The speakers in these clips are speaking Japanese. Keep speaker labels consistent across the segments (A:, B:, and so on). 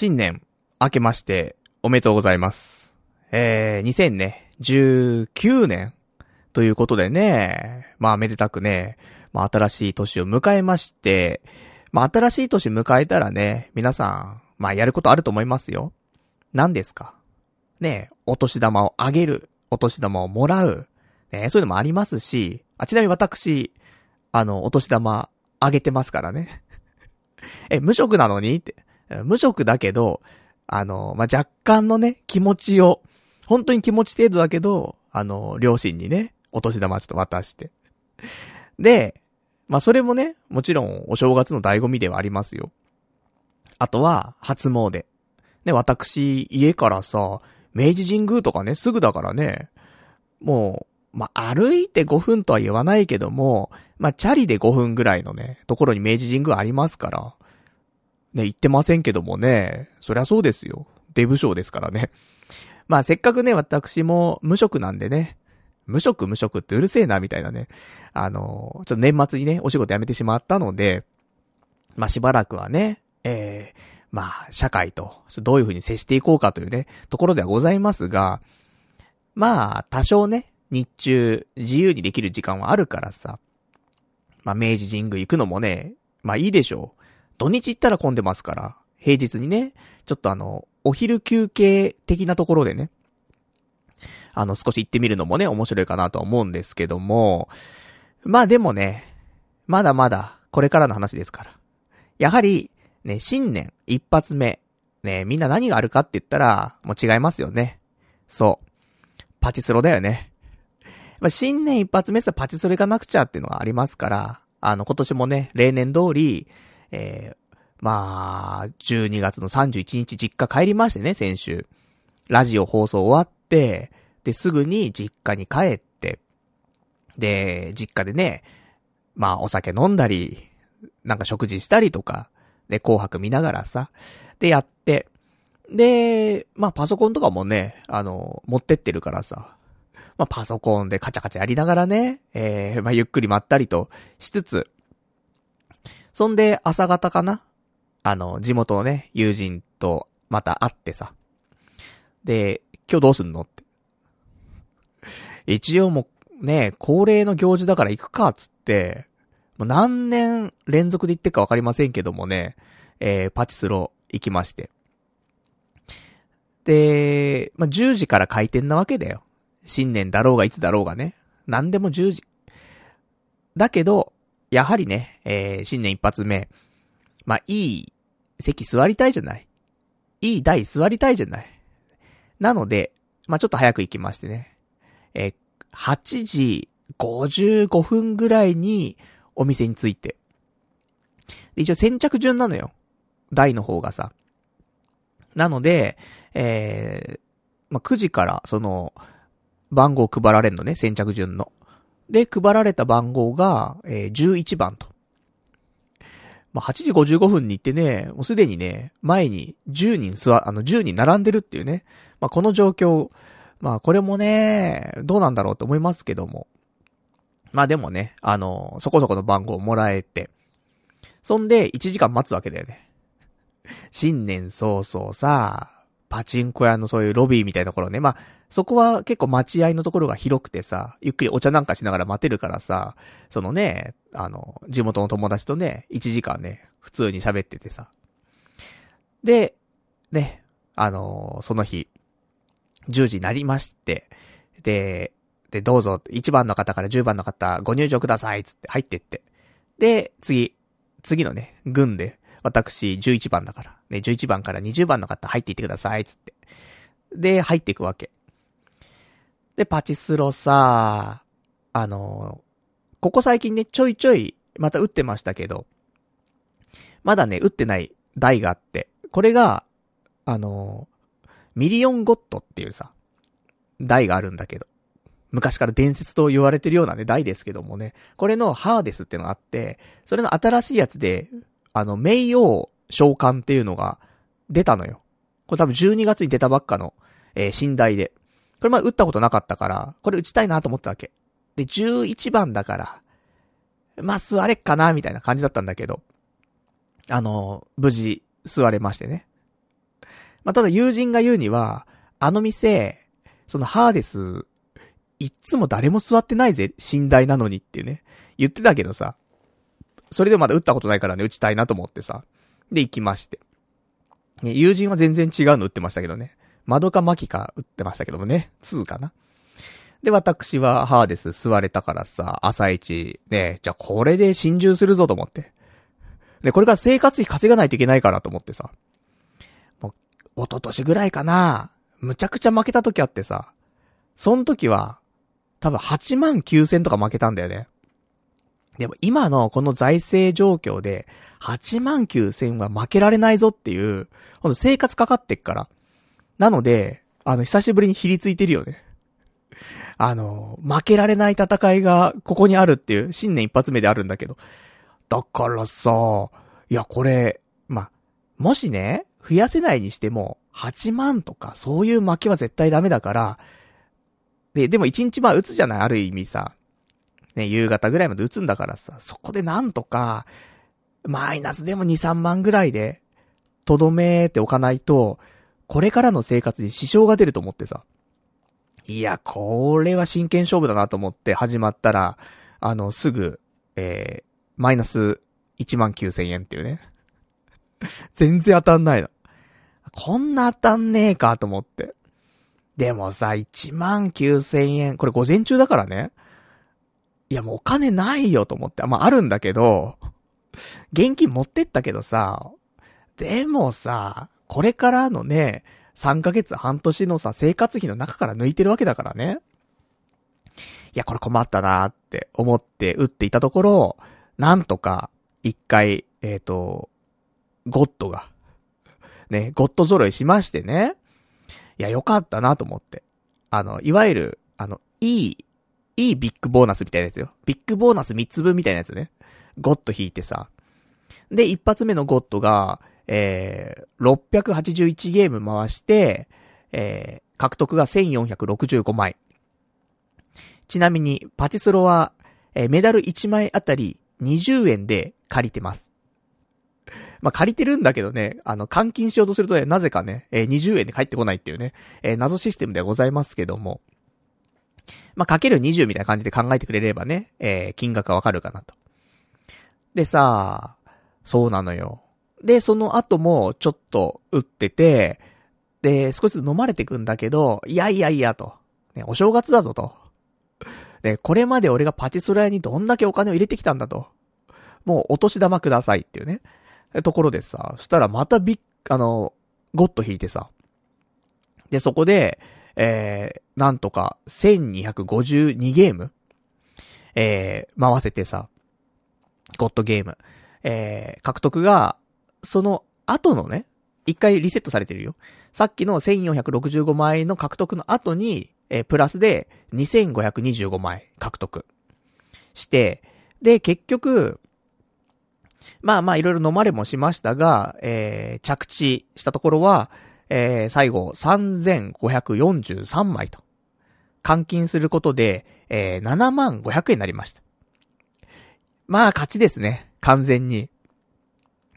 A: 新年、明けまして、おめでとうございます。えー、2019年、ということでね、まあ、めでたくね、まあ、新しい年を迎えまして、まあ、新しい年迎えたらね、皆さん、まあ、やることあると思いますよ。何ですか？ねお年玉をあげる、お年玉をもらう、ねそういうのもありますし、あ、ちなみに私、あの、お年玉あげてますからね。え、無職なのに？って。無職だけど、あの、まあ、若干のね、気持ちを、本当に気持ち程度だけど、あの、両親にね、お年玉ちょっと渡して。で、まあ、それもね、もちろんお正月の醍醐味ではありますよ。あとは、初詣。ね、私、家からさ、明治神宮とかね、すぐだからね、もう、まあ、歩いて5分とは言わないけども、まあ、チャリで5分ぐらいのね、ところに明治神宮ありますから、ね、言ってませんけどもね、そりゃそうですよ。デブ賞ですからね。まあ、せっかくね、私も無職なんでね、無職無職ってうるせえな、みたいなね。あの、ちょっと年末にね、お仕事辞めてしまったので、まあ、しばらくはね、えー、まあ、社会と、どういう風に接していこうかというね、ところではございますが、まあ、多少ね、日中、自由にできる時間はあるからさ、まあ、明治神宮行くのもね、まあいいでしょう。土日行ったら混んでますから、平日にね、ちょっとあの、お昼休憩的なところでね、あの、少し行ってみるのもね、面白いかなと思うんですけども、まあでもね、まだまだ、これからの話ですから。やはり、ね、新年、一発目、ね、みんな何があるかって言ったら、もう違いますよね。そう。パチスロだよね。まあ、新年一発目さ、パチスロ行かなくちゃっていうのがありますから、あの、今年もね、例年通り、えー、まあ、12月の31日実家帰りましてね、先週。ラジオ放送終わって、で、すぐに実家に帰って、で、実家でね、まあ、お酒飲んだり、なんか食事したりとか、で、紅白見ながらさ、で、やって、で、まあ、パソコンとかもね、あの、持ってってるからさ、まあ、パソコンでカチャカチャやりながらね、えー、まあ、ゆっくりまったりとしつつ、そんで、朝方かな？あの、地元のね、友人とまた会ってさ。で、今日どうすんのって。一応もう、ね、恒例の行事だから行くか、つって、もう何年連続で行ってるかわかりませんけどもね、えー、パチスロ行きまして。で、まあ、10時から開店なわけだよ。新年だろうがいつだろうがね。何でも10時。だけど、やはりね、えー、新年一発目。まあ、いい席座りたいじゃない？いい台座りたいじゃない？なので、まあ、ちょっと早く行きましてね。えー、8時55分ぐらいにお店に着いて。で一応先着順なのよ。台の方がさ。なので、えー、まあ、9時から、その、番号配られるのね、先着順の。で、配られた番号が、えー、11番と。まあ、8時55分に行ってね、もうすでにね、前に10人座、あの、10人並んでるっていうね。まあ、この状況、まあ、これもね、どうなんだろうと思いますけども。まあ、でもね、あの、そこそこの番号をもらえて。そんで、1時間待つわけだよね。新年早々さ、パチンコ屋のそういうロビーみたいなところね。まあ、そこは結構待合のところが広くてさ、ゆっくりお茶なんかしながら待てるからさ、そのね、あの、地元の友達とね、1時間ね、普通に喋っててさ。で、ね、あのその日、10時になりまして、で、で、どうぞ、1番の方から10番の方、ご入場ください、つって入ってって。で、次、次のね、軍で、私、11番だから。ね、11番から20番の方入っていってください、つって。で、入っていくわけ。で、パチスロさ、あの、ここ最近ね、ちょいちょい、また打ってましたけど、まだね、打ってない台があって、これが、あの、ミリオンゴットっていうさ、台があるんだけど、昔から伝説と言われてるようなね、台ですけどもね、これのハーデスってのがあって、それの新しいやつで、あの、名誉召喚っていうのが出たのよ。これ多分12月に出たばっかの、えー、寝台で。これま打ったことなかったから、これ打ちたいなと思ったわけ。で、11番だから、まあ、座れっかな、みたいな感じだったんだけど、あの、無事、座れましてね。まあ、ただ友人が言うには、あの店、そのハーデス、いっつも誰も座ってないぜ、寝台なのにってね。言ってたけどさ、それでまだ打ったことないからね、打ちたいなと思ってさ。で、行きまして。ね、友人は全然違うの打ってましたけどね。窓か巻きか打ってましたけどもね。2かな。で、私はハーデス座れたからさ、朝一、ね、じゃあこれで心中するぞと思って。で、これから生活費稼がないといけないからと思ってさ。もう、一昨年ぐらいかな。むちゃくちゃ負けた時あってさ。その時は、多分8万9千とか負けたんだよね。でも今のこの財政状況で、8万9千は負けられないぞっていう、ほんと生活かかってっから。なので、あの、久しぶりにひりついてるよね。あの、負けられない戦いがここにあるっていう、新年一発目であるんだけど。だからさ、いや、これ、ま、もしね、増やせないにしても、8万とか、そういう負けは絶対ダメだから、で、でも1日まあ打つじゃない？ある意味さ。ね、夕方ぐらいまで打つんだからさ、そこでなんとか、マイナスでも2、3万ぐらいで、とどめておかないと、これからの生活に支障が出ると思ってさ。いや、これは真剣勝負だなと思って始まったら、あの、すぐ、えー、マイナス1万9000円っていうね。全然当たんないの。こんな当たんねえかと思って。でもさ、1万9000円、これ午前中だからね。いやもうお金ないよと思って。まああるんだけど、現金持ってったけどさ、でもさ、これからのね、3ヶ月半年のさ、生活費の中から抜いてるわけだからね。いや、これ困ったなーって思って打っていたところ、なんとか、一回、えっ、ー、と、ゴッドが、ね、ゴッド揃いしましてね。いや、よかったなと思って。あの、いわゆる、あの、いい、いいビッグボーナスみたいなやつよ。ビッグボーナス3つ分みたいなやつね。ゴッド引いてさ。で、一発目のゴッドが、えー、681ゲーム回して、えー、獲得が1465枚。ちなみに、パチスロは、えー、メダル1枚あたり20円で借りてます。まあ、借りてるんだけどね、あの、換金しようとするとね、なぜかね、えー、20円で返ってこないっていうね、えー、謎システムではございますけども。まあ、かける20みたいな感じで考えてくれればね、えー、金額がわかるかなと。でさあ、そうなのよ。で、その後もちょっと打ってて、で、少しずつ飲まれてくんだけど、いやいやいやと。ね、お正月だぞと。で、これまで俺がパチスロ屋にどんだけお金を入れてきたんだと。もうお年玉くださいっていうね。ところでさ、したらまたビッ、あの、ゴッド引いてさ。で、そこで、えー、なんとか、1252ゲームえー、回せてさ、ゴッドゲーム。えー、獲得が、その後のね、一回リセットされてるよ。さっきの1465万円の獲得の後に、えー、プラスで2525万円獲得して、で、結局、まあまあいろいろ飲まれもしましたが、えー、着地したところは、えー、最後3543枚と。換金することで、えー、7万500円になりました。まあ勝ちですね。完全に。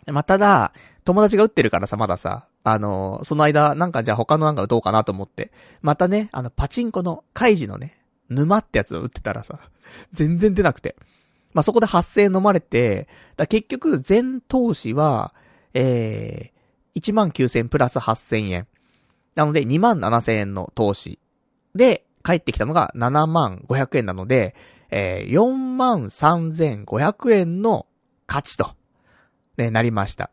A: まあ、ただ、友達が打ってるからさ、まださ、あの、その間、なんかじゃあ他のなんか打とうかなと思って、またね、あの、パチンコの、カイジのね、沼ってやつを打ってたらさ、全然出なくて。まあ、そこで8000円飲まれて、だ結局、全投資は、えー、19,000プラス8000円。なので、27,000円の投資。で、帰ってきたのが7万500円なので、えー、43,500円の勝ちと。ね、なりました。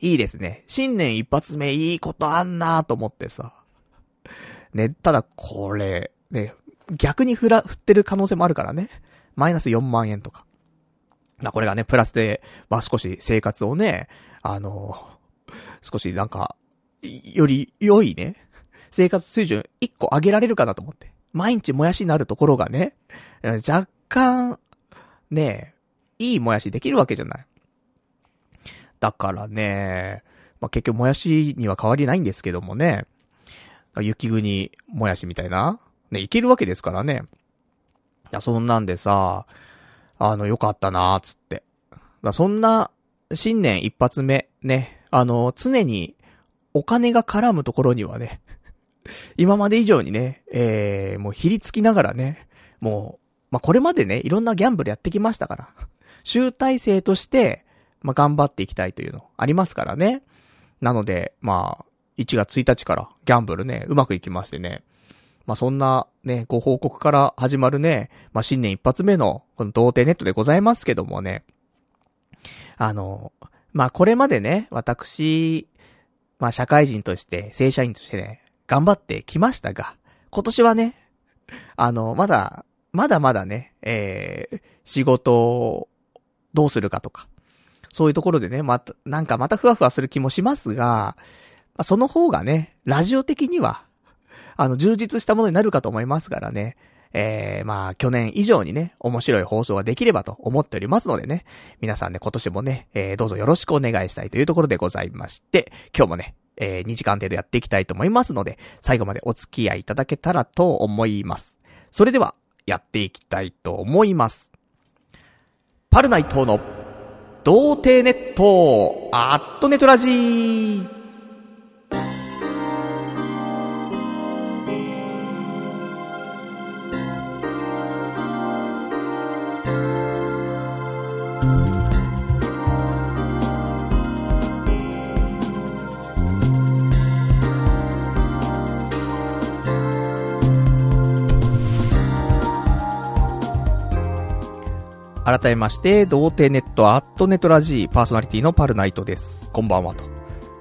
A: いいですね。新年一発目いいことあんなと思ってさ。ね、ただこれ、ね、逆に振ら、振ってる可能性もあるからね。マイナス4万円とか。まこれがね、プラスで、まあ少し生活をね、あの、少しなんか、より良いね、生活水準1個上げられるかなと思って。毎日もやしになるところがね、若干、ね、いいもやしできるわけじゃない。だからね、まあ、結局もやしには変わりないんですけどもね、雪国もやしみたいな、ね、いけるわけですからね。いや、そんなんでさ、あの、よかったなーつって。だそんな、新年一発目、ね、あの、常に、お金が絡むところにはね、今まで以上にね、えー、もうひりつきながらね、もう、まあ、これまでね、いろんなギャンブルやってきましたから、集大成として、まあ、頑張っていきたいというのありますからね。なので、まあ、1月1日からギャンブルね、うまくいきましてね。まあ、そんなね、ご報告から始まるね、まあ、新年一発目の、この童貞ネットでございますけどもね。あの、まあ、これまでね、私、まあ、社会人として、正社員としてね、頑張ってきましたが、今年はね、あの、まだ、まだまだね、えー、仕事をどうするかとか、そういうところでね、また、なんかまたふわふわする気もしますが、ま、その方がね、ラジオ的には、あの、充実したものになるかと思いますからね。えー、まあ、去年以上にね、面白い放送ができればと思っておりますのでね、皆さんね、今年もね、えー、どうぞよろしくお願いしたいというところでございまして、今日もね、えー、2時間程度やっていきたいと思いますので、最後までお付き合いいただけたらと思います。それでは、やっていきたいと思います。パルナイトの、童貞ネット、アットネトラジー。改めまして、童貞ネットアットネトラジーパーソナリティのパルナイトです。こんばんは、と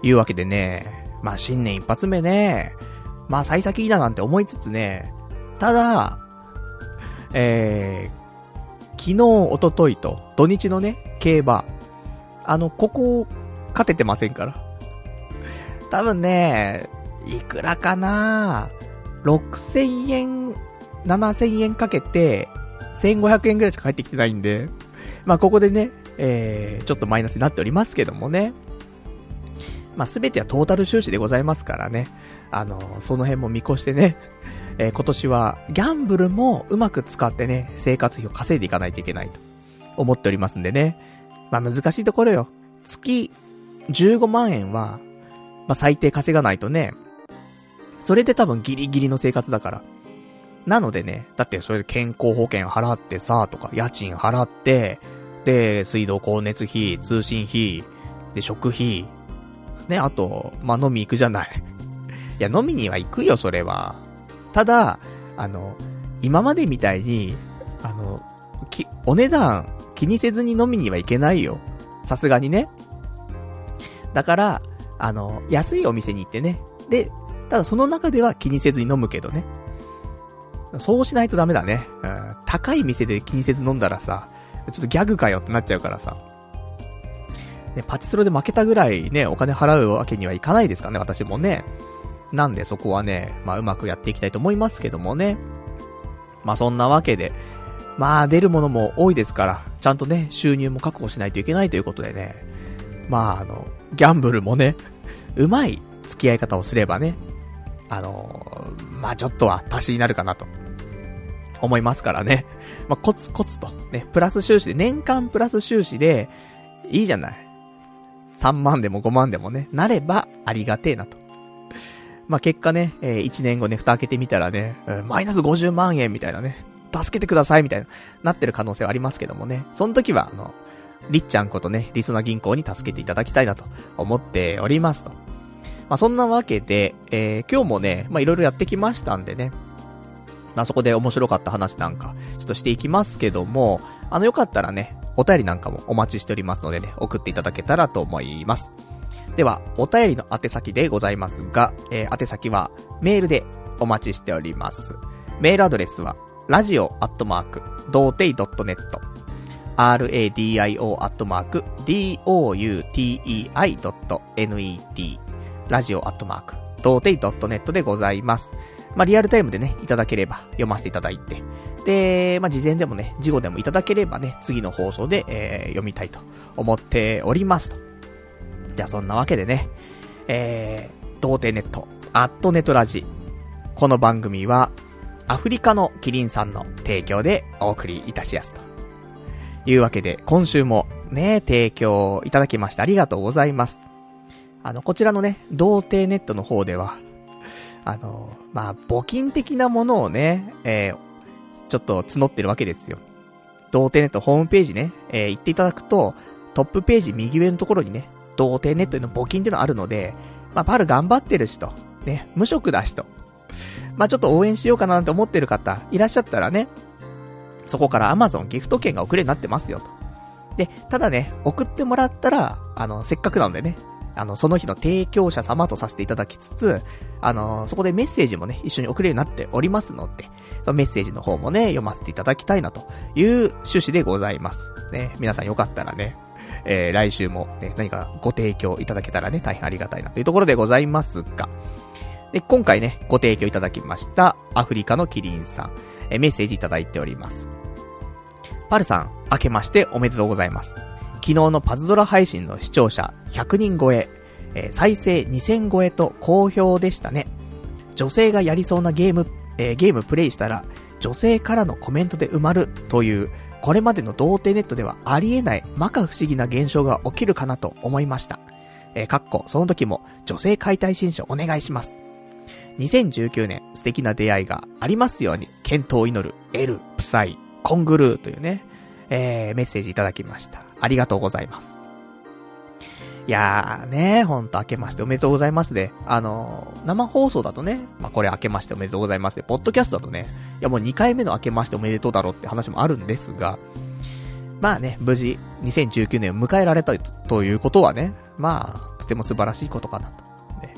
A: いうわけでね、まあ新年一発目ね、まあ幸先いいななんて思いつつね、ただ、えー、昨日、おとといと、土日のね、競馬、あの、ここ、勝ててませんから。多分ね、いくらかな？6000円、7000円かけて、1500円ぐらいしか返ってきてないんで、まあここでね、えー、ちょっとマイナスになっておりますけどもね。まあすべてはトータル収支でございますからね。あの、その辺も見越してね、えー、今年はギャンブルもうまく使ってね、生活費を稼いでいかないといけないと思っておりますんでね。まあ難しいところよ。月15万円は、まあ最低稼がないとね、それで多分ギリギリの生活だから。なのでね、だってそれで健康保険払ってさ、とか、家賃払って、で、水道光熱費、通信費、で、食費、ね、あと、まあ、飲み行くじゃない。いや、飲みには行くよ、それは。ただ、あの、今までみたいに、あの、き、お値段気にせずに飲みには行けないよ。さすがにね。だから、あの、安いお店に行ってね。で、ただその中では気にせずに飲むけどね。そうしないとダメだね。うん。高い店で気にせず飲んだらさ、ちょっとギャグかよってなっちゃうからさ。ね、パチスロで負けたぐらいね、お金払うわけにはいかないですからね、私もね。なんでそこはね、まあうまくやっていきたいと思いますけどもね。まあそんなわけで、まあ出るものも多いですから、ちゃんとね、収入も確保しないといけないということでね。まああの、ギャンブルもね、うまい付き合い方をすればね、あのまあちょっとは足しになるかなと思いますからね。まあ、コツコツと、ね、プラス収支で、年間プラス収支で、いいじゃない。3万でも5万でもね、なればありがてえなと。まあ、結果ね、えー、1年後ね、蓋開けてみたらね、マイナス50万円みたいなね、助けてくださいみたいな、なってる可能性はありますけどもね、その時は、あの、りっちゃんことね、リソナ銀行に助けていただきたいなと思っておりますと。まあ、そんなわけで、えー、今日もね、まあ、いろいろやってきましたんでね、あ、そこで面白かった話なんか、ちょっとしていきますけども、あの、よかったらね、お便りなんかもお待ちしておりますのでね、送っていただけたらと思います。では、お便りの宛先でございますが、えー、宛先はメールでお待ちしております。メールアドレスは、ラジオアットマーク、童貞 .net、radio アットマーク、doutei.net、ラジオアットマーク、童貞 .net でございます。まあ、リアルタイムでね、いただければ読ませていただいて、で、まあ、事前でもね、事後でもいただければね、次の放送で、えー、読みたいと思っておりますと。じゃあそんなわけでね、えー、童貞ネット、アットネトラジ。この番組は、アフリカのキリンさんの提供でお送りいたしやすと。いうわけで、今週もね、提供いただきましてありがとうございます。あの、こちらのね、童貞ネットの方では、あの、まあ、募金的なものをね、えー、ちょっと募ってるわけですよ。童貞ネットホームページね、えー、行っていただくと、トップページ右上のところにね、童貞ネットの募金っていうのあるので、まあ、パル頑張ってるしと、ね、無職だしと、まあ、ちょっと応援しようかななんて思ってる方、いらっしゃったらね、そこから Amazon ギフト券が送れになってますよと。で、ただね、送ってもらったら、あの、せっかくなのでね、あの、その日の提供者様とさせていただきつつ、あの、そこでメッセージもね、一緒に送れるようになっておりますので、そのメッセージの方もね、読ませていただきたいなという趣旨でございます。ね、皆さんよかったらね、えー、来週もね、何かご提供いただけたらね、大変ありがたいなというところでございますが、で、今回ね、ご提供いただきました、アフリカのキリンさん、えー、メッセージいただいております。パルさん、明けましておめでとうございます。昨日のパズドラ配信の視聴者100人超え、えー、再生2000超えと好評でしたね。女性がやりそうなゲーム、えー、ゲームプレイしたら、女性からのコメントで埋まるという、これまでの童貞ネットではありえない摩訶不思議な現象が起きるかなと思いました。えー、かっこ、その時も女性解体新書お願いします。2019年素敵な出会いがありますように、健闘を祈る、エル、プサイ、コングルーというね、えー、メッセージいただきました。ありがとうございます。いやーね、ほんと明けましておめでとうございますで、あのー、生放送だとね、まあ、これ明けましておめでとうございますで、ポッドキャストだとね、いやもう2回目の明けましておめでとうだろうって話もあるんですが、まあね、無事、2019年を迎えられたということはね、まあ、とても素晴らしいことかなと。ね、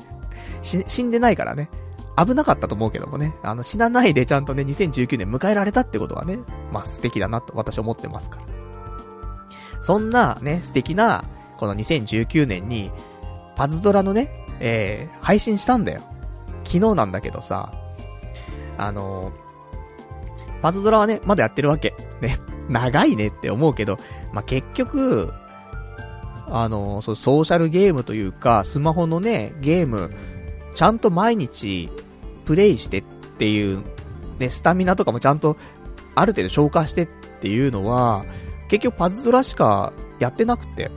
A: 死んでないからね、危なかったと思うけどもね、あの、死なないでちゃんとね、2019年迎えられたってことはね、まあ素敵だなと私思ってますから。そんなね、素敵な、この2019年に、パズドラのね、えー、配信したんだよ。昨日なんだけどさ、あのー、パズドラはね、まだやってるわけ。ね、長いねって思うけど、まあ、結局、あのー、そう、ソーシャルゲームというか、スマホのね、ゲーム、ちゃんと毎日プレイしてっていう、ね、スタミナとかもちゃんと、ある程度消化してっていうのは、結局パズドラしかやってなくて。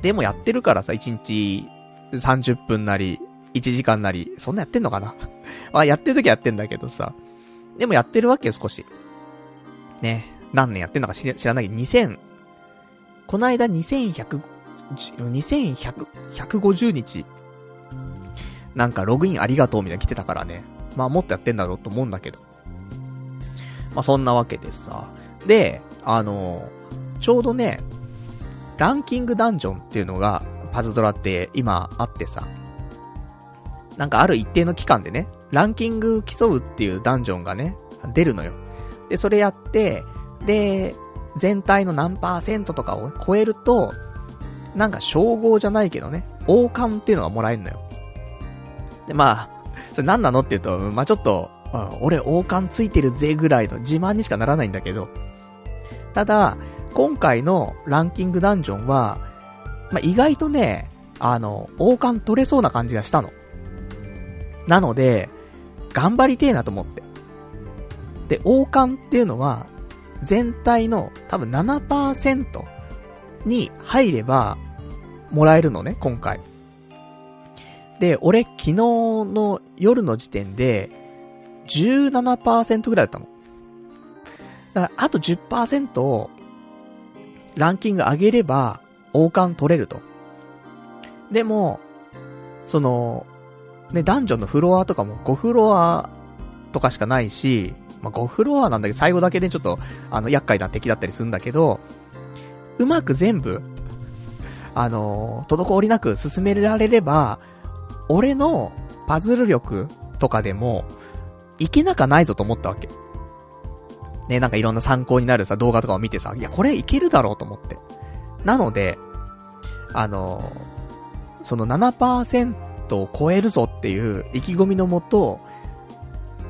A: でもやってるからさ、1日30分なり、1時間なり、そんなやってんのかな？あ、やってる時はやってんだけどさ。でもやってるわけよ、少し。ね。何年やってんのか知らないけど、2000、この間2100、2100、150日なんかログインありがとうみたいな来てたからね。まあもっとやってんだろうと思うんだけど。まあそんなわけでさ。で、あのちょうどね、ランキングダンジョンっていうのが、パズドラって今あってさ。なんかある一定の期間でね、ランキング競うっていうダンジョンがね、出るのよ。で、それやって、で、全体の何パーセントとかを超えると、なんか称号じゃないけどね、王冠っていうのがもらえるのよ。で、まあ、それ何なのって言うと、まあちょっと、俺王冠ついてるぜぐらいの自慢にしかならないんだけど、ただ、今回のランキングダンジョンは、まあ意外とね、あの、王冠取れそうな感じがしたの。なので、頑張りてえなと思って。で、王冠っていうのは、全体の多分7%に入れば、もらえるのね、今回。で、俺昨日の夜の時点で、17%ぐらいだったの。だから、あと10%を、ランキング上げれば、王冠取れると。でも、その、ね、ダンジョンのフロアとかも5フロアとかしかないし、まあ、5フロアなんだけど、最後だけでちょっと、あの、厄介な敵だったりするんだけど、うまく全部、あの、滞りなく進められれば、俺のパズル力とかでも、いけなかないぞと思ったわけ。ね、なんかいろんな参考になるさ、動画とかを見てさ、いや、これいけるだろうと思って。なので、あの、その7%を超えるぞっていう意気込みのもと、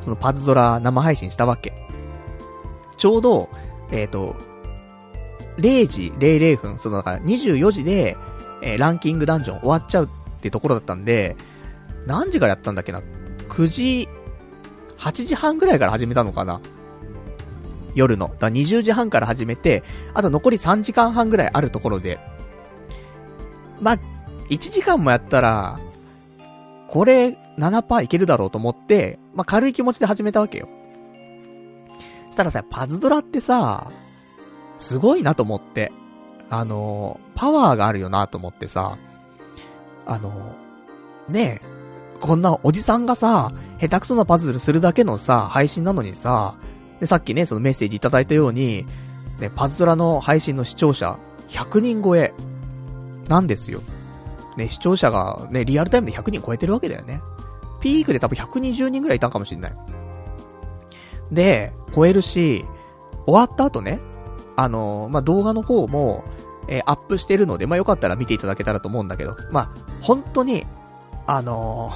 A: そのパズドラ生配信したわけ。ちょうど、えっ、ー、と、0時00分、そのだから24時で、えー、ランキングダンジョン終わっちゃうってところだったんで、何時からやったんだっけな ?9 時、8時半ぐらいから始めたのかな？夜の。だ20時半から始めて、あと残り3時間半ぐらいあるところで、まあ、1時間もやったら、これ7%いけるだろうと思って、まあ、軽い気持ちで始めたわけよ。したらさ、パズドラってさ、すごいなと思って。あの、パワーがあるよなと思ってさ、あの、ねえ、こんなおじさんがさ、下手くそなパズルするだけのさ、配信なのにさ、で、さっきね、そのメッセージいただいたように、ね、パズドラの配信の視聴者、100人超え、なんですよ。ね、視聴者がね、リアルタイムで100人超えてるわけだよね。ピークで多分120人ぐらいいたかもしんない。で、超えるし、終わった後ね、あのー、まあ、動画の方も、えー、アップしてるので、まあ、よかったら見ていただけたらと思うんだけど、まあ、本当に、あの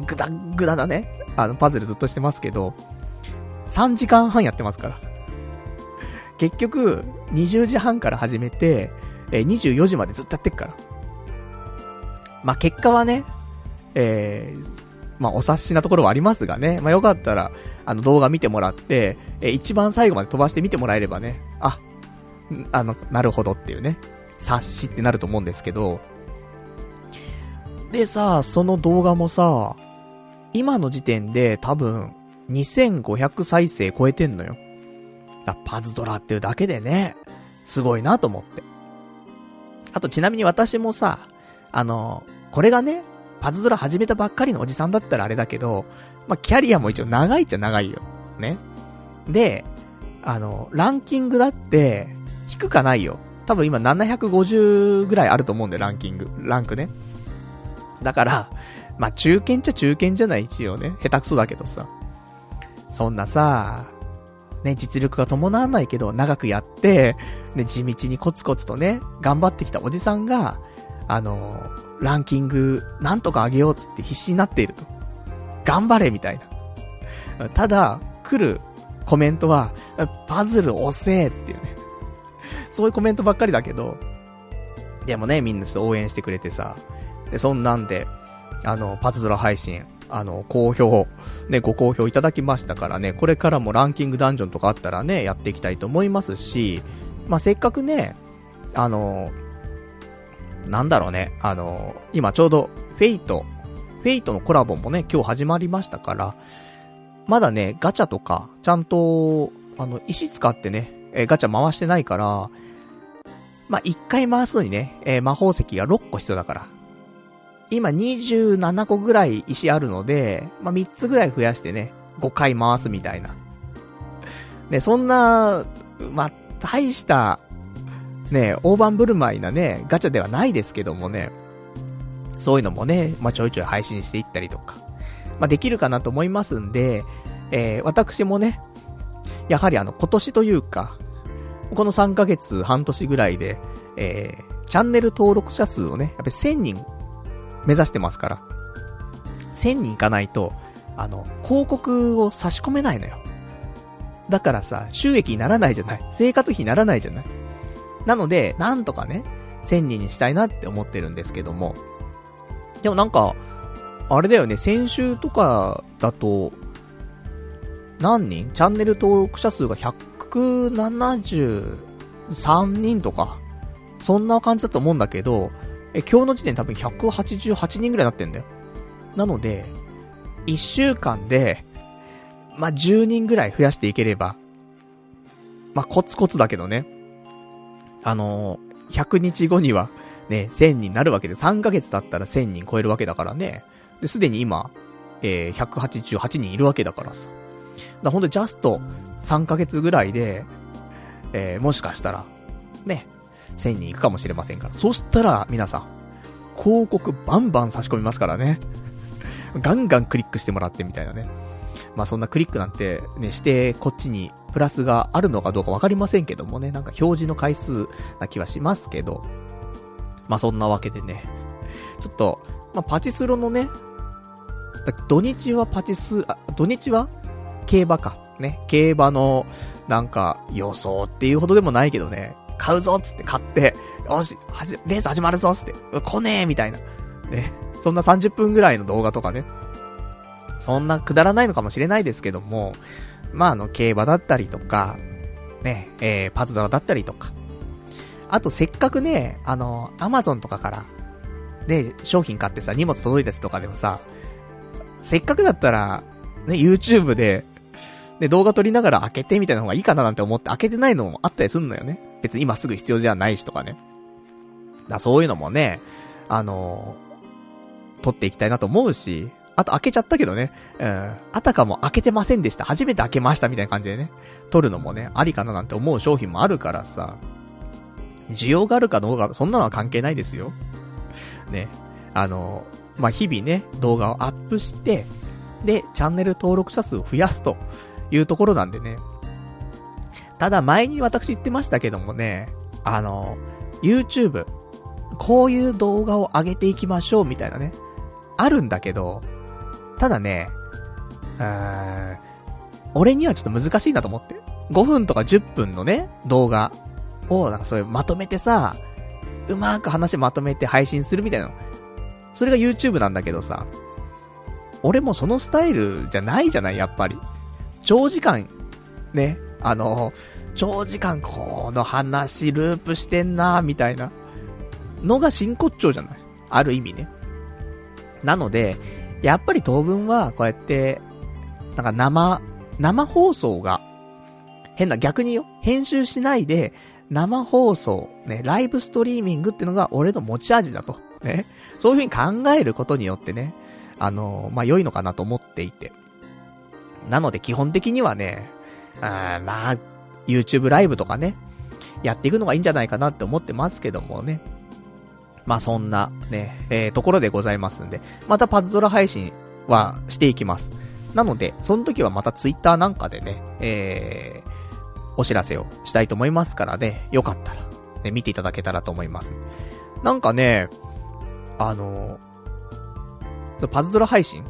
A: ー、ぐだぐだだね、あの、パズルずっとしてますけど、3時間半やってますから。結局、20時半から始めて、えー、24時までずっとやってっから。まあ、結果はね、えー、まあ、お察しなところはありますがね。まあ、よかったら、あの、動画見てもらって、えー、一番最後まで飛ばして見てもらえればね、あ、あの、なるほどっていうね、察しってなると思うんですけど、でさ、その動画もさ、今の時点で多分、2500再生超えてんのよ。だパズドラっていうだけでね、すごいなと思って。あとちなみに私もさ、あの、これがね、パズドラ始めたばっかりのおじさんだったらあれだけど、まあ、キャリアも一応長いっちゃ長いよ。ね。で、あの、ランキングだって、低かないよ。多分今750ぐらいあると思うんだよ、ランキング。ランクね。だから、まあ、中堅っちゃ中堅じゃない、一応ね。下手くそだけどさ。そんなさ、ね、実力が伴わないけど、長くやって、ね、地道にコツコツとね、頑張ってきたおじさんが、あのランキング、なんとか上げようつって必死になっていると。頑張れみたいな。ただ、来るコメントは、パズル遅えっていうね。そういうコメントばっかりだけど、でもね、みんなちょっと応援してくれてさ、で、そんなんで、あの、パズドラ配信、あの、好評、ね、ご好評いただきましたからね、これからもランキングダンジョンとかあったらね、やっていきたいと思いますし、まあ、せっかくね、あの、なんだろうね、あの、今ちょうど、フェイト、フェイトのコラボもね、今日始まりましたから、まだね、ガチャとか、ちゃんと、あの、石使ってね、えガチャ回してないから、まあ、一回回すのにね、えー、魔法石が6個必要だから。今27個ぐらい石あるので、まあ、3つぐらい増やしてね、5回回すみたいな。ね、そんな、まあ、大した、ね、大盤振る舞いなね、ガチャではないですけどもね、そういうのもね、まあ、ちょいちょい配信していったりとか、まあ、できるかなと思いますんで、えー、私もね、やはりあの、今年というか、この3ヶ月、半年ぐらいで、えー、チャンネル登録者数をね、やっぱり1000人目指してますから。1000人いかないと、あの、広告を差し込めないのよ。だからさ、収益にならないじゃない。生活費にならないじゃない。なので、なんとかね、1000人にしたいなって思ってるんですけども。でもなんか、あれだよね、先週とかだと、何人？チャンネル登録者数が173人とか、そんな感じだと思うんだけど、え、今日の時点多分188人ぐらいなってんだよ。なので、1週間で、まあ、10人ぐらい増やしていければ、まあ、コツコツだけどね。あのー、100日後には、ね、1000人になるわけで、3ヶ月経ったら1000人超えるわけだからね。で、すでに今、えー、188人いるわけだからさ。だほんとジャスト3ヶ月ぐらいで、えー、もしかしたら、ね、1000人いくかもしれませんから。そしたら、皆さん、広告バンバン差し込みますからね。ガンガンクリックしてもらってみたいなね。まあそんなクリックなんてね、してこっちにプラスがあるのかどうかわかりませんけどもね、なんか表示の回数な気はしますけど。まあそんなわけでね。ちょっと、まあパチスロのね、土日はパチス、あ、土日は競馬か。ね。競馬の、なんか、予想っていうほどでもないけどね。買うぞつって買って、よし、はじ、レース始まるぞつって、来ねえみたいな。ね。そんな30分ぐらいの動画とかね。そんなくだらないのかもしれないですけども、まあ、あの、競馬だったりとか、ね、えー、パズドラだったりとか。あと、せっかくね、あの、アマゾンとかから、で、商品買ってさ、荷物届いたやつとかでもさ、せっかくだったら、ね、YouTube で、ね、動画撮りながら開けてみたいな方がいいかななんて思って開けてないのもあったりすんのよね。別に今すぐ必要じゃないしとかね。だそういうのもね、あのー、撮っていきたいなと思うし、あと開けちゃったけどね、うん、あたかも開けてませんでした。初めて開けましたみたいな感じでね、撮るのもね、ありかななんて思う商品もあるからさ、需要があるかどうか、そんなのは関係ないですよ。ね。あの、まあ、日々ね、動画をアップして、で、チャンネル登録者数を増やすというところなんでね。ただ前に私言ってましたけどもね、あの、YouTube、こういう動画を上げていきましょうみたいなね、あるんだけど、ただね、うーん、俺にはちょっと難しいなと思って。5分とか10分のね、動画を、なんかそういうまとめてさ、うまく話まとめて配信するみたいな。それが YouTube なんだけどさ、俺もそのスタイルじゃないじゃない、やっぱり。長時間、ね、あの、長時間この話ループしてんなみたいなのが真骨頂じゃない？ある意味ね。なので、やっぱり当分はこうやって、なんか生、生放送が、変な逆によ、編集しないで、生放送、ね、ライブストリーミングってのが俺の持ち味だと。ね。そういう風に考えることによってね、あのまあ、良いのかなと思っていて。なので基本的にはね、あまあ、YouTube ライブとかね、やっていくのがいいんじゃないかなって思ってますけどもね。まあそんなね、えー、ところでございますんで、またパズドラ配信はしていきます。なので、その時はまた Twitter なんかでね、えー、お知らせをしたいと思いますからね、よかったら、ね、見ていただけたらと思います。なんかね、あの、パズドラ配信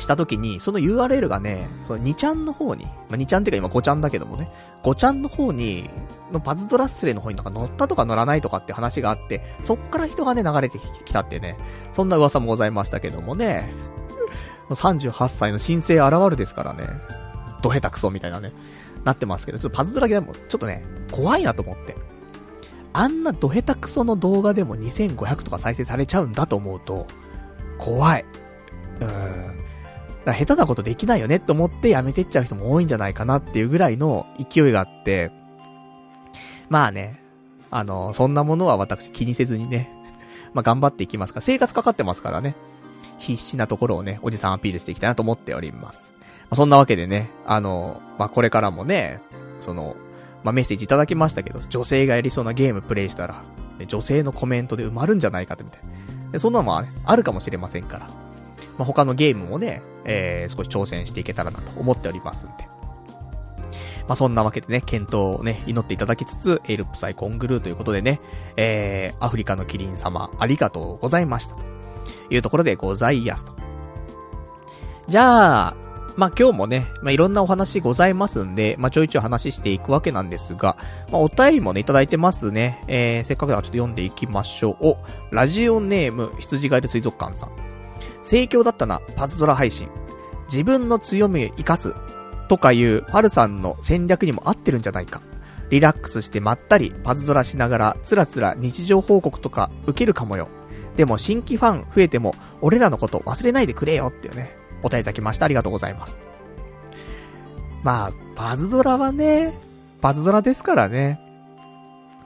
A: した時に、その URL がね、その2ちゃんの方に、まあ、2ちゃんっていうか今5ちゃんだけどもね、5ちゃんの方に、のパズドラッスレの方になんか乗ったとか乗らないとかって話があって、そっから人がね、流れてきたってね、そんな噂もございましたけどもね、38歳の新生現るですからね、ドヘタクソみたいなね、なってますけど、ちょっとパズドラでも、ちょっとね、怖いなと思って。あんなドヘタクソの動画でも2500とか再生されちゃうんだと思うと、怖い。うーん。下手なことできないよねって思ってやめてっちゃう人も多いんじゃないかなっていうぐらいの勢いがあって、まあね、あの、そんなものは私気にせずにね、まあ頑張っていきますから、生活かかってますからね、必死なところをね、おじさんアピールしていきたいなと思っております。まあ、そんなわけでね、あの、まあ、これからもね、その、まあ、メッセージいただきましたけど、女性がやりそうなゲームプレイしたら、女性のコメントで埋まるんじゃないかってみたいな。そんなのも、ね、あるかもしれませんから。まあ、他のゲームもね、えー、少し挑戦していけたらなと思っておりますんで。まあ、そんなわけでね、検討をね、祈っていただきつつ、エルプサイコングルーということでね、えー、アフリカのキリン様、ありがとうございました。というところでございやすと。じゃあ、まあ、今日もね、まあ、いろんなお話ございますんで、まあ、ちょいちょい話していくわけなんですが、まあ、お便りもね、いただいてますね。えー、せっかくだからちょっと読んでいきましょう。お、ラジオネーム、羊ガエル水族館さん。盛況だったな、パズドラ配信。自分の強みを活かす。とかいうパルさんの戦略にも合ってるんじゃないか。リラックスしてまったりパズドラしながらつらつら日常報告とか受けるかもよ。でも新規ファン増えても俺らのこと忘れないでくれよっていうね。お答えいただきました。ありがとうございます。まあ、パズドラはね、パズドラですからね。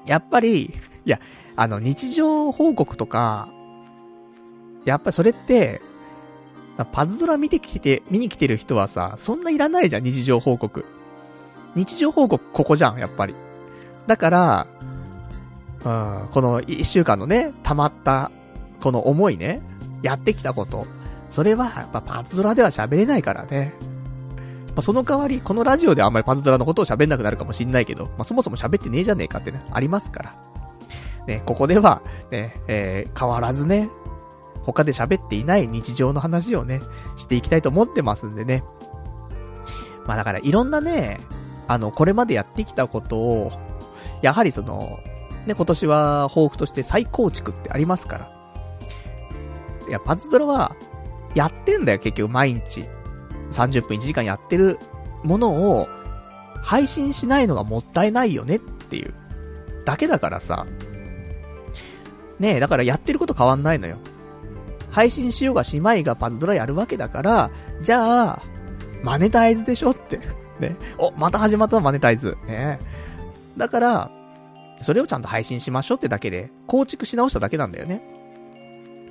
A: やっぱり、いや、あの、日常報告とか、やっぱりそれって、パズドラ見てきて、見に来てる人はさ、そんないらないじゃん、日常報告。日常報告ここじゃん、やっぱり。だから、うん、この一週間のね、溜まった、この思いね、やってきたこと、それは、やっぱパズドラでは喋れないからね。まあ、その代わり、このラジオではあんまりパズドラのことを喋んなくなるかもしんないけど、まあ、そもそも喋ってねえじゃねえかってね、ありますから。ね、ここでは、ね、えー、変わらずね、他で喋っていない日常の話をね、していきたいと思ってますんでね。まあだからいろんなね、あの、これまでやってきたことを、やはりその、ね、今年は抱負として再構築ってありますから。いや、パズドラは、やってんだよ、結局毎日。30分1時間やってるものを、配信しないのがもったいないよねっていう、だけだからさ、ねえ、だからやってること変わんないのよ。配信しようがしまいがパズドラやるわけだから、じゃあ、マネタイズでしょって。ね。お、また始まったマネタイズ。ね。だから、それをちゃんと配信しましょうってだけで、構築し直しただけなんだよね。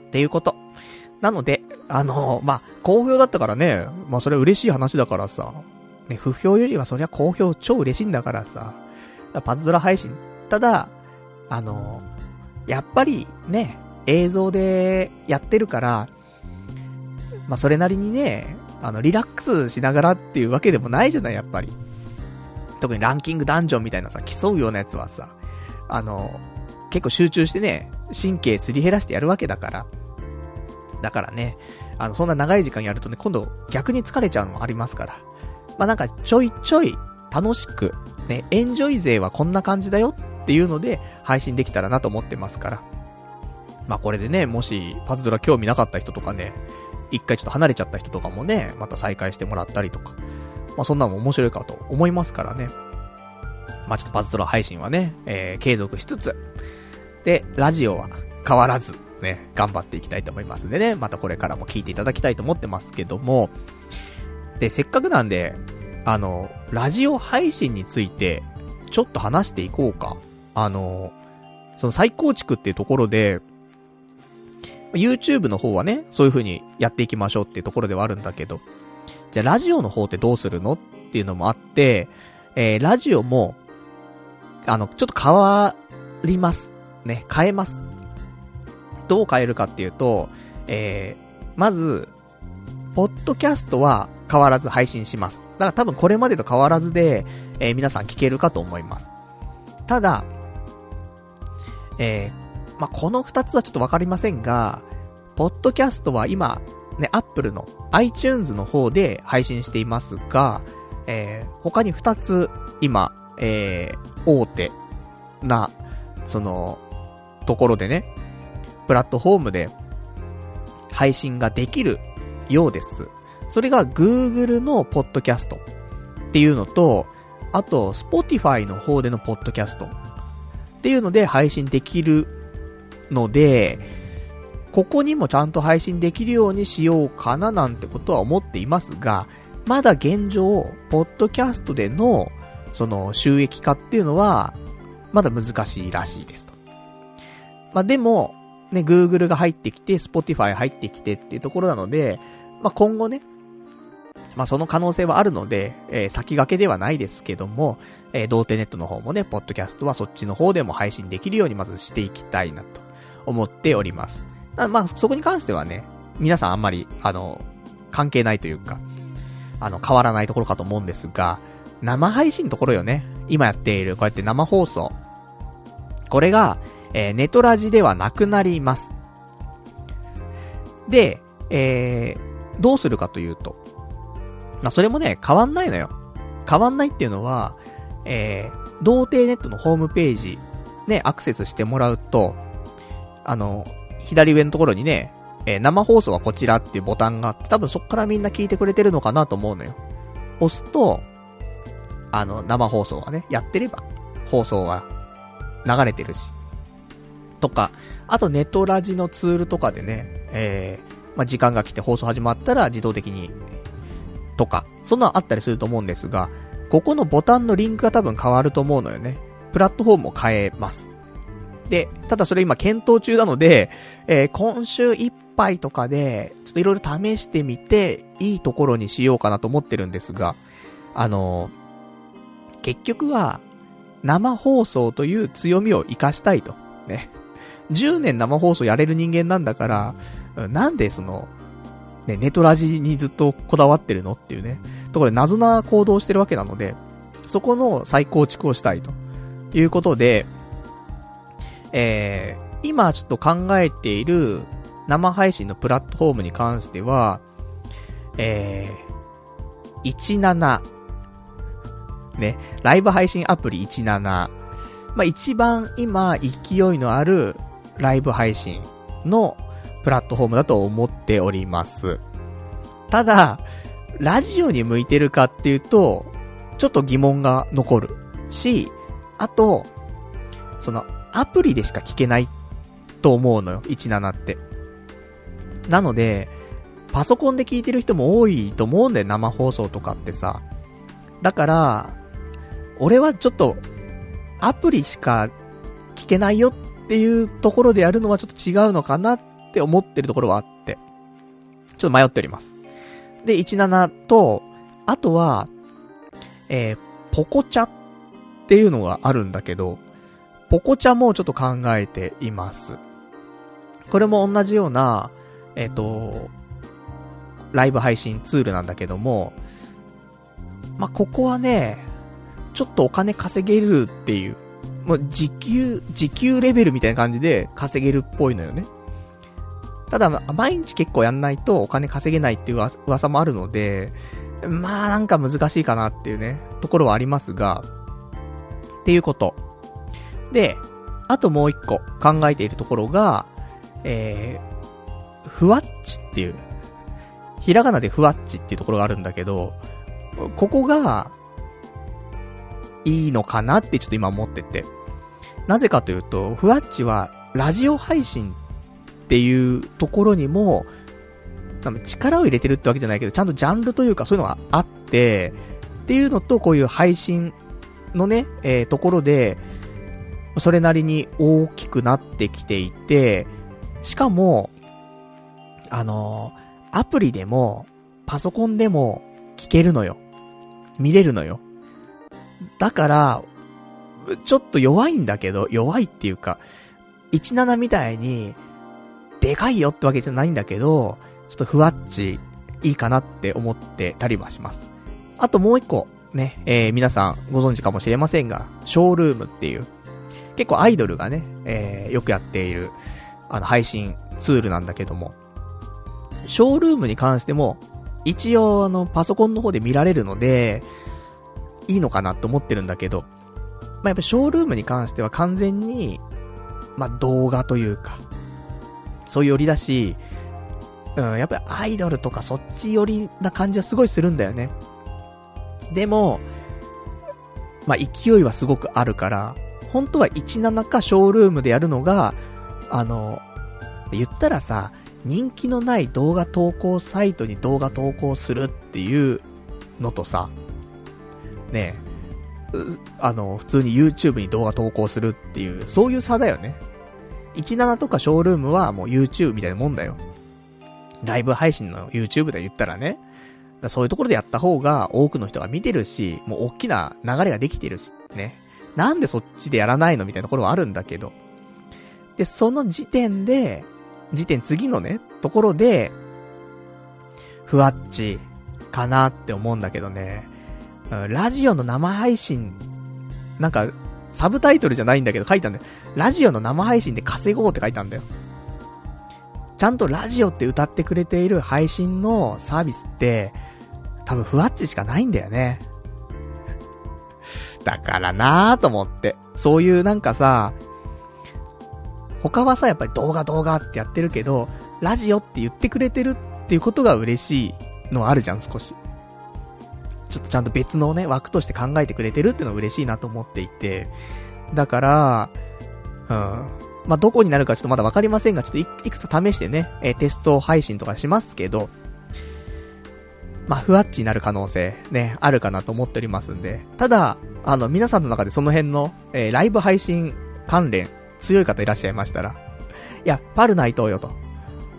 A: っていうこと。なので、あの、まあ、好評だったからね、まあそれは嬉しい話だからさ、ね、不評よりはそりゃ好評超嬉しいんだからさ、パズドラ配信。ただ、あの、やっぱりね、映像でやってるから、まあそれなりにね、あの、リラックスしながらっていうわけでもないじゃない、やっぱり。特にランキングダンジョンみたいなさ、競うようなやつはさ、あの、結構集中してね、神経すり減らしてやるわけだから。だからね、あの、そんな長い時間やるとね、今度逆に疲れちゃうのもありますから。まあ、なんかちょいちょい楽しく、ね、エンジョイ勢はこんな感じだよっていうので配信できたらなと思ってますから。まあ、これでね、もしパズドラ興味なかった人とかね、一回ちょっと離れちゃった人とかもね、また再開してもらったりとか。まあ、そんなのも面白いかと思いますからね。まあ、ちょっとパズドラ配信はね、えー、継続しつつ、で、ラジオは変わらず、ね、頑張っていきたいと思いますんでね、またこれからも聞いていただきたいと思ってますけども、で、せっかくなんで、あの、ラジオ配信について、ちょっと話していこうか。あの、その再構築っていうところで、YouTube の方はね、そういう風にやっていきましょうっていうところではあるんだけど、じゃあラジオの方ってどうするのっていうのもあって、えー、ラジオも、あの、ちょっと変わります。ね、変えます。どう変えるかっていうと、えー、まず、ポッドキャストは変わらず配信します。だから多分これまでと変わらずで、えー、皆さん聞けるかと思います。ただ、えー、まあ、この二つはちょっとわかりませんが、ポッドキャストは今、ね、アップルの iTunes の方で配信していますが、えー、他に二つ、今、えー、大手な、その、ところでね、プラットフォームで配信ができるようです。それが Google のポッドキャストっていうのと、あと Spotify の方でのポッドキャストっていうので配信できるので、ここにもちゃんと配信できるようにしようかななんてことは思っていますが、まだ現状、ポッドキャストでの、その収益化っていうのは、まだ難しいらしいですと。まあ、でも、ね、Google が入ってきて、Spotify 入ってきてっていうところなので、まあ、今後ね、まあ、その可能性はあるので、えー、先駆けではないですけども、えー、童貞ネットの方もね、ポッドキャストはそっちの方でも配信できるようにまずしていきたいなと思っております。まあ、そこに関してはね、皆さんあんまり、あの、関係ないというか、あの、変わらないところかと思うんですが、生配信のところよね。今やっている、こうやって生放送。これが、えー、ネトラジではなくなります。で、えー、どうするかというと、まあ、それもね、変わんないのよ。変わんないっていうのは、えー、童貞ネットのホームページ、ね、アクセスしてもらうと、あの、左上のところにね、えー、生放送はこちらっていうボタンがあって、多分そっからみんな聞いてくれてるのかなと思うのよ。押すと、あの、生放送がね、やってれば、放送が流れてるし。とか、あとネットラジのツールとかでね、えー、まあ、時間が来て放送始まったら自動的に、とか、そんなのあったりすると思うんですが、ここのボタンのリンクが多分変わると思うのよね。プラットフォームを変えます。で、ただそれ今検討中なので、えー、今週いっぱいとかで、ちょっといろいろ試してみて、いいところにしようかなと思ってるんですが、あのー、結局は、生放送という強みを活かしたいと。ね。10年生放送やれる人間なんだから、なんでその、ね、ネトラジにずっとこだわってるのっていうね、ところで謎な行動をしてるわけなので、そこの再構築をしたいということで、えー、今ちょっと考えている生配信のプラットフォームに関しては、えー、17。ね、ライブ配信アプリ17。まあ、一番今勢いのあるライブ配信のプラットフォームだと思っております。ただ、ラジオに向いてるかっていうと、ちょっと疑問が残るし、あと、その、アプリでしか聞けないと思うのよ、17って。なので、パソコンで聞いてる人も多いと思うんだよ、生放送とかってさ。だから、俺はちょっと、アプリしか聞けないよっていうところでやるのはちょっと違うのかなって思ってるところはあって。ちょっと迷っております。で、17と、あとは、えー、ポコチャっていうのがあるんだけど、ポコチャもちょっと考えています。これも同じような、えっ、ー、と、ライブ配信ツールなんだけども、まあ、ここはね、ちょっとお金稼げるっていう、もう時給、時給レベルみたいな感じで稼げるっぽいのよね。ただ、毎日結構やんないとお金稼げないっていう噂もあるので、まあなんか難しいかなっていうね、ところはありますが、っていうこと。で、あともう一個考えているところが、えー、ふわっちっていう、ひらがなでふわっちっていうところがあるんだけど、ここが、いいのかなってちょっと今思ってて。なぜかというと、ふわっちは、ラジオ配信っていうところにも、力を入れてるってわけじゃないけど、ちゃんとジャンルというかそういうのがあって、っていうのと、こういう配信のね、えー、ところで、それなりに大きくなってきていて、しかも、あの、アプリでも、パソコンでも聞けるのよ。見れるのよ。だから、ちょっと弱いんだけど、弱いっていうか、17みたいに、でかいよってわけじゃないんだけど、ちょっとふわっち、いいかなって思ってたりはします。あともう一個、ね、えー、皆さんご存知かもしれませんが、ショールームっていう、結構アイドルがね、えー、よくやっている、あの、配信ツールなんだけども、ショールームに関しても、一応あの、パソコンの方で見られるので、いいのかなと思ってるんだけど、まあ、やっぱショールームに関しては完全に、まあ、動画というか、そういう寄りだし、うん、やっぱりアイドルとかそっち寄りな感じはすごいするんだよね。でも、まあ、勢いはすごくあるから、本当は17かショールームでやるのが、あの、言ったらさ、人気のない動画投稿サイトに動画投稿するっていうのとさ、ねえ、あの、普通に YouTube に動画投稿するっていう、そういう差だよね。17とかショールームはもう YouTube みたいなもんだよ。ライブ配信の YouTube で言ったらね。そういうところでやった方が多くの人が見てるし、もう大きな流れができてるし、ね。なんでそっちでやらないのみたいなところはあるんだけど。で、その時点で、時点次のね、ところで、ふわっち、かなって思うんだけどね。ラジオの生配信、なんか、サブタイトルじゃないんだけど書いたんだよ。ラジオの生配信で稼ごうって書いたんだよ。ちゃんとラジオって歌ってくれている配信のサービスって、多分ふわっちしかないんだよね。だからなぁと思って。そういうなんかさ、他はさ、やっぱり動画動画ってやってるけど、ラジオって言ってくれてるっていうことが嬉しいのはあるじゃん、少し。ちょっとちゃんと別のね、枠として考えてくれてるっていうのは嬉しいなと思っていて。だから、うん。まあ、どこになるかちょっとまだわかりませんが、ちょっといくつ試してね、え、テスト配信とかしますけど、まあ、ふわっちになる可能性、ね、あるかなと思っておりますんで。ただ、あの、皆さんの中でその辺の、えー、ライブ配信関連、強い方いらっしゃいましたら、いや、パルナイトよと。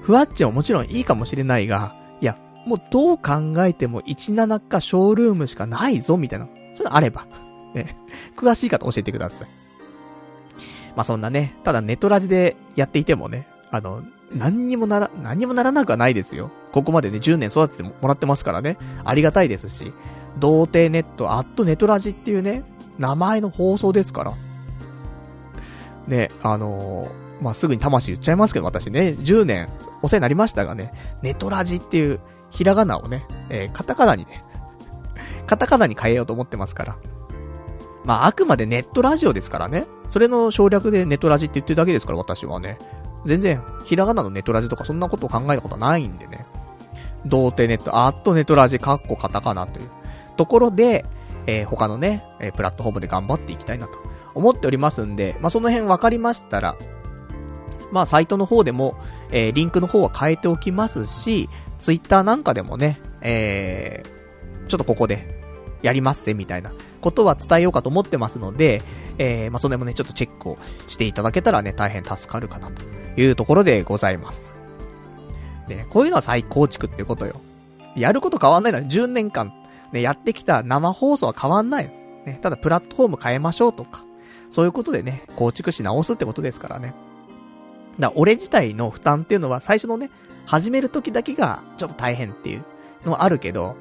A: ふわっちももちろんいいかもしれないが、いや、もうどう考えても17かショールームしかないぞ、みたいな。そういうのあれば、ね、詳しい方教えてください。まあ、そんなね、ただネトラジでやっていてもね、あの、何にもなら、何にもならなくはないですよ。ここまでね、10年育ててもらってますからね。ありがたいですし。童貞ネット、アットネトラジっていうね、名前の放送ですから。ね、あのー、まあ、すぐに魂言っちゃいますけど、私ね、10年お世話になりましたがね、ネトラジっていうひらがなをね、えー、カタカナにね、カタカナに変えようと思ってますから。まあ、あくまでネットラジオですからね。それの省略でネットラジって言ってるだけですから、私はね。全然、ひらがなのネトラジとかそんなことを考えたことないんでね。童貞ネット、アットネトラジ、カッコカタカナというところで、えー、他のね、えー、プラットフォームで頑張っていきたいなと思っておりますんで、まあ、その辺分かりましたら、まあサイトの方でも、えー、リンクの方は変えておきますし、ツイッターなんかでもね、えー、ちょっとここで、やりますぜ、みたいなことは伝えようかと思ってますので、えー、まあ、それもね、ちょっとチェックをしていただけたらね、大変助かるかな、というところでございます。で、ね、こういうのは再構築ってことよ。やること変わんないのは10年間、ね、やってきた生放送は変わんない。ね、ただプラットフォーム変えましょうとか、そういうことでね、構築し直すってことですからね。だから俺自体の負担っていうのは最初のね、始める時だけがちょっと大変っていうのはあるけど、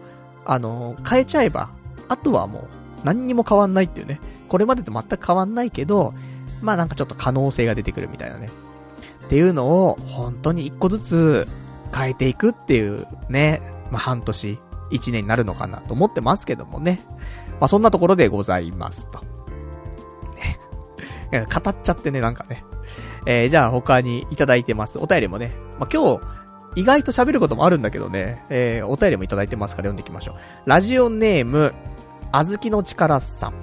A: あの、変えちゃえば、あとはもう何にも変わんないっていうね。これまでと全く変わんないけど、まあなんかちょっと可能性が出てくるみたいなね。っていうのを、本当に一個ずつ変えていくっていうね、まあ半年、一年になるのかなと思ってますけどもね。まあそんなところでございますと。ね。語っちゃってね、なんかね。えー、じゃあ他にいただいてます。お便りもね。まあ今日、意外と喋ることもあるんだけどね。えー、お便りもいただいてますから読んでいきましょう。ラジオネーム、あずきの力さん。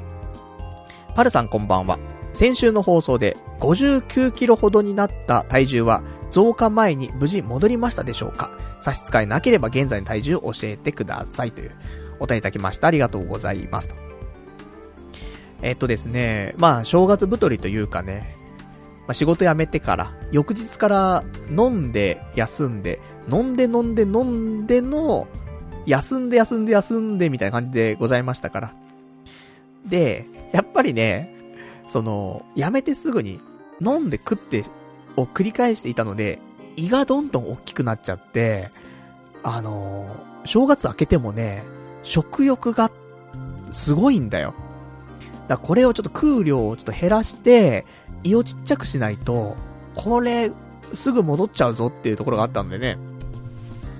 A: パルさんこんばんは。先週の放送で59キロほどになった体重は増加前に無事戻りましたでしょうか？差し支えなければ現在の体重を教えてくださいというお便りいただきました。ありがとうございます。えっとですね、まあ正月太りというかね、まあ、仕事辞めてから、翌日から飲んで休んで、飲んで飲んで飲んでの、休んで休んで休んでみたいな感じでございましたから。で、やっぱりね、その、辞めてすぐに飲んで食ってを繰り返していたので、胃がどんどん大きくなっちゃって、あの、正月明けてもね、食欲がすごいんだよ。だこれをちょっと食う量をちょっと減らして、胃をちっちゃくしないと、これ、すぐ戻っちゃうぞっていうところがあったんでね。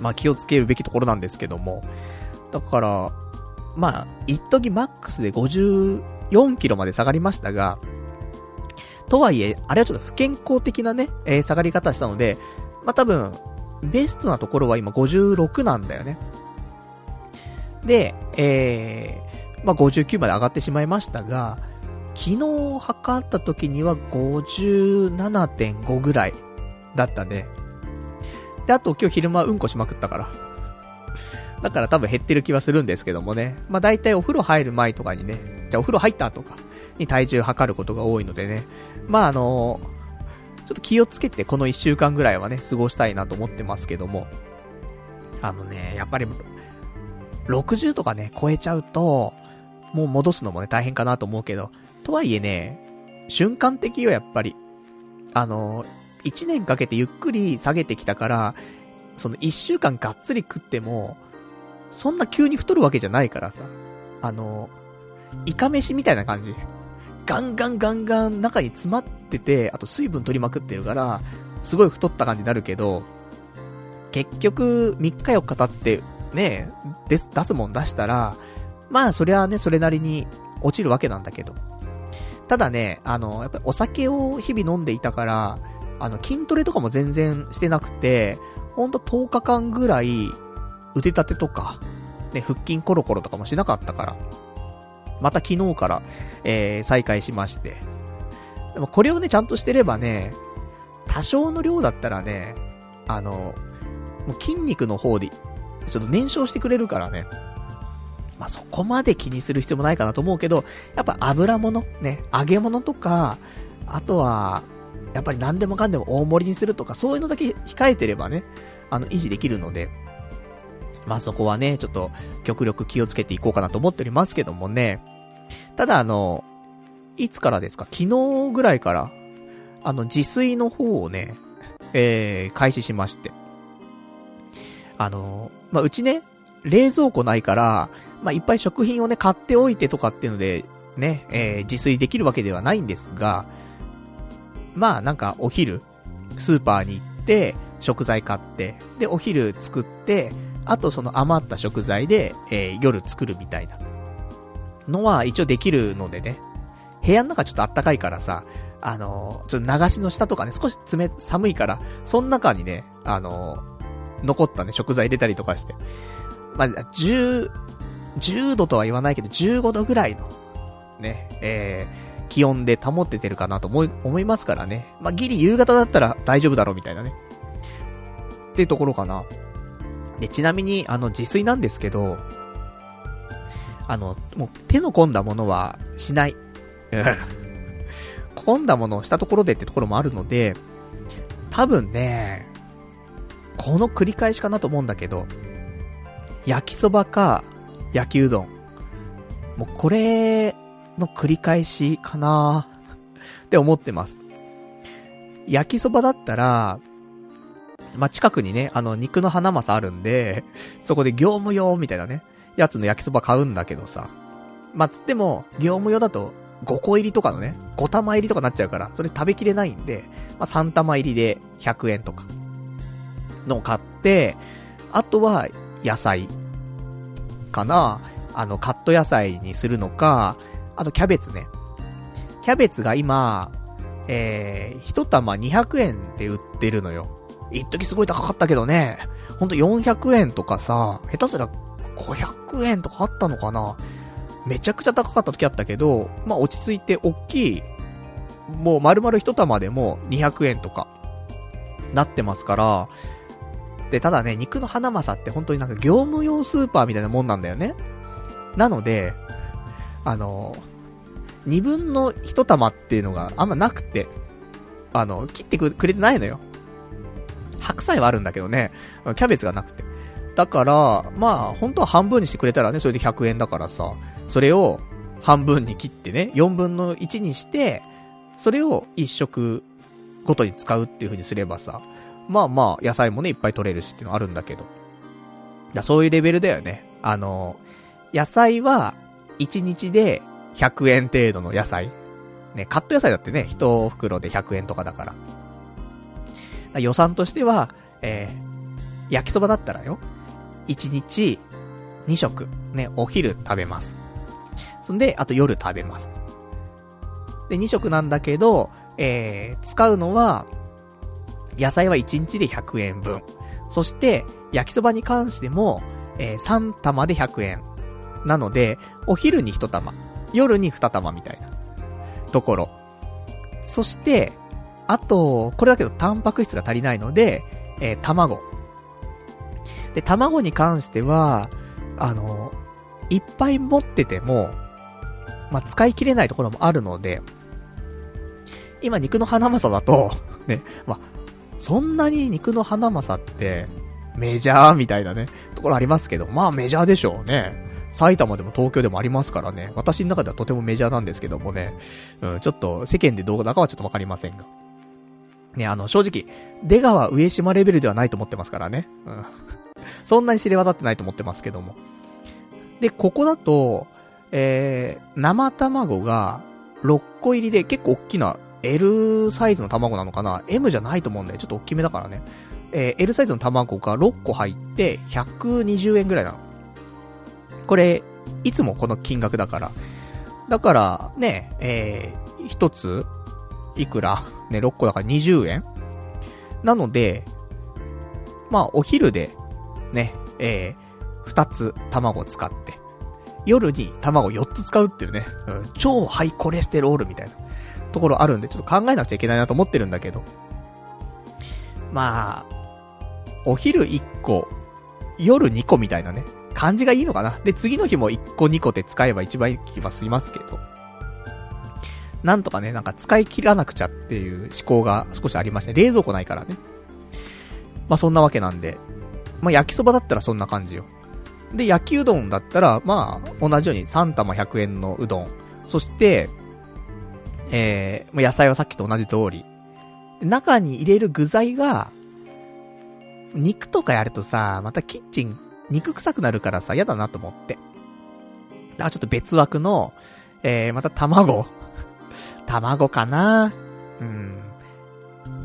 A: まあ気をつけるべきところなんですけども。だから、まあ、一時マックスで54キロまで下がりましたが、とはいえ、あれはちょっと不健康的なね、えー、下がり方したので、まあ多分、ベストなところは今56なんだよね。で、えー、まあ59まで上がってしまいましたが、昨日測った時には57.5ぐらいだったね。で、あと今日昼間うんこしまくったから。だから多分減ってる気はするんですけどもね。まあ大体お風呂入る前とかにね、じゃあお風呂入ったとかに体重測ることが多いのでね。まああのー、ちょっと気をつけてこの1週間ぐらいはね、過ごしたいなと思ってますけども。あのね、やっぱり、60とかね、超えちゃうと、もう戻すのもね、大変かなと思うけど、とはいえね、瞬間的よ、やっぱり。あの、1年かけてゆっくり下げてきたから、その1週間がっつり食っても、そんな急に太るわけじゃないからさ。あの、イカ飯みたいな感じ。ガンガンガンガン中に詰まってて、あと水分取りまくってるから、すごい太った感じになるけど、結局、3日4日経って、ね、出すもん出したら、まあ、そりゃね、それなりに落ちるわけなんだけど。ただね、あの、やっぱりお酒を日々飲んでいたから、あの、筋トレとかも全然してなくて、ほんと10日間ぐらい、腕立てとか、ね、腹筋コロコロとかもしなかったから、また昨日から、えー、再開しまして。でもこれをね、ちゃんとしてればね、多少の量だったらね、あの、もう筋肉の方で、ちょっと燃焼してくれるからね。まあ、そこまで気にする必要もないかなと思うけど、やっぱ油物、ね、揚げ物とか、あとは、やっぱり何でもかんでも大盛りにするとか、そういうのだけ控えてればね、あの、維持できるので、まあそこはね、ちょっと極力気をつけていこうかなと思っておりますけどもね。ただあの、いつからですか？昨日ぐらいから、あの、自炊の方をね、えー、開始しまして。あの、まあ、うちね、冷蔵庫ないから、まあ、いっぱい食品をね、買っておいてとかっていうので、ね、えー、自炊できるわけではないんですが、まあ、なんかお昼、スーパーに行って、食材買って、で、お昼作って、あとその余った食材で、えー、夜作るみたいな。のは一応できるのでね。部屋の中ちょっと暖かいからさ、あのー、ちょっと流しの下とかね、少し冷、寒いから、その中にね、あのー、残ったね、食材入れたりとかして。まあ、10、10度とは言わないけど、15度ぐらいの、ね、えー、気温で保っててるかなと思い、思いますからね。まあ、ギリ夕方だったら大丈夫だろうみたいなね。っていうところかな。で、ちなみに、あの、自炊なんですけど、あの、もう手の込んだものはしない。込んだものをしたところでってところもあるので、多分ね、この繰り返しかなと思うんだけど、焼きそばか、焼きうどん。もうこれの繰り返しかな って思ってます。焼きそばだったら、まあ、近くにね、あの、肉の花正あるんで、そこで業務用みたいなね、やつの焼きそば買うんだけどさ。まあ、つっても、業務用だと5個入りとかのね、5玉入りとかなっちゃうから、それ食べきれないんで、まあ、3玉入りで100円とか、のを買って、あとは野菜かなあの、カット野菜にするのか、あとキャベツね。キャベツが今、えー、一玉200円で売ってるのよ。一時すごい高かったけどね。ほんと400円とかさ、下手すら500円とかあったのかなめちゃくちゃ高かった時あったけど、まあ落ち着いて大きい、もう丸々一玉でも200円とか、なってますから、で、ただね、肉の花正って本当になんか業務用スーパーみたいなもんなんだよね。なので、あの、二分の一玉っていうのがあんまなくて、あの、切ってくれてないのよ。白菜はあるんだけどね、キャベツがなくて。だから、まあ、本当は半分にしてくれたらね、それで100円だからさ、それを半分に切ってね、4分の1にして、それを1食ごとに使うっていう風にすればさ、まあまあ、野菜もね、いっぱい取れるしっていうのあるんだけど。だそういうレベルだよね。あの、野菜は、1日で100円程度の野菜。ね、カット野菜だってね、1袋で100円とかだから。から予算としては、えー、焼きそばだったらよ、1日2食、ね、お昼食べます。そんで、あと夜食べます。で、2食なんだけど、えー、使うのは、野菜は1日で100円分。そして、焼きそばに関しても、えー、3玉で100円。なので、お昼に1玉、夜に2玉みたいな、ところ。そして、あと、これだけどタンパク質が足りないので、えー、卵。で、卵に関しては、あの、いっぱい持ってても、まあ、使い切れないところもあるので、今肉の花正だと ね、まあ、そんなに肉の花正って、メジャーみたいなね、ところありますけど、まあメジャーでしょうね。埼玉でも東京でもありますからね。私の中ではとてもメジャーなんですけどもね。うん、ちょっと世間でどうだかはちょっとわかりませんが。ね、あの、正直、出川上島レベルではないと思ってますからね。うん。そんなに知れ渡ってないと思ってますけども。で、ここだと、えー、生卵が6個入りで結構大きな L サイズの卵なのかな ?M じゃないと思うんだよ。ちょっと大きめだからね。えー、L サイズの卵が6個入って120円ぐらいなの。これ、いつもこの金額だから。だから、ね、えー、一つ、いくら？ね、6個だから20円。なので、まあ、お昼で、ね、えー、2つ卵使って、夜に卵4つ使うっていうね、うん、超ハイコレステロールみたいな。ところあるんで、ちょっと考えなくちゃいけないなと思ってるんだけど。まあ、お昼1個、夜2個みたいなね、感じがいいのかな？で、次の日も1個2個で使えば一番いい気はしますけど。なんとかね、なんか使い切らなくちゃっていう思考が少しありまして、冷蔵庫ないからね。まあそんなわけなんで。まあ焼きそばだったらそんな感じよ。で、焼きうどんだったら、まあ、同じように3玉100円のうどん。そして、えー、野菜はさっきと同じ通り。中に入れる具材が、肉とかやるとさ、またキッチン、肉臭くなるからさ、嫌だなと思って。あ、ちょっと別枠の、えー、また卵 卵かなうん。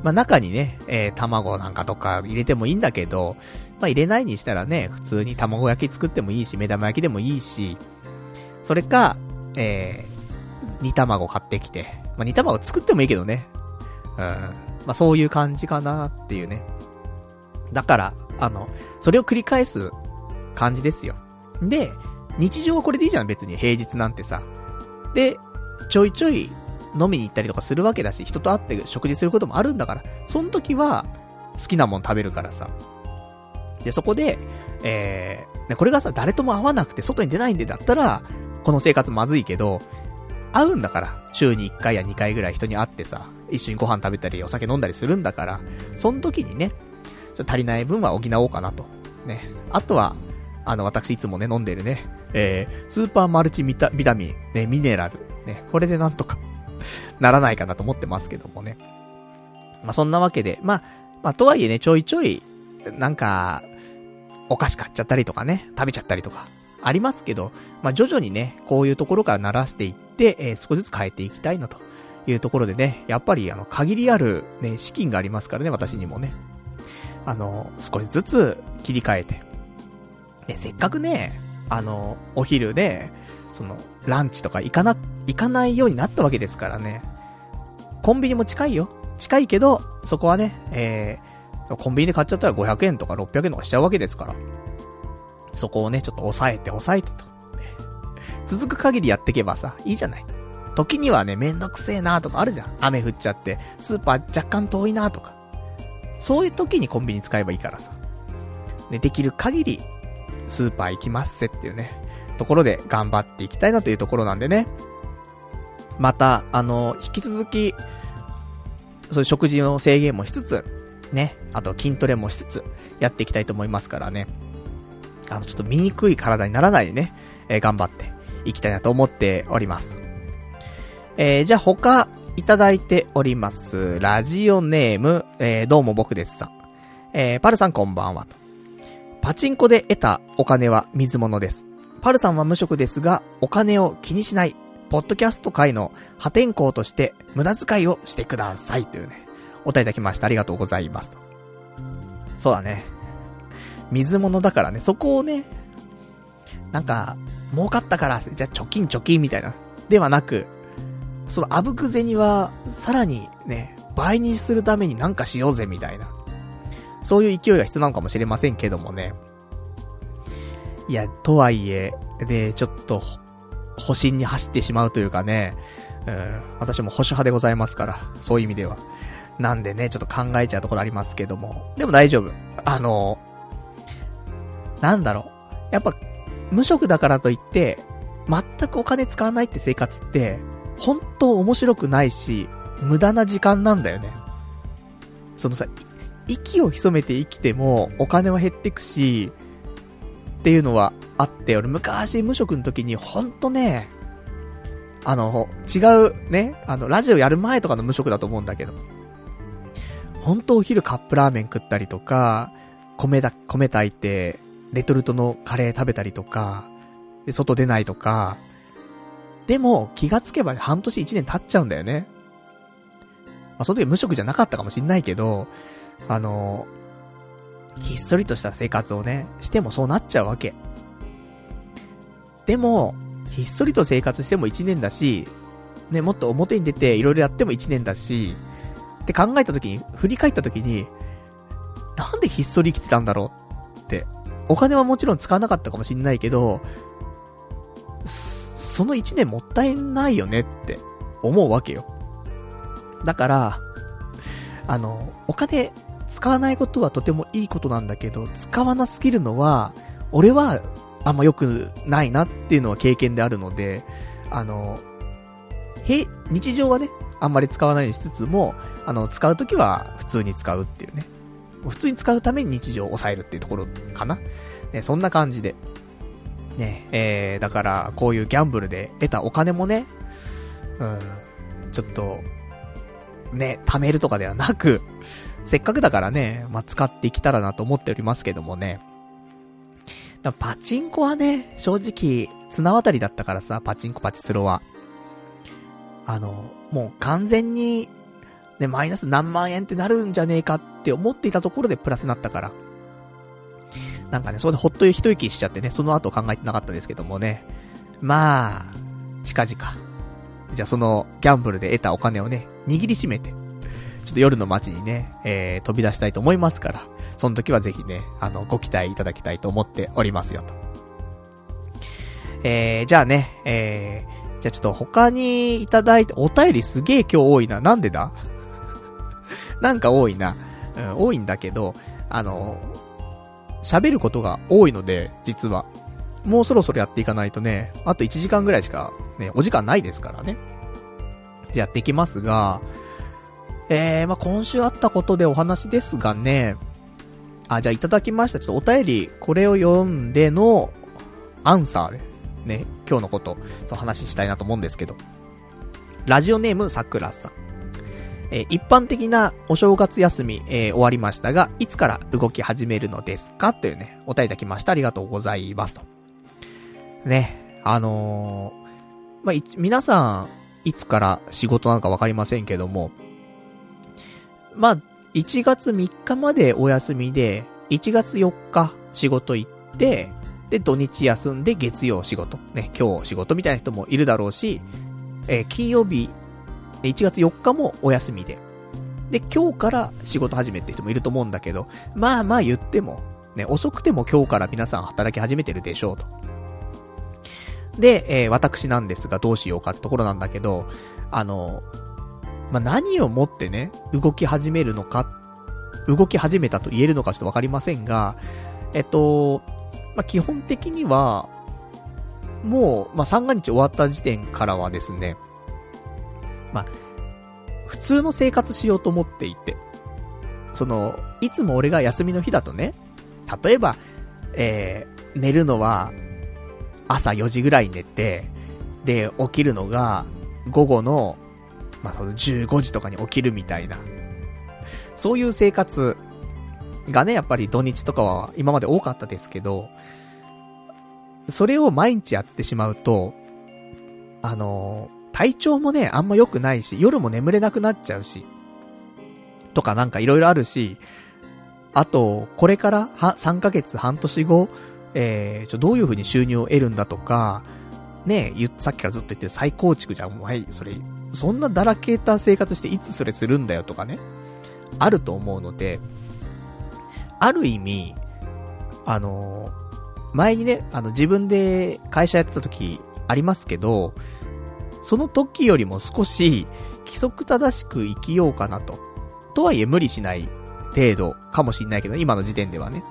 A: まあ、中にね、えー、卵なんかとか入れてもいいんだけど、まあ、入れないにしたらね、普通に卵焼き作ってもいいし、目玉焼きでもいいし、それか、えー、煮卵買ってきて、まあ、煮卵作ってもいいけどね。うん。まあ、そういう感じかなっていうね。だから、あの、それを繰り返す感じですよ。で、日常はこれでいいじゃん、別に平日なんてさ。で、ちょいちょい飲みに行ったりとかするわけだし、人と会って食事することもあるんだから、その時は、好きなもん食べるからさ。で、そこで、えー、ね、これがさ、誰とも会わなくて外に出ないんでだったら、この生活まずいけど、会うんだから、週に1回や2回ぐらい人に会ってさ、一緒にご飯食べたりお酒飲んだりするんだから、その時にね、ちょっと足りない分は補おうかなと。ね。あとは、あの、私いつもね、飲んでるね、えー、スーパーマルチビタビタミン、ね、ミネラル、ね、これでなんとか ならないかなと思ってますけどもね。まあ、そんなわけで、まあ、まあ、とはいえね、ちょいちょい、なんか、お菓子買っちゃったりとかね、食べちゃったりとか、ありますけど、まあ、徐々にね、こういうところから慣らしていって、えー、少しずつ変えていきたいなというところでね、やっぱりあの、限りあるね、資金がありますからね、私にもね。あの、少しずつ切り替えて。ね、せっかくね、あの、お昼で、その、ランチとか行かな、行かないようになったわけですからね。コンビニも近いよ。近いけど、そこはね、えー、コンビニで買っちゃったら500円とか600円とかしちゃうわけですから。そこをね、ちょっと抑えて抑えてと。続く限りやっていけばさ、いいじゃない。時にはね、めんどくせえなとかあるじゃん。雨降っちゃって、スーパー若干遠いなとか。そういう時にコンビニ使えばいいからさ。ね、できる限り、スーパー行きますせっていうね、ところで頑張っていきたいなというところなんでね。また、あの、引き続き、そういう食事の制限もしつつ、ね、あと筋トレもしつつ、やっていきたいと思いますからね。あの、ちょっと醜い体にならないでね、えー、頑張っていきたいなと思っております。えー、じゃあ他、いただいております。ラジオネーム、えー、どうも僕ですさん。えー、パルさんこんばんはと。パチンコで得たお金は水物です。パルさんは無職ですが、お金を気にしない、ポッドキャスト界の破天荒として無駄遣いをしてくださいというね、お答えいただきました。ありがとうございます。そうだね。水物だからね、そこをね、なんか、儲かったから、じゃあ貯金貯金みたいな。ではなく、そのあぶく銭は、さらにね、倍にするためになんかしようぜみたいな。そういう勢いが必要なのかもしれませんけどもね。いや、とはいえ、で、ちょっと、保身に走ってしまうというかね、うん、私も保守派でございますから、そういう意味では。なんでね、ちょっと考えちゃうところありますけども。でも大丈夫。あの、なんだろう。やっぱ、無職だからといって、全くお金使わないって生活って、本当面白くないし、無駄な時間なんだよね。そのさ、息を潜めて生きても、お金は減ってくし、っていうのはあって、俺昔無職の時にほんとね、あの、違うね、あの、ラジオやる前とかの無職だと思うんだけど、ほんとお昼カップラーメン食ったりとか、米だ、米炊いて、レトルトのカレー食べたりとか、で、外出ないとか、でも、気がつけば半年一年経っちゃうんだよね。まあ、その時無職じゃなかったかもしんないけど、あの、ひっそりとした生活をね、してもそうなっちゃうわけ。でも、ひっそりと生活しても一年だし、ね、もっと表に出ていろいろやっても一年だし、って考えた時に、振り返った時に、なんでひっそり生きてたんだろうって。お金はもちろん使わなかったかもしんないけど、その一年もったいないよねって思うわけよ。だから、あの、お金使わないことはとてもいいことなんだけど、使わなすぎるのは、俺はあんま良くないなっていうのは経験であるので、あの、へ、日常はね、あんまり使わないようにしつつも、あの、使うときは普通に使うっていうね。普通に使うために日常を抑えるっていうところかな。ね、そんな感じで。ね、えー、だから、こういうギャンブルで得たお金もね、うん、ちょっと、ね、貯めるとかではなく、せっかくだからね、まあ、使っていけたらなと思っておりますけどもね。パチンコはね、正直、綱渡りだったからさ、パチンコパチスロは。あの、もう完全にで、マイナス何万円ってなるんじゃねえかって思っていたところでプラスになったから。なんかね、それでほっと一息しちゃってね、その後考えてなかったですけどもね。まあ、近々。じゃあそのギャンブルで得たお金をね、握りしめて、ちょっと夜の街にね、えー、飛び出したいと思いますから、その時はぜひね、あの、ご期待いただきたいと思っておりますよと。えー、じゃあね、えー、じゃあちょっと他にいただいて、お便りすげえ今日多いな。なんでだ？なんか多いな。うん、多いんだけど、あの、喋ることが多いので、実は。もうそろそろやっていかないとね、あと1時間ぐらいしか、ね、お時間ないですからね。じゃあやっていきますが、えー、まあ、今週あったことでお話ですがね、あ、じゃあいただきました。ちょっとお便り、これを読んでの、アンサーで、ね、今日のこと、その話したいなと思うんですけど。ラジオネームさくらさん。えー、一般的なお正月休み、えー、終わりましたが、いつから動き始めるのですか？というね、お便りいただきました。ありがとうございますと。ね、あのー、まあ、皆さん、いつから仕事なのかわかりませんけども、まあ、1月3日までお休みで、1月4日仕事行って、で、土日休んで月曜仕事。ね、今日仕事みたいな人もいるだろうし、えー、金曜日、1月4日もお休みで。で、今日から仕事始めって人もいると思うんだけど、まあまあ言っても、ね、遅くても今日から皆さん働き始めてるでしょうと。で、えー、私なんですがどうしようかってところなんだけど、あの、まあ、何をもってね、動き始めるのか、動き始めたと言えるのかちょっとわかりませんが、えっと、まあ、基本的には、もう、まあ、三が日終わった時点からはですね、まあ、普通の生活しようと思っていて、その、いつも俺が休みの日だとね、例えば、えー、寝るのは、朝4時ぐらい寝て、で、起きるのが、午後の、まあ、その15時とかに起きるみたいな。そういう生活がね、やっぱり土日とかは今まで多かったですけど、それを毎日やってしまうと、あの体調もね、あんま良くないし、夜も眠れなくなっちゃうし、とかなんか色々あるし、あと、これからは3ヶ月半年後、えー、ちょ、どういう風に収入を得るんだとか、ねえ、さっきからずっと言ってる再構築じゃん、はい、それ、そんなだらけた生活していつそれするんだよとかね、あると思うので、ある意味、あの前にね、あの、自分で会社やってた時ありますけど、その時よりも少し規則正しく生きようかなと。とはいえ無理しない程度かもしんないけど、今の時点ではね。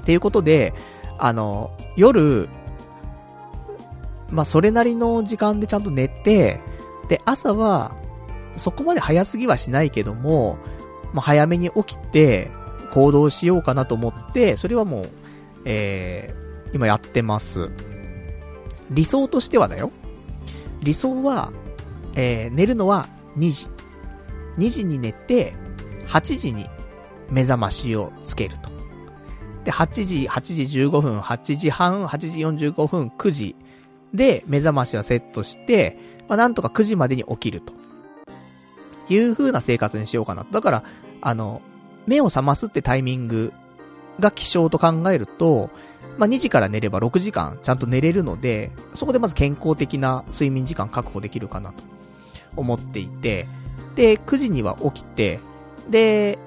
A: っていうことで、あの、夜、まあ、それなりの時間でちゃんと寝て、で、朝は、そこまで早すぎはしないけども、まあ、早めに起きて、行動しようかなと思って、それはもう、えー、今やってます。理想としてはだよ。理想は、えー、寝るのは2時。2時に寝て、8時に目覚ましをつけると。で、8時、8時15分、8時半、8時45分、9時で目覚ましはセットして、まあ、なんとか9時までに起きると。いう風な生活にしようかな。だから、あの、目を覚ますってタイミングが起床と考えると、まあ、2時から寝れば6時間ちゃんと寝れるので、そこでまず健康的な睡眠時間確保できるかなと思っていて、で、9時には起きて、で、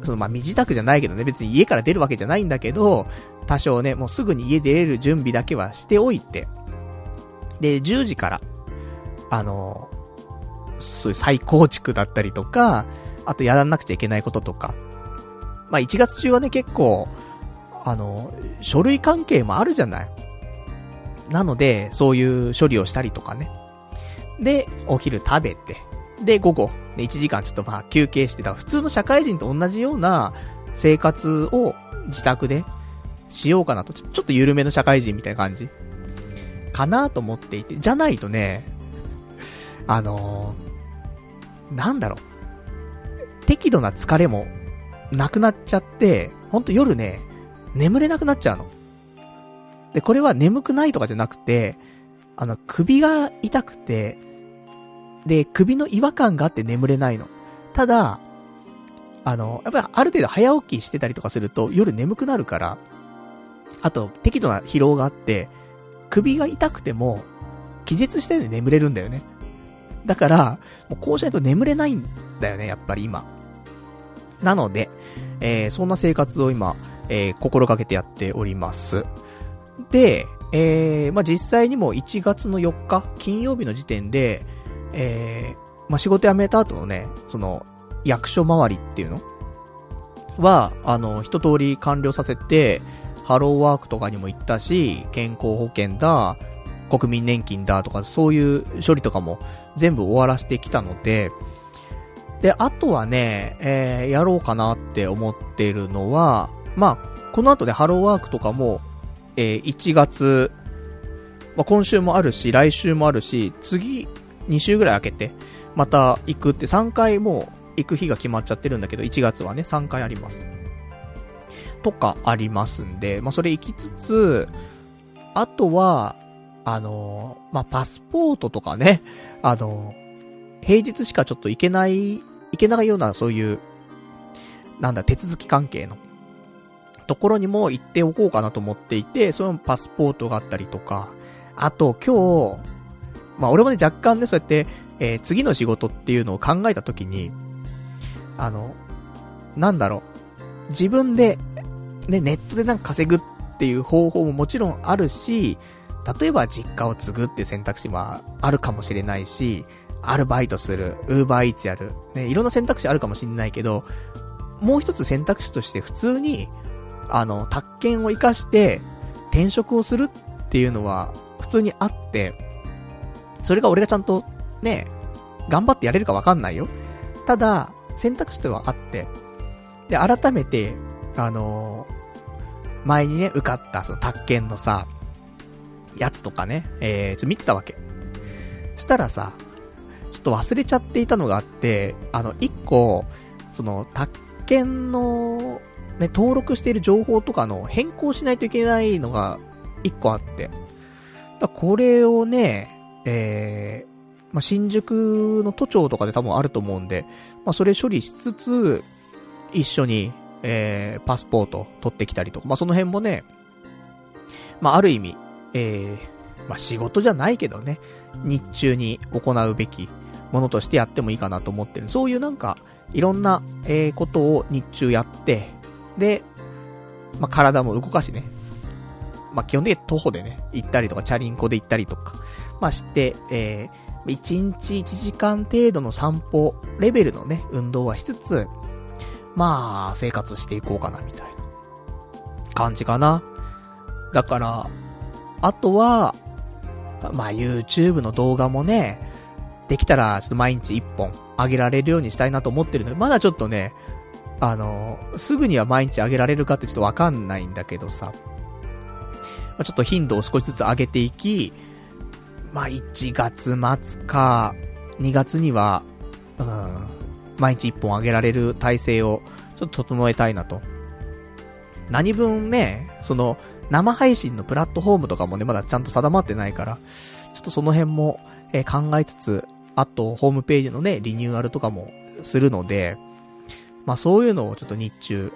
A: そのま身支度じゃないけどね、別に家から出るわけじゃないんだけど、多少ね、もうすぐに家出れる準備だけはしておいて、で、10時から、あの、そういう再構築だったりとか、あとやらなくちゃいけないこととか、まあ1月中はね、結構、あの、書類関係もあるじゃない。なので、そういう処理をしたりとかね。で、お昼食べて、で、午後、ね、1時間ちょっとまあ休憩してた。普通の社会人と同じような生活を自宅でしようかなと。ちょちょっと緩めの社会人みたいな感じ。かなと思っていて。じゃないとね、あのー、なんだろう。適度な疲れもなくなっちゃって、ほんと夜ね、眠れなくなっちゃうの。で、これは眠くないとかじゃなくて、あの、首が痛くて、で、首の違和感があって眠れないの。ただ、あの、やっぱりある程度早起きしてたりとかすると夜眠くなるから、あと、適度な疲労があって、首が痛くても、気絶したように眠れるんだよね。だから、もうこうしないと眠れないんだよね、やっぱり今。なので、えー、そんな生活を今、えー、心がけてやっております。で、えー、まあ、実際にも1月の4日、金曜日の時点で、えー、まあ、仕事辞めた後のね、その、役所周りっていうの？は、あの、一通り完了させて、ハローワークとかにも行ったし、健康保険だ、国民年金だとか、そういう処理とかも全部終わらせてきたので、で、あとはね、えー、やろうかなって思ってるのは、まあ、この後でハローワークとかも、えー、1月、まあ、今週もあるし、来週もあるし、次、2週ぐらい空けて、また行くって3回もう行く日が決まっちゃってるんだけど、1月はね、3回あります。とかありますんで、まあ、それ行きつつ、あとは、あの、まあ、パスポートとかね、あの、平日しかちょっと行けない、行けないようなそういう、なんだ、手続き関係のところにも行っておこうかなと思っていて、そのパスポートがあったりとか、あと今日、まあ俺もね若干ね、そうやって、えー、次の仕事っていうのを考えたときに、あの、なんだろう、自分で、ね、ネットでなんか稼ぐっていう方法ももちろんあるし、例えば実家を継ぐっていう選択肢はあるかもしれないし、アルバイトする、ウーバーイーツやる、ね、いろんな選択肢あるかもしれないけど、もう一つ選択肢として普通に、あの、宅建を活かして転職をするっていうのは普通にあって、それが俺がちゃんとね、頑張ってやれるかわかんないよ。ただ、選択肢とはあって、で、改めて、あのー、前にね、受かったその宅建のさ、やつとかね、えー、ちょっと見てたわけ。したらさ、ちょっと忘れちゃっていたのがあって、あの、一個、その、宅建の、ね、登録している情報とかの変更しないといけないのが、一個あって。だこれをね、えー、まあ、新宿の都庁とかで多分あると思うんで、まあ、それ処理しつつ、一緒に、えー、パスポート取ってきたりとか、まあ、その辺もね、まあ、ある意味、えー、まあ、仕事じゃないけどね、日中に行うべきものとしてやってもいいかなと思ってる。そういうなんか、いろんな、えー、ことを日中やって、で、まあ、体も動かしね。まあ、基本的に徒歩でね、行ったりとか、チャリンコで行ったりとか、まあ、して、えー、1日1時間程度の散歩、レベルのね、運動はしつつ、まあ、生活していこうかな、みたいな感じかな。だから、あとは、まあ YouTube の動画もね、できたらちょっと毎日1本上げられるようにしたいなと思ってるので、まだちょっとね、あの、すぐには毎日上げられるかってちょっとわかんないんだけどさ、まあ、ちょっと頻度を少しずつ上げていき、まあ1月末か、2月には、うん、毎日1本上げられる体制をちょっと整えたいなと。何分ね、その、生配信のプラットフォームとかもね、まだちゃんと定まってないから、ちょっとその辺も、えー、考えつつ、あと、ホームページのね、リニューアルとかもするので、まあそういうのをちょっと日中、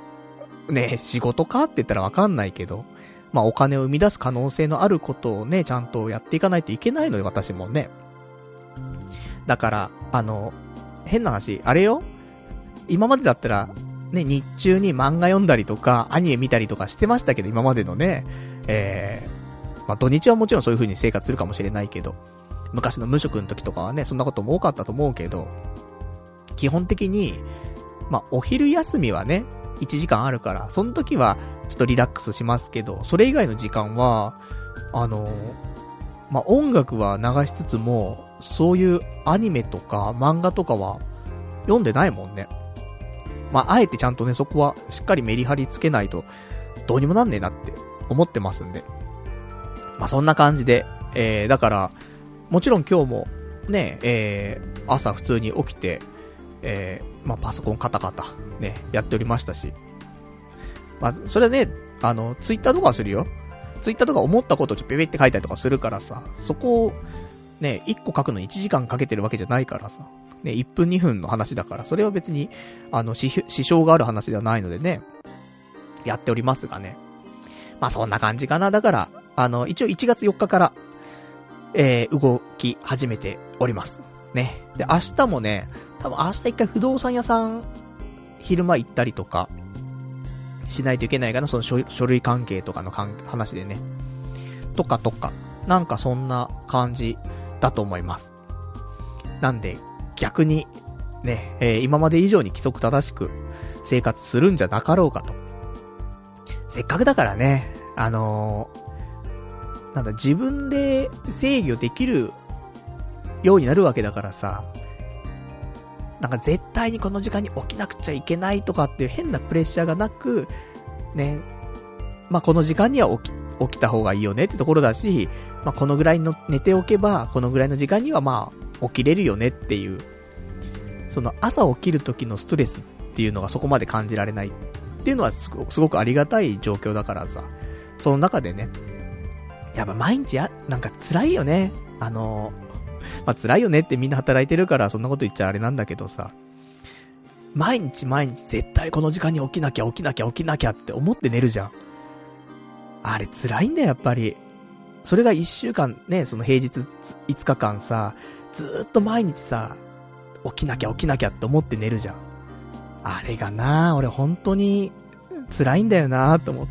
A: ね、仕事かって言ったらわかんないけど、まあお金を生み出す可能性のあることをね、ちゃんとやっていかないといけないので、私もね。だから、あの、変な話、あれよ今までだったら、ね、日中に漫画読んだりとか、アニメ見たりとかしてましたけど、今までのね、えー、まあ、土日はもちろんそういう風に生活するかもしれないけど、昔の無職の時とかはね、そんなことも多かったと思うけど、基本的に、まあ、お昼休みはね、1時間あるから、その時は、ちょっとリラックスしますけど、それ以外の時間は、あのまあ、音楽は流しつつも、そういうアニメとか漫画とかは読んでないもんね。まあ、あえてちゃんとね、そこはしっかりメリハリつけないと、どうにもなんねえなって思ってますんで。まあ、そんな感じで、えー、だから、もちろん今日も、ね、えー、朝普通に起きて、えー、まあ、パソコンカタカタ、ね、やっておりましたし。まあ、それはね、あの、ツイッターとかはするよ。ツイッターとか思ったことをちょっとペペって書いたりとかするからさ、そこを、ね、1個書くのに1時間かけてるわけじゃないからさ。ね、1分2分の話だから、それは別に、あの、支障がある話ではないのでね、やっておりますがね。まあそんな感じかな。だから、あの、一応1月4日から、えー、動き始めております。ね。で、明日もね、多分明日一回不動産屋さん、昼間行ったりとか、しないといけないかな、その書類関係とかの話でね。とかとか、なんかそんな感じだと思います。なんで、逆に、ね、えー、今まで以上に規則正しく生活するんじゃなかろうかと。せっかくだからね、あのー、なんだ、自分で制御できるようになるわけだからさ、なんか絶対にこの時間に起きなくちゃいけないとかっていう変なプレッシャーがなく、ね、まあ、この時間には起き、起きた方がいいよねってところだし、まあ、このぐらいの寝ておけば、このぐらいの時間にはまあ、起きれるよねっていう、その朝起きる時のストレスっていうのがそこまで感じられないっていうのはすごくありがたい状況だからさ、その中でね、やっぱ毎日や、なんか辛いよね。あのまあ、辛いよねってみんな働いてるからそんなこと言っちゃあれなんだけどさ、毎日毎日絶対この時間に起きなきゃ起きなきゃ起きなきゃって思って寝るじゃん。あれ辛いんだよ、やっぱり。それが一週間ね、その平日5日間さ、ずっと毎日さ、起きなきゃ起きなきゃって思って寝るじゃん。あれがな俺本当に辛いんだよなと思っ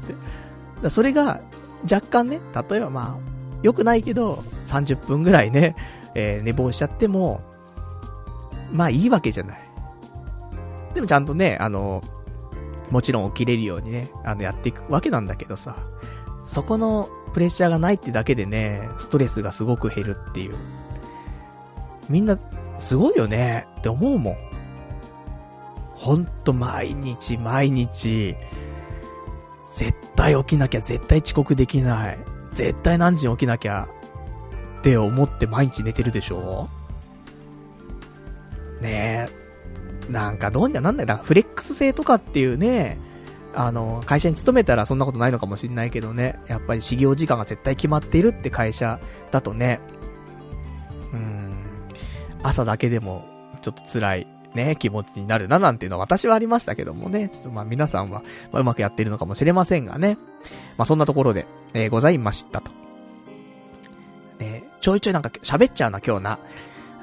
A: て。それが若干ね、例えばまあ、良くないけど、30分ぐらいね、えー、寝坊しちゃっても、まあいいわけじゃない。でもちゃんとね、あの、もちろん起きれるようにね、あの、やっていくわけなんだけどさ、そこのプレッシャーがないってだけでね、ストレスがすごく減るっていう。みんな、すごいよねって思うもん。ほんと毎日毎日、絶対起きなきゃ、絶対遅刻できない。絶対何時に起きなきゃ、って思って毎日寝てるでしょねえ。なんかどうにかなんないだ。フレックス制とかっていうね、あの、会社に勤めたらそんなことないのかもしんないけどね、やっぱり始業時間が絶対決まっているって会社だとね、うん、朝だけでもちょっと辛いね、気持ちになるななんていうのは私はありましたけどもね、ちょっとまあ皆さんは、まあ、うまくやってるのかもしれませんがね、まあそんなところで、えー、ございましたと。ね、ちょいちょいなんか喋っちゃうな今日な。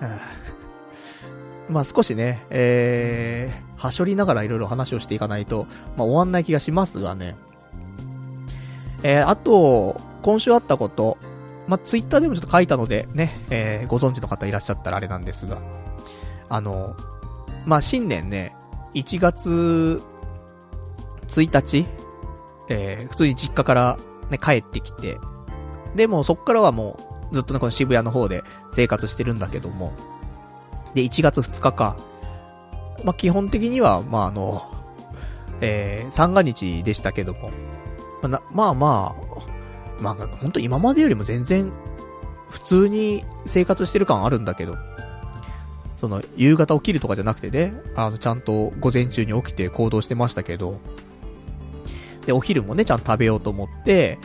A: まあ少しね、えー、はしょりながらいろいろ話をしていかないと、まあ終わんない気がしますがね。えー、あと、今週あったこと、まあツイッターでもちょっと書いたので、ね、えー、ご存知の方いらっしゃったらあれなんですが、あの、まあ新年ね、1月1日、えー、普通に実家からね、帰ってきて、でもそっからはもう、ずっとね、この渋谷の方で生活してるんだけども、で、1月2日か。まあ、基本的には、まあ、あの、えー、三が日でしたけども。まあ、まあまあ、まあ、ほんと今までよりも全然、普通に生活してる感あるんだけど。その、夕方起きるとかじゃなくてね、あの、ちゃんと午前中に起きて行動してましたけど。で、お昼もね、ちゃんと食べようと思って、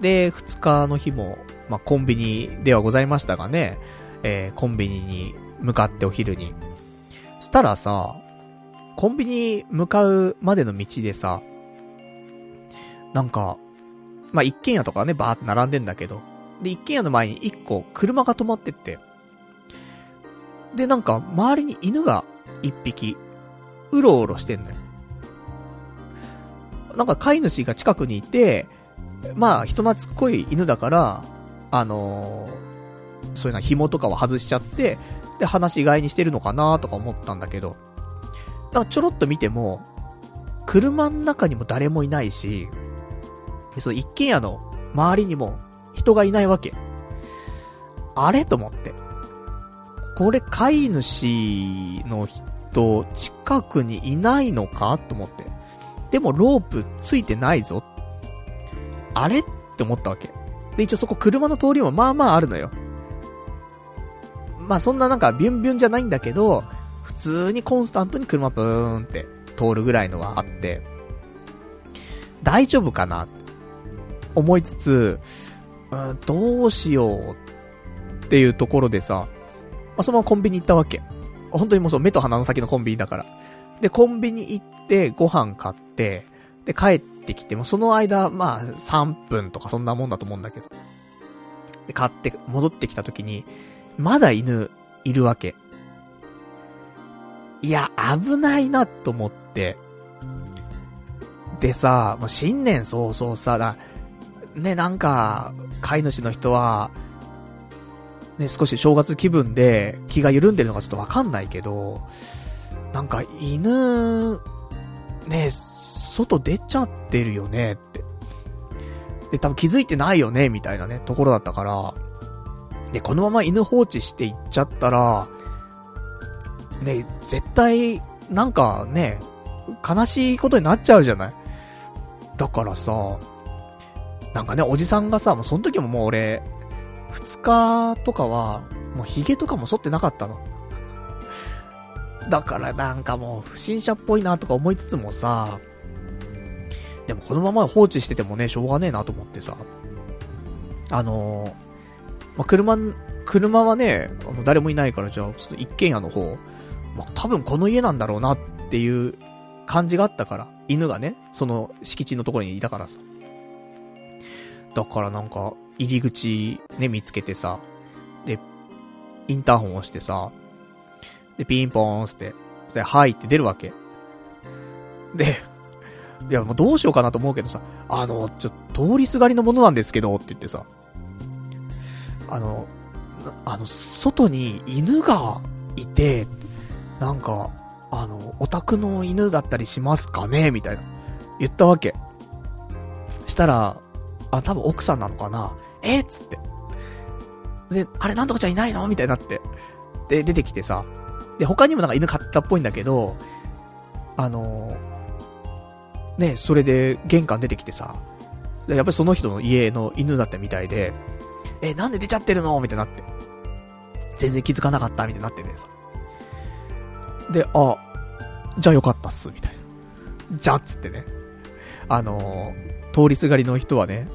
A: で、二日の日も、まあ、コンビニではございましたがね、えー、コンビニに向かってお昼に。したらさ、コンビニ向かうまでの道でさ、なんか、まあ、一軒家とかね、バーって並んでんだけど、で、一軒家の前に一個車が止まってって、で、なんか、周りに犬が一匹、うろうろしてんのよ。なんか飼い主が近くにいて、まあ、人懐っこい犬だから、あのー、そういうな紐とかは外しちゃって、で、話し飼いにしてるのかなとか思ったんだけど、なんかちょろっと見ても、車の中にも誰もいないし、で、その一軒家の周りにも人がいないわけ。あれ？と思って。これ飼い主の人、近くにいないのか？と思って。でもロープついてないぞ。あれ？って思ったわけ。で、一応そこ車の通りもまあまああるのよ。まあそんななんかビュンビュンじゃないんだけど、普通にコンスタントに車ブーンって通るぐらいのはあって、大丈夫かな？思いつつ、うん、どうしようっていうところでさ、まあ、そのままコンビニ行ったわけ。本当にもうそう目と鼻の先のコンビニだから。で、コンビニ行ってご飯買って、で、帰ってきてもその間、まあ3分とかそんなもんだと思うんだけど。で、買って戻ってきた時に、まだ犬いるわけ。いや、危ないなと思って。でさ、もう新年早々さ、だ、ね、なんか、飼い主の人は、ね、少し正月気分で気が緩んでるのかちょっとわかんないけど、なんか犬、ね、外出ちゃってるよねって。で、多分気づいてないよね、みたいなね、ところだったから、で、このまま犬放置していっちゃったら、ね、絶対、なんかね、悲しいことになっちゃうじゃないだからさ、なんかね、おじさんがさ、もうその時ももう俺、二日とかは、もう髭とかも剃ってなかったの。だからなんかもう不審者っぽいなとか思いつつもさ、でもこのまま放置しててもね、しょうがねえなと思ってさ、あのー、まあ、車、車はね、あの誰もいないからじゃあ、その一軒家の方、まあ、多分この家なんだろうなっていう感じがあったから、犬がね、その敷地のところにいたからさ。だからなんか、入り口ね、見つけてさ、で、インターホン押してさ、で、ピンポーンって、で、はいって出るわけ。で、いや、もうどうしようかなと思うけどさ、あの、ちょ、通りすがりのものなんですけど、って言ってさ、あの、あの、外に犬がいて、なんか、あの、お宅の犬だったりしますかねみたいな。言ったわけ。したら、あ、多分奥さんなのかな？えっつって。で、あれなんとかちゃんいないの？みたいになって。で、出てきてさ。で、他にもなんか犬飼ったっぽいんだけど、あのー、ね、それで玄関出てきてさ。やっぱりその人の家の犬だったみたいで、え、なんで出ちゃってるの？みたいになって。全然気づかなかった？みたいになってねさ。で、あ、じゃあよかったっす、みたいな。じゃっつってね。あのー、通りすがりの人はね、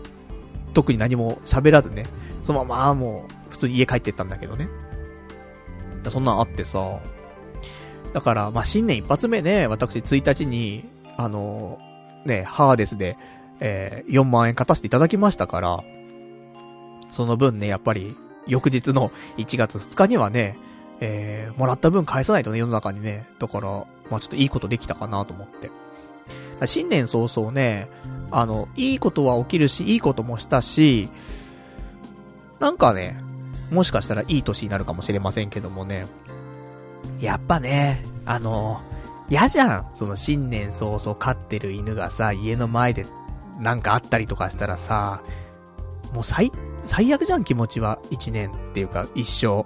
A: 特に何も喋らずね、そのままもう、普通に家帰ってったんだけどね。そんなんあってさ、だから、まあ、新年一発目ね、私1日に、あの、ね、ハーデスで、えー、4万円勝たせていただきましたから、その分ね、やっぱり、翌日の1月2日にはね、えー、もらった分返さないとね、世の中にね。だから、まあちょっといいことできたかなと思って。新年早々ね、あの、いいことは起きるし、いいこともしたし、なんかね、もしかしたらいい年になるかもしれませんけどもね。やっぱね、あの、嫌じゃん。その新年早々飼ってる犬がさ、家の前でなんかあったりとかしたらさ、もう最、最悪じゃん気持ちは。一年っていうか一生。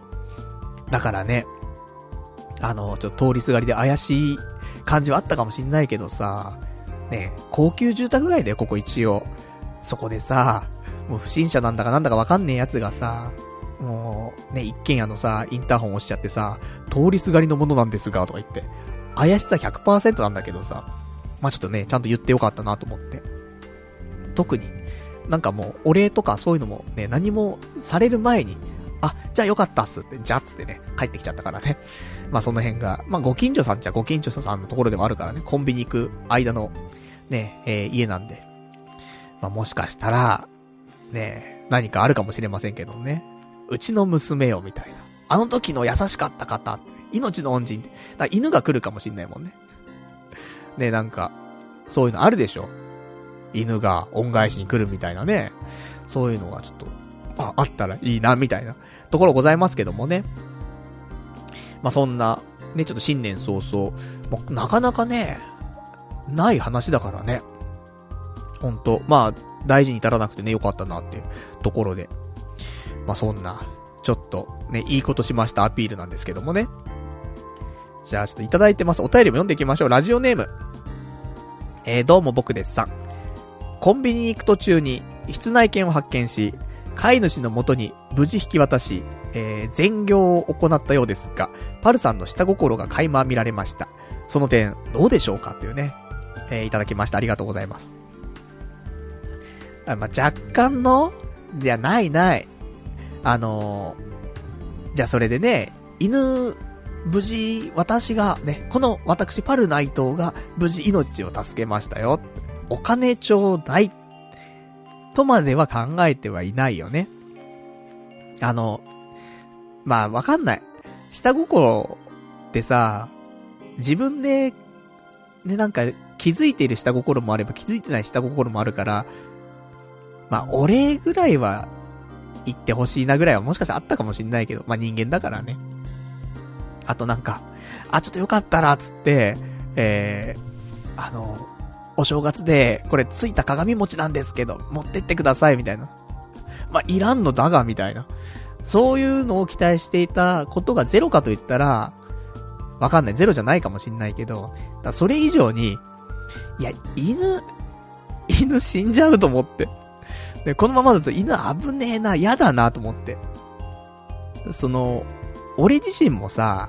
A: だからね、あの、ちょっと通りすがりで怪しい感じはあったかもしんないけどさ、ね、高級住宅街だよ、ここ一応。そこでさ、もう不審者なんだかなんだかわかんねえ奴がさ、もう、ね、一軒家のさ、インターホン押しちゃってさ、通りすがりのものなんですが、とか言って。怪しさ100%なんだけどさ、まあ、ちょっとね、ちゃんと言ってよかったなと思って。特に、なんかもう、お礼とかそういうのもね、何もされる前に、あ、じゃあよかったっすって、じゃっつってね、帰ってきちゃったからね。まあその辺が、まあご近所さんじゃご近所さんのところでもあるからね、コンビニ行く間の、ね、えー、家なんで。まあもしかしたら、ね、何かあるかもしれませんけどね。うちの娘よ、みたいな。あの時の優しかった方、命の恩人って。だ犬が来るかもしんないもんね。ね、なんか、そういうのあるでしょ。犬が恩返しに来るみたいなね。そういうのがちょっと、あ、あったらいいな、みたいなところございますけどもね。まあ、そんな、ね、ちょっと新年早々、もうなかなかね、ない話だからね。ほんと、まあ、大事に至らなくてね、よかったなっていうところで。まあ、そんな、ちょっと、ね、いいことしましたアピールなんですけどもね。じゃあ、ちょっといただいてます。お便りも読んでいきましょう。ラジオネーム。えー、どうも僕ですさん。コンビニに行く途中に、室内犬を発見し、飼い主のもとに無事引き渡し、えー、全業を行ったようですが、パルさんの下心が垣間見られました。その点、どうでしょうかっていうね、えー、いただきました。ありがとうございます。あまあ、若干の、じゃないない。あのー、じゃあそれでね、犬、無事、私がね、この私パルナイトが無事命を助けましたよ。お金ちょうだい。とまでは考えてはいないよね。あの、まあわかんない。下心ってさ、自分で、ね、なんか気づいている下心もあれば気づいてない下心もあるから、まあお礼ぐらいは言ってほしいなぐらいはもしかしたらあったかもしんないけど、まあ、人間だからね。あとなんか、あ、ちょっとよかったら、つって、えー、あの、お正月で、これついた鏡餅なんですけど、持ってってください、みたいな。まあ、いらんのだが、みたいな。そういうのを期待していたことがゼロかと言ったら、わかんない。ゼロじゃないかもしんないけど、だそれ以上に、いや、犬、犬死んじゃうと思って。で、このままだと犬危ねえな、嫌だなと思って。その、俺自身もさ、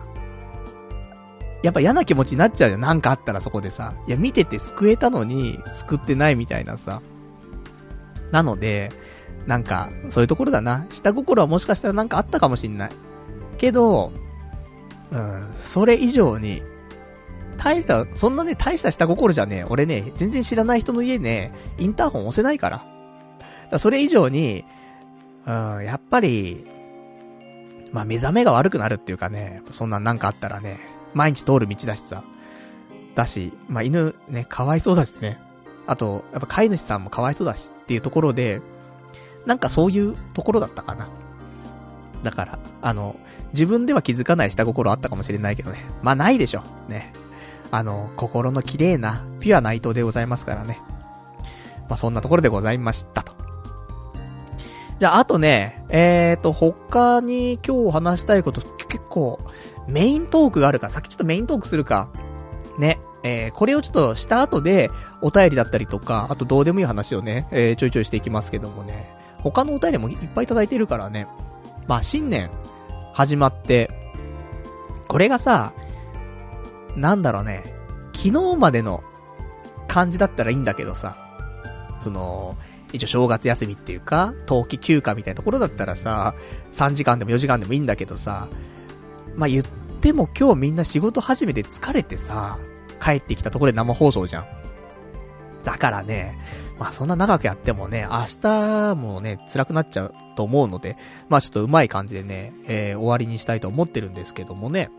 A: やっぱ嫌な気持ちになっちゃうよ。なんかあったらそこでさ。いや、見てて救えたのに、救ってないみたいなさ。なので、なんか、そういうところだな。下心はもしかしたらなんかあったかもしんない。けど、うん、それ以上に、大した、そんなね、大した下心じゃねえ、俺ね、全然知らない人の家ね、インターホン押せないから。からそれ以上に、うん、やっぱり、まあ目覚めが悪くなるっていうかね、そんなんなんかあったらね、毎日通る道だしさ。だし、まあ犬ね、かわいそうだしね。あと、やっぱ飼い主さんもかわいそうだしっていうところで、なんかそういうところだったかな。だから、あの、自分では気づかない下心あったかもしれないけどね。まあないでしょ。ね。あの、心の綺麗な、ピュアな伊藤でございますからね。まあそんなところでございましたと。じゃあ、あとね、えーと、他に今日話したいこと、結構、メイントークがあるから、さっきちょっとメイントークするか。ね。えー、これをちょっとした後で、お便りだったりとか、あとどうでもいい話をね、えー、ちょいちょいしていきますけどもね。他のお便りもいっぱいいただいてるからね。まあ、新年、始まって、これがさ、なんだろうね、昨日までの感じだったらいいんだけどさ、その、一応正月休みっていうか、冬季休暇みたいなところだったらさ、3時間でも4時間でもいいんだけどさ、まあ、言っても今日みんな仕事始めて疲れてさ、帰ってきたところで生放送じゃん。だからね、まあそんな長くやってもね、明日もね、辛くなっちゃうと思うので、まあちょっとうまい感じでね、えー、終わりにしたいと思ってるんですけどもね。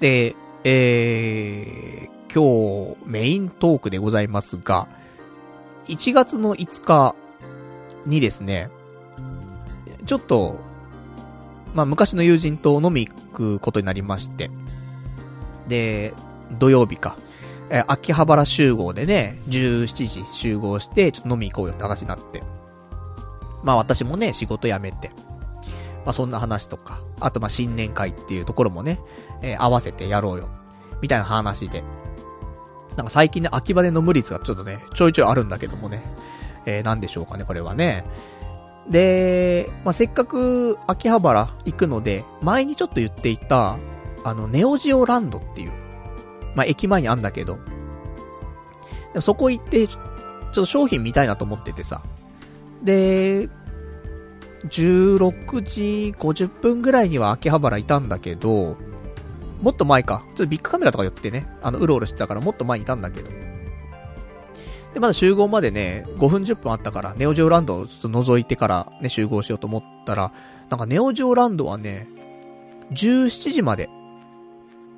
A: で、えー、今日メイントークでございますが、1月の5日にですね、ちょっと、まあ、昔の友人と飲み行くことになりまして、で、土曜日か。え秋葉原集合でね、17時集合して、ちょっと飲み行こうよって話になって。まあ私もね、仕事辞めて。まあそんな話とか、あとまあ新年会っていうところもね、えー、合わせてやろうよ。みたいな話で。なんか最近ね、秋葉で飲む率がちょっとね、ちょいちょいあるんだけどもね。えー、なんでしょうかね、これはね。で、まあ、せっかく秋葉原行くので、前にちょっと言っていた、あの、ネオジオランドっていう、まあ、駅前にあんだけど、でもそこ行って、ちょっと商品見たいなと思っててさ。で、16時50分ぐらいには秋葉原いたんだけど、もっと前か。ちょっとビッグカメラとか寄ってね、あの、うろうろしてたからもっと前にいたんだけど。で、まだ集合までね、5分10分あったから、ネオジオランドをちょっと覗いてからね、集合しようと思ったら、なんかネオジオランドはね、17時まで、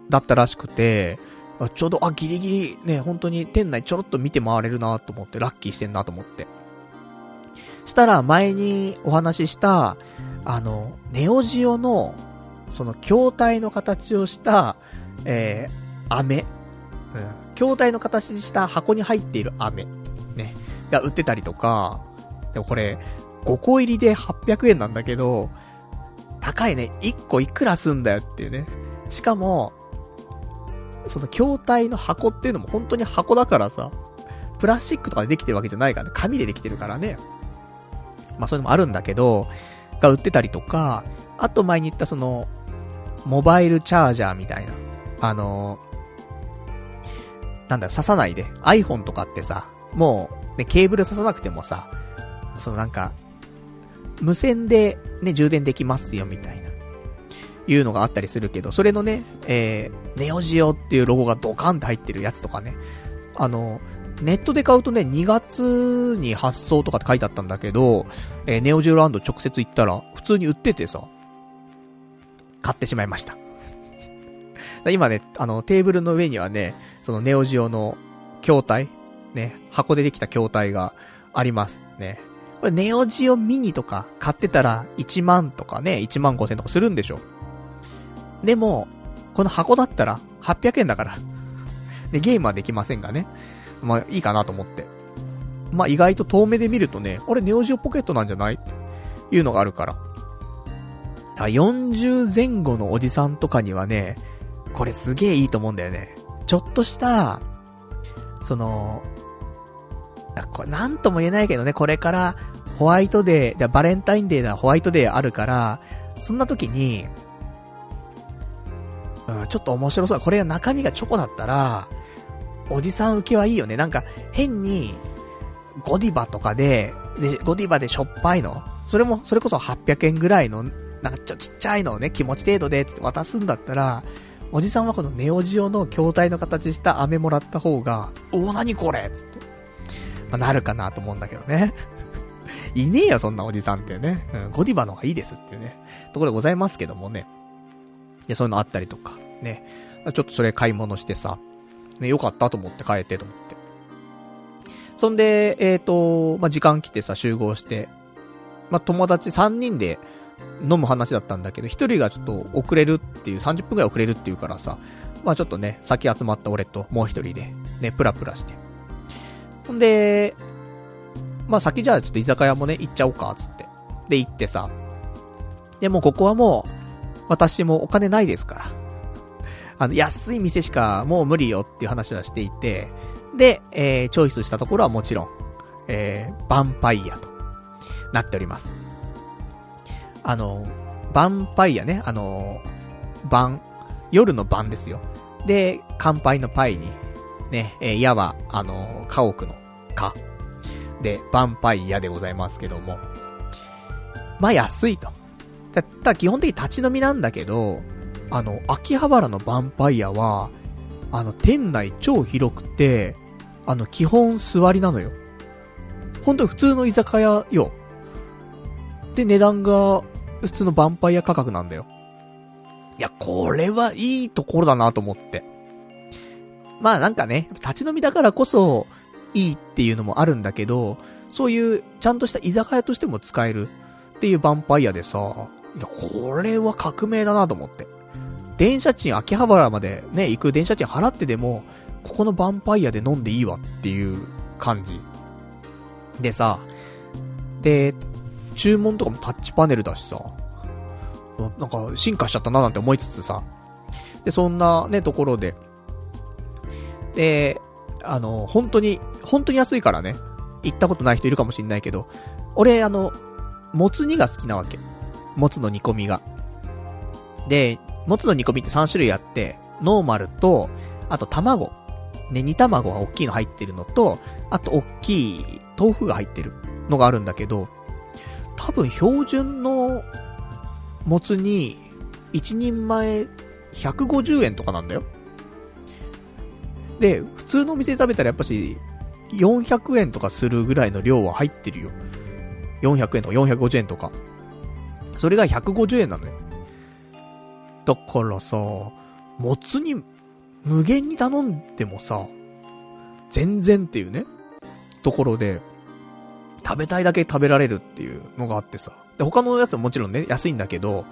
A: だったらしくて、あちょうど、あ、ギリギリ、ね、本当に店内ちょろっと見て回れるなと思って、ラッキーしてんなと思って。したら、前にお話しした、あの、ネオジオのその筐体の形をした、えー、飴。うん。筐体の形にした箱に入っている飴。ね。が売ってたりとか、でもこれ、5個入りで800円なんだけど、高いね。1個いくらすんだよっていうね。しかも、その筐体の箱っていうのも本当に箱だからさ、プラスチックとかでできてるわけじゃないからね。紙でできてるからね。まあそういうのもあるんだけど、が売ってたりとか、あと前に言ったその、モバイルチャージャーみたいな。あの、なんだ、刺さないで。iPhone とかってさ、もう、ね、ケーブル刺さなくてもさ、そのなんか、無線でね、充電できますよ、みたいな。いうのがあったりするけど、それのね、えー、ネオジオっていうロゴがドカンって入ってるやつとかね。あの、ネットで買うとね、2月に発送とかって書いてあったんだけど、えー、ネオジオランド直接行ったら、普通に売っててさ、買ってしまいました。今ね、あの、テーブルの上にはね、そのネオジオの筐体、ね、箱でできた筐体があります。ね。これネオジオミニとか買ってたら1万とかね、1万5千とかするんでしょ。でも、この箱だったら800円だから。で、ゲームはできませんがね。まあいいかなと思って。まあ意外と遠目で見るとね、あれネオジオポケットなんじゃない？っていうのがあるから。あ40前後のおじさんとかにはね、これすげえいいと思うんだよね。ちょっとした、その、これなんとも言えないけどね、これからホワイトデー、じゃバレンタインデーだ、ホワイトデーあるから、そんな時に、うん、ちょっと面白そう。これが中身がチョコだったら、おじさん受けはいいよね。なんか、変に、ゴディバとかで、で、ゴディバでしょっぱいの。それも、それこそ800円ぐらいの、なんかちょ、ちっちゃいのをね、気持ち程度で、つって渡すんだったら、おじさんはこのネオジオの筐体の形した飴もらった方が、おお、なにこれ？つって。まあ、なるかなと思うんだけどね。いねえよ、そんなおじさんってね。うん、ゴディバの方がいいですっていうね。ところでございますけどもね。で、そういうのあったりとか、ね。ちょっとそれ買い物してさ、ね、よかったと思って帰ってと思って。そんで、えっ、ー、と、まあ、時間来てさ、集合して、まあ、友達3人で飲む話だったんだけど、1人がちょっと遅れるっていう、30分くらい遅れるっていうからさ、まあ、ちょっとね、先集まった俺ともう1人で、ね、プラプラして。ほんで、まあ、先じゃあちょっと居酒屋もね、行っちゃおうか、つって。で、行ってさ。で、もここはもう、私もお金ないですから。あの、安い店しかもう無理よっていう話はしていて、で、えー、チョイスしたところはもちろん、えー、ヴァンパイアとなっております。あの、ヴァンパイアね、あの、晩、夜の晩ですよ。で、乾杯のパイに、ね、えー、矢は、あの、家屋の、か。で、ヴァンパイアでございますけども。まあ安いと。だった基本的に立ち飲みなんだけど、あの、秋葉原のヴァンパイアは、あの、店内超広くて、あの、基本座りなのよ。ほんと普通の居酒屋よ。で、値段が、普通のヴァンパイア価格なんだよ。いや、これはいいところだなと思って。まあなんかね、立ち飲みだからこそ、いいっていうのもあるんだけど、そういう、ちゃんとした居酒屋としても使えるっていうヴァンパイアでさ、いや、これは革命だなと思って。電車賃秋葉原までね、行く電車賃払ってでも、ここのヴァンパイアで飲んでいいわっていう感じ。でさ、で、注文とかもタッチパネルだしさ、なんか進化しちゃったななんて思いつつさ、で、そんなね、ところで、で、あの、本当に、本当に安いからね、行ったことない人いるかもしんないけど、俺、あの、もつ煮が好きなわけ。もつの煮込みが。で、もつの煮込みって3種類あって、ノーマルと、あと卵。ね、煮卵が大きいの入ってるのと、あと大きい豆腐が入ってるのがあるんだけど、多分標準のもつに、1人前150円とかなんだよ。で、普通のお店で食べたらやっぱし、400円とかするぐらいの量は入ってるよ。400円とか450円とか。それが150円なのよ。だからさ、もつに無限に頼んでもさ、全然っていうね、ところで、食べたいだけ食べられるっていうのがあってさ。で、他のやつももちろんね、安いんだけど、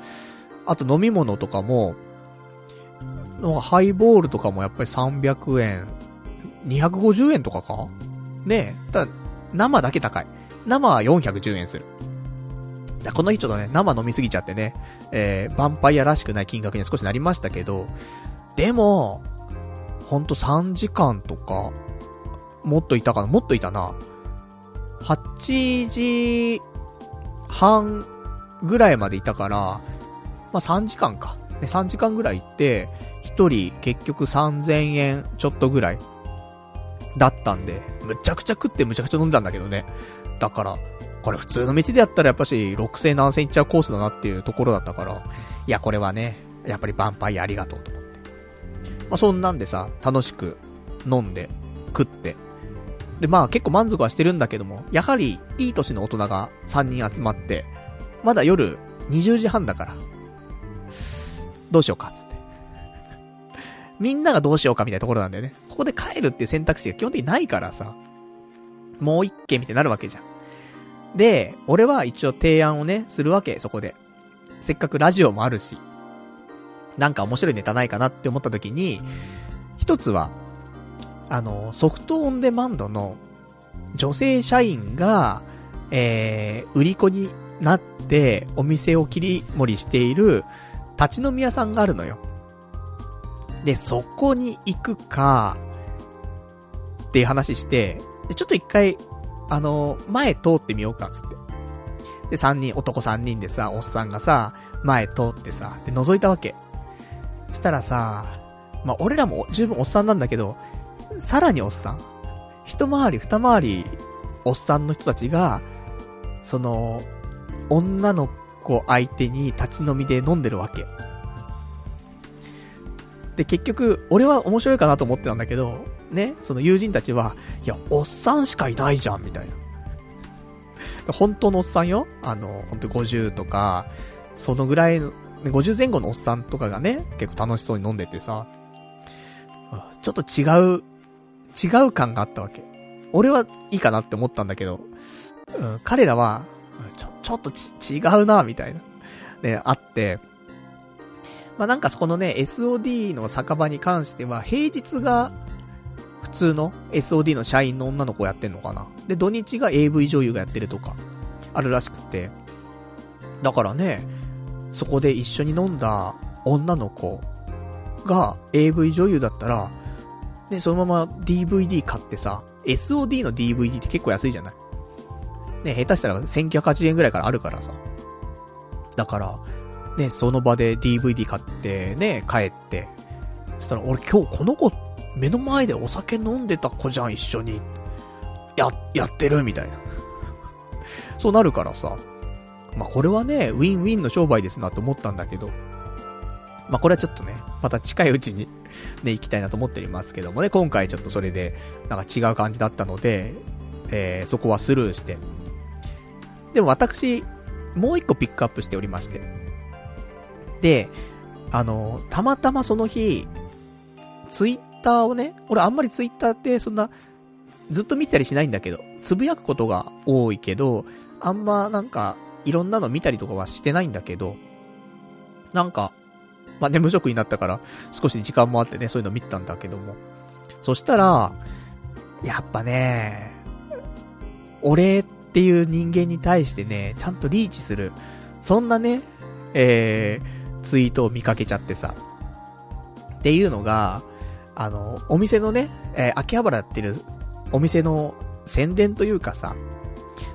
A: あと飲み物とかも、ハイボールとかもやっぱり300円、250円とかか？ねえ。ただ、生だけ高い。生は410円する。この日ちょっとね、生飲みすぎちゃってね、えー、ヴァンパイアらしくない金額に少しなりましたけど、でも、ほんと3時間とか、もっといたかなもっといたな。8時半ぐらいまでいたから、まあ、3時間か。ね、3時間ぐらい行って、1人結局3000円ちょっとぐらいだったんで、むちゃくちゃ食ってむちゃくちゃ飲んだんだけどね。だから、これ普通の店でやったらやっぱし6000何千いっちゃうコースだなっていうところだったから、いやこれはね、やっぱりヴァンパイアありがとうと思って。まあそんなんでさ、楽しく飲んで、食って、でまあ結構満足はしてるんだけども、やはりいい年の大人が3人集まって、まだ夜20時半だから、どうしようか、つって。みんながどうしようかみたいなところなんだよね。ここで帰るっていう選択肢が基本的にないからさ、もう一軒みたいになるわけじゃん。で、俺は一応提案をね、するわけ、そこで。せっかくラジオもあるし、なんか面白いネタないかなって思った時に、一つは、あの、ソフトオンデマンドの女性社員が、えー、売り子になってお店を切り盛りしている立ち飲み屋さんがあるのよ。で、そこに行くか、っていう話して、で、ちょっと一回、あの、前通ってみようか、つって。で、三人、男三人でさ、おっさんがさ、前通ってさ、で、覗いたわけ。したらさ、まあ、俺らも十分おっさんなんだけど、さらにおっさん。一回り二回り、おっさんの人たちが、その、女の子相手に立ち飲みで飲んでるわけ。で、結局、俺は面白いかなと思ってたんだけど、ね、その友人たちは、いや、おっさんしかいないじゃん、みたいな。本当のおっさんよあの、本当50とか、そのぐらいの、50前後のおっさんとかがね、結構楽しそうに飲んでてさ、ちょっと違う、違う感があったわけ。俺はいいかなって思ったんだけど、うん、彼らは、ちょ、ちょっとち、違うな、みたいな。ね、あって、まあ、なんかそこのね、SOD の酒場に関しては、平日が通の SOD の社員の女の子やってんのかな？で、土日が AV 女優がやってるとか、あるらしくて。だからね、そこで一緒に飲んだ女の子が AV 女優だったら、ね、そのまま DVD 買ってさ、SOD の DVD って結構安いじゃない？ね、下手したら1980円ぐらいからあるからさ。だから、ね、その場で DVD 買ってね、帰って。そしたら、俺今日この子、目の前でお酒飲んでた子じゃん、一緒に。や、やってるみたいな。そうなるからさ。まあ、これはね、ウィンウィンの商売ですなと思ったんだけど。まあ、これはちょっとね、また近いうちに ね、行きたいなと思っておりますけどもね、今回ちょっとそれで、なんか違う感じだったので、えー、そこはスルーして。でも私、もう一個ピックアップしておりまして。で、あの、たまたまその日、ツイッッターをね、俺あんまりツイッターってそんな、ずっと見たりしないんだけど、つぶやくことが多いけど、あんまなんか、いろんなの見たりとかはしてないんだけど、なんか、まあね、無職になったから、少し時間もあってね、そういうの見たんだけども。そしたら、やっぱね、俺っていう人間に対してね、ちゃんとリーチする、そんなね、えー、ツイートを見かけちゃってさ。っていうのが、あの、お店のね、えー、秋葉原やってるお店の宣伝というかさ、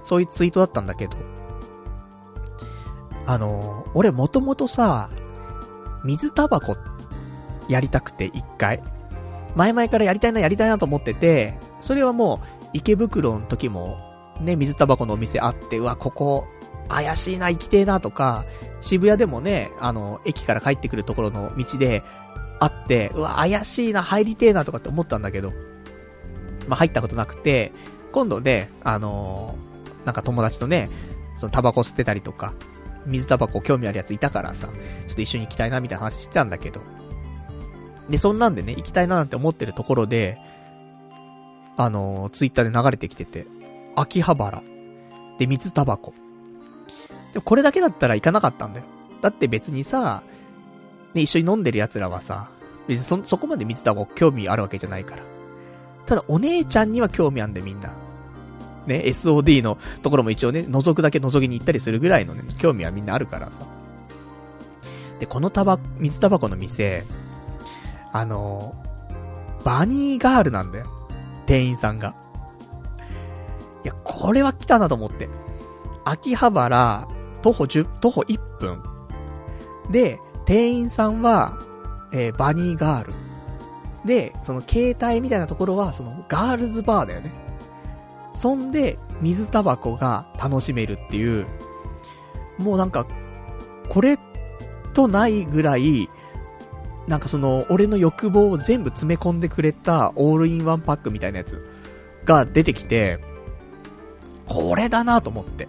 A: そういうツイートだったんだけど、あの、俺もともとさ、水タバコやりたくて一回。前々からやりたいなやりたいなと思ってて、それはもう池袋の時もね、水タバコのお店あって、うわ、ここ怪しいな、行きてえなとか、渋谷でもね、あの、駅から帰ってくるところの道で、あって、うわ、怪しいな、入りてえなとかって思ったんだけど、まあ、入ったことなくて、今度ね、あのー、なんか友達とね、そのタバコ吸ってたりとか、水タバコ興味あるやついたからさ、ちょっと一緒に行きたいなみたいな話してたんだけど。で、そんなんでね、行きたいななんて思ってるところで、あのー、ツイッターで流れてきてて、秋葉原。で、水タバコ。でもこれだけだったら行かなかったんだよ。だって別にさ、ね、一緒に飲んでる奴らはさ、別にそ、そこまで水タバコ興味あるわけじゃないから。ただ、お姉ちゃんには興味あんだよ、みんな。ね、SOD のところも一応ね、覗くだけ覗きに行ったりするぐらいのね、興味はみんなあるからさ。で、このタバ、水タバコの店、あの、バニーガールなんだよ。店員さんが。いや、これは来たなと思って。秋葉原、徒歩10、徒歩1分。で、店員さんは、えー、バニーガール。で、その携帯みたいなところは、そのガールズバーだよね。そんで、水タバコが楽しめるっていう、もうなんか、これとないぐらい、なんかその、俺の欲望を全部詰め込んでくれたオールインワンパックみたいなやつが出てきて、これだなと思って。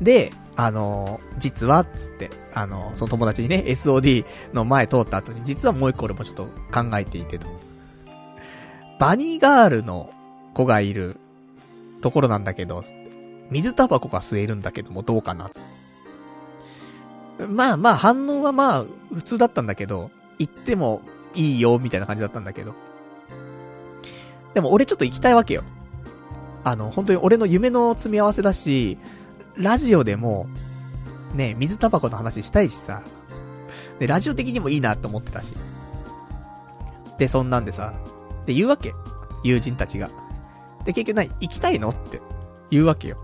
A: で、あの実は、つって、あのその友達にね、SOD の前通った後に、実はもう一個俺もちょっと考えていてと。バニーガールの子がいるところなんだけど、水タバコが吸えるんだけどもどうかなつってまあまあ反応はまあ普通だったんだけど、行ってもいいよみたいな感じだったんだけど。でも俺ちょっと行きたいわけよ。あの、本当に俺の夢の積み合わせだし、ラジオでも、ね、水タバコの話したいしさ。で、ラジオ的にもいいなと思ってたし。で、そんなんでさ、で言うわけ。友人たちが。で、結局何？行きたいの？って言うわけよ。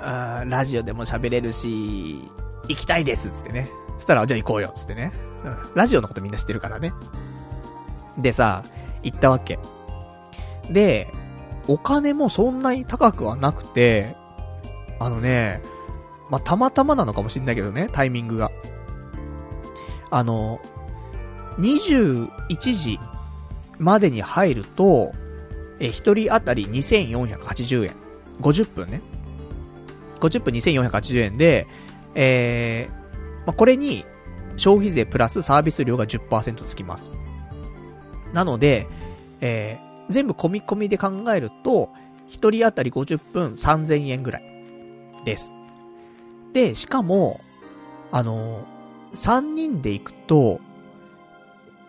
A: あラジオでも喋れるし、行きたいですつってね。そしたら、じゃあ行こうよつってね。うん。ラジオのことみんな知ってるからね。でさ、行ったわけ。で、お金もそんなに高くはなくて、あのね、まあ、たまたまなのかもしんないけどね、タイミングが。あの、21時までに入ると、え、一人当たり2480円。50分ね。50分2480円で、えー、まあ、これに、消費税プラスサービス料が10%つきます。なので、えー、全部込み込みで考えると、一人当たり50分3000円ぐらい。です。で、しかも、あの3人で行くと、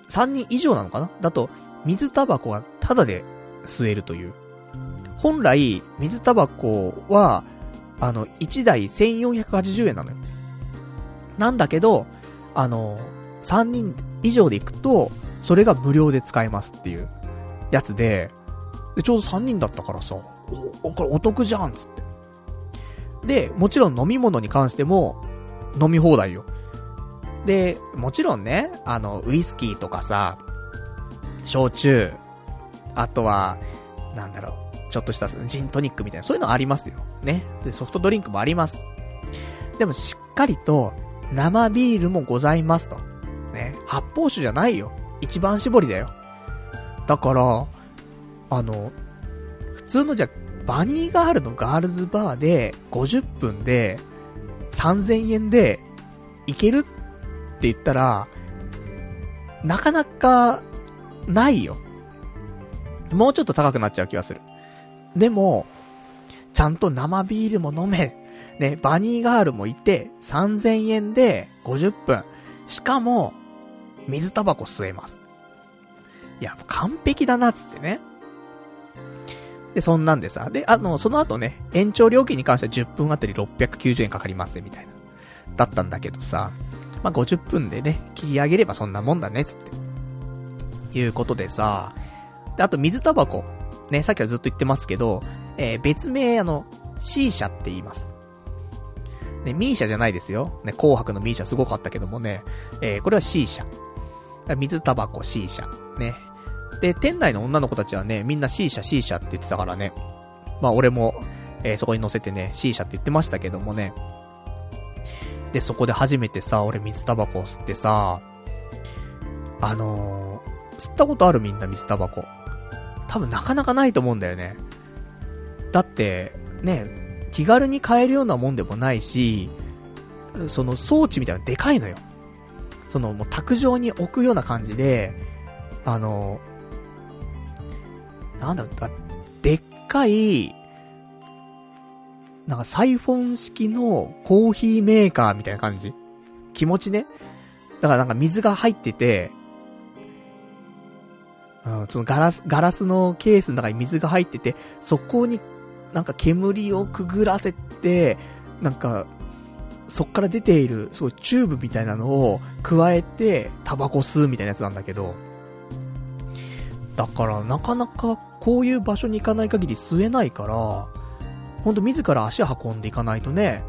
A: 3人以上なのかな？だと、水タバコはタダで吸えるという。本来、水タバコは、あの、1台1480円なのよ。なんだけど、あの、3人以上で行くと、それが無料で使えますっていうやつで、で、ちょうど3人だったからさ、お、これお得じゃんつって。で、もちろん飲み物に関しても、飲み放題よ。で、もちろんね、あの、ウイスキーとかさ、焼酎、あとは、なんだろう、ちょっとしたジントニックみたいな、そういうのありますよ。ね。で、ソフトドリンクもあります。でもしっかりと、生ビールもございますと。ね。発泡酒じゃないよ。一番搾りだよ。だから、あの、普通のじゃ、バニーガールのガールズバーで50分で3000円で行けるって言ったら、なかなかないよ。もうちょっと高くなっちゃう気がする。でも、ちゃんと生ビールも飲め、ね、バニーガールもいて、3000円で50分。しかも、水タバコ吸えます。いや、完璧だなっ、つってね。で、そんなんでさ、で、あの、その後ね、延長料金に関しては10分あたり690円かかりますみたいな。だったんだけどさ、まあ、50分でね、切り上げればそんなもんだね、つって。いうことでさ、で、あと水タバコ。ね、さっきからずっと言ってますけど、えー、別名、あの、C 社って言います。ね、ミーシャじゃないですよ。ね、紅白のミーシャすごかったけどもね、えー、これは C 社。水タバコ C 社。ね。で、店内の女の子たちはね、みんな C 社 C 社って言ってたからね。まあ俺も、えー、そこに乗せてね、C 社って言ってましたけどもね。で、そこで初めてさ、俺水タバコを吸ってさ、あのー、吸ったことあるみんな水タバコ。多分なかなかないと思うんだよね。だって、ね、気軽に買えるようなもんでもないし、その装置みたいなのでかいのよ。そのもう卓上に置くような感じで、あのなんだろう、でっかい、なんかサイフォン式のコーヒーメーカーみたいな感じ？気持ちね？だからなんか水が入ってて、うん、そのガラス、ガラスのケースの中に水が入ってて、そこになんか煙をくぐらせて、なんか、そっから出ている、すごいチューブみたいなのを加えて、タバコ吸うみたいなやつなんだけど、だからなかなかこういう場所に行かない限り吸えないから、ほんと自ら足運んでいかないとね、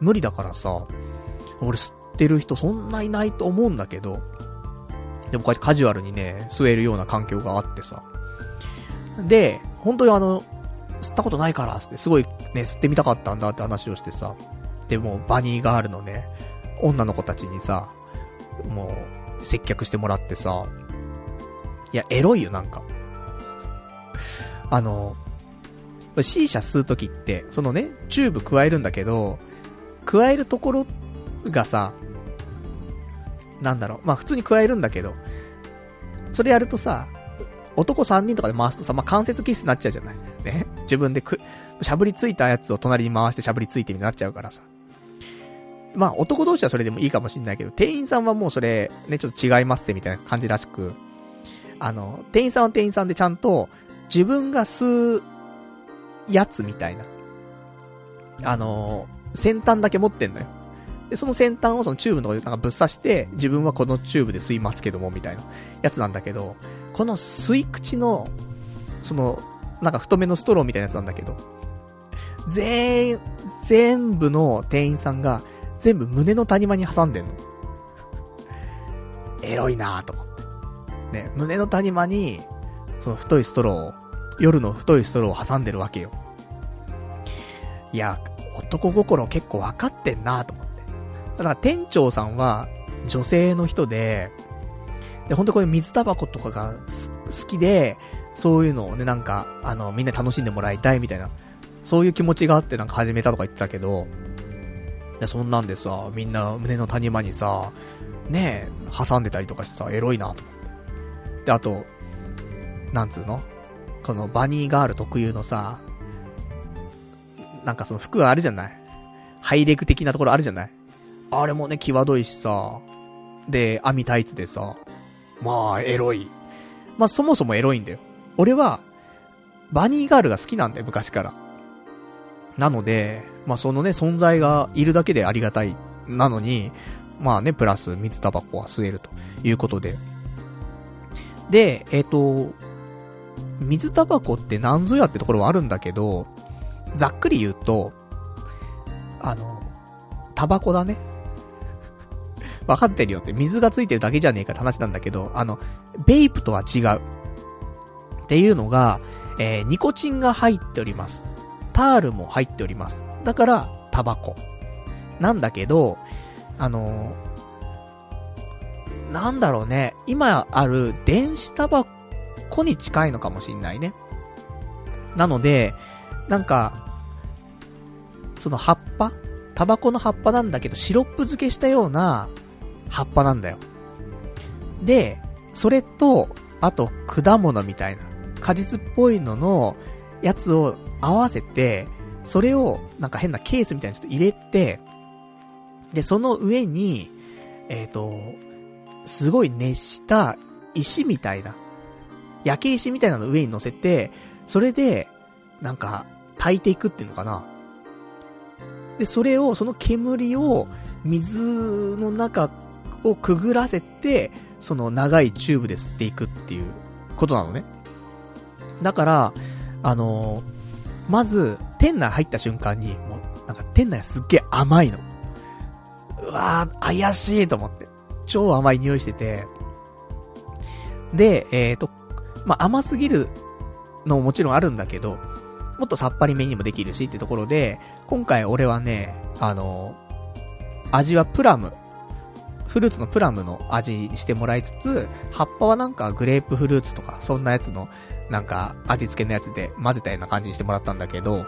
A: 無理だからさ、俺吸ってる人そんないないと思うんだけど、でもこうやってカジュアルにね、吸えるような環境があってさ。で、本当にあの、吸ったことないから、ってすごいね、吸ってみたかったんだって話をしてさ。でも、バニーガールのね、女の子たちにさ、もう、接客してもらってさ、いや、エロいよ、なんか。あの、C 社吸うときって、そのね、チューブ加えるんだけど、加えるところがさ、なんだろう、まあ普通に加えるんだけど、それやるとさ、男3人とかで回すとさ、まあ関節キスになっちゃうじゃない？ね？自分でく、しゃぶりついたやつを隣に回してしゃぶりついてみたいになっちゃうからさ。まあ、男同士はそれでもいいかもしんないけど、店員さんはもうそれ、ね、ちょっと違いますみたいな感じらしく、あの、店員さんは店員さんでちゃんと、自分が吸う、やつみたいな。あの、先端だけ持ってんのよ。で、その先端をそのチューブのとこでなんかぶっ刺して、自分はこのチューブで吸いますけども、みたいなやつなんだけど、この吸い口の、その、なんか太めのストローみたいなやつなんだけど、全、全部の店員さんが、全部胸の谷間に挟んでんの。エロいなぁと思って。ね、胸の谷間に、その太いストローを、夜の太いストローを挟んでるわけよ。いや、男心結構わかってんなと思って。だから店長さんは、女性の人で、で、ほんとこれ水タバコとかが好きで、そういうのをね、なんか、あの、みんな楽しんでもらいたいみたいな、そういう気持ちがあってなんか始めたとか言ってたけど、で、そんなんでさ、みんな胸の谷間にさ、ねえ、挟んでたりとかしてさ、エロいなと思って。で、あと、なんつうの？このバニーガール特有のさ、なんかその服あるじゃない？ハイレグ的なところあるじゃない？あれもね、際どいしさ、で、網タイツでさ、まあ、エロい。まあ、そもそもエロいんだよ。俺は、バニーガールが好きなんだよ、昔から。なので、まあ、そのね、存在がいるだけでありがたい。なのに、まあね、プラス水タバコは吸えるということで。で、えっ、ー、と、水タバコって何ぞやってところはあるんだけど、ざっくり言うと、あの、タバコだね。わかってるよって、水がついてるだけじゃねえかって話なんだけど、あの、ベイプとは違う。っていうのが、えー、ニコチンが入っております。タールも入っております。だから、タバコ。なんだけど、あのー、なんだろうね。今ある電子タバコに近いのかもしんないね。なので、なんか、その葉っぱ？タバコの葉っぱなんだけど、シロップ漬けしたような葉っぱなんだよ。で、それと、あと、果物みたいな、果実っぽいのの、やつを合わせて、それを、なんか変なケースみたいにちょっと入れて、で、その上に、えっ、ー、と、すごい熱した石みたいな、焼け石みたいなの上に乗せて、それで、なんか、炊いていくっていうのかな。で、それを、その煙を、水の中をくぐらせて、その長いチューブで吸っていくっていうことなのね。だから、あのー、まず、店内入った瞬間に、もう、なんか店内すっげえ甘いの。うわー、怪しいと思って。超甘い匂いしてて。で、えっ、ー、と、まあ、甘すぎるのももちろんあるんだけど、もっとさっぱりめにもできるしってところで、今回俺はね、あの、味はプラム。フルーツのプラムの味にしてもらいつつ、葉っぱはなんかグレープフルーツとか、そんなやつのなんか、味付けのやつで混ぜたような感じにしてもらったんだけど、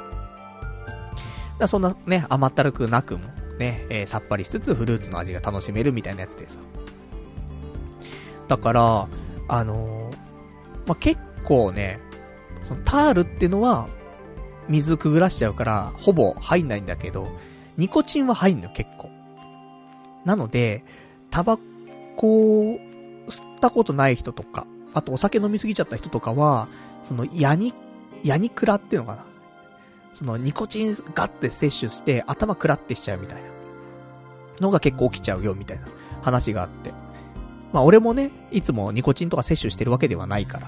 A: だそんなね、甘ったるくなくも、ね、えー、さっぱりしつつフルーツの味が楽しめるみたいなやつでさ。だから、あのー、まあ、結構ね、そのタールってのは、水くぐらしちゃうから、ほぼ入んないんだけど、ニコチンは入んのよ、結構。なので、タバコを吸ったことない人とか、あとお酒飲みすぎちゃった人とかは、その、ヤニ、ヤニクラっていうのかな。その、ニコチンガッて摂取して、頭クラってしちゃうみたいな。のが結構起きちゃうよ、みたいな話があって。まあ俺もね、いつもニコチンとか摂取してるわけではないか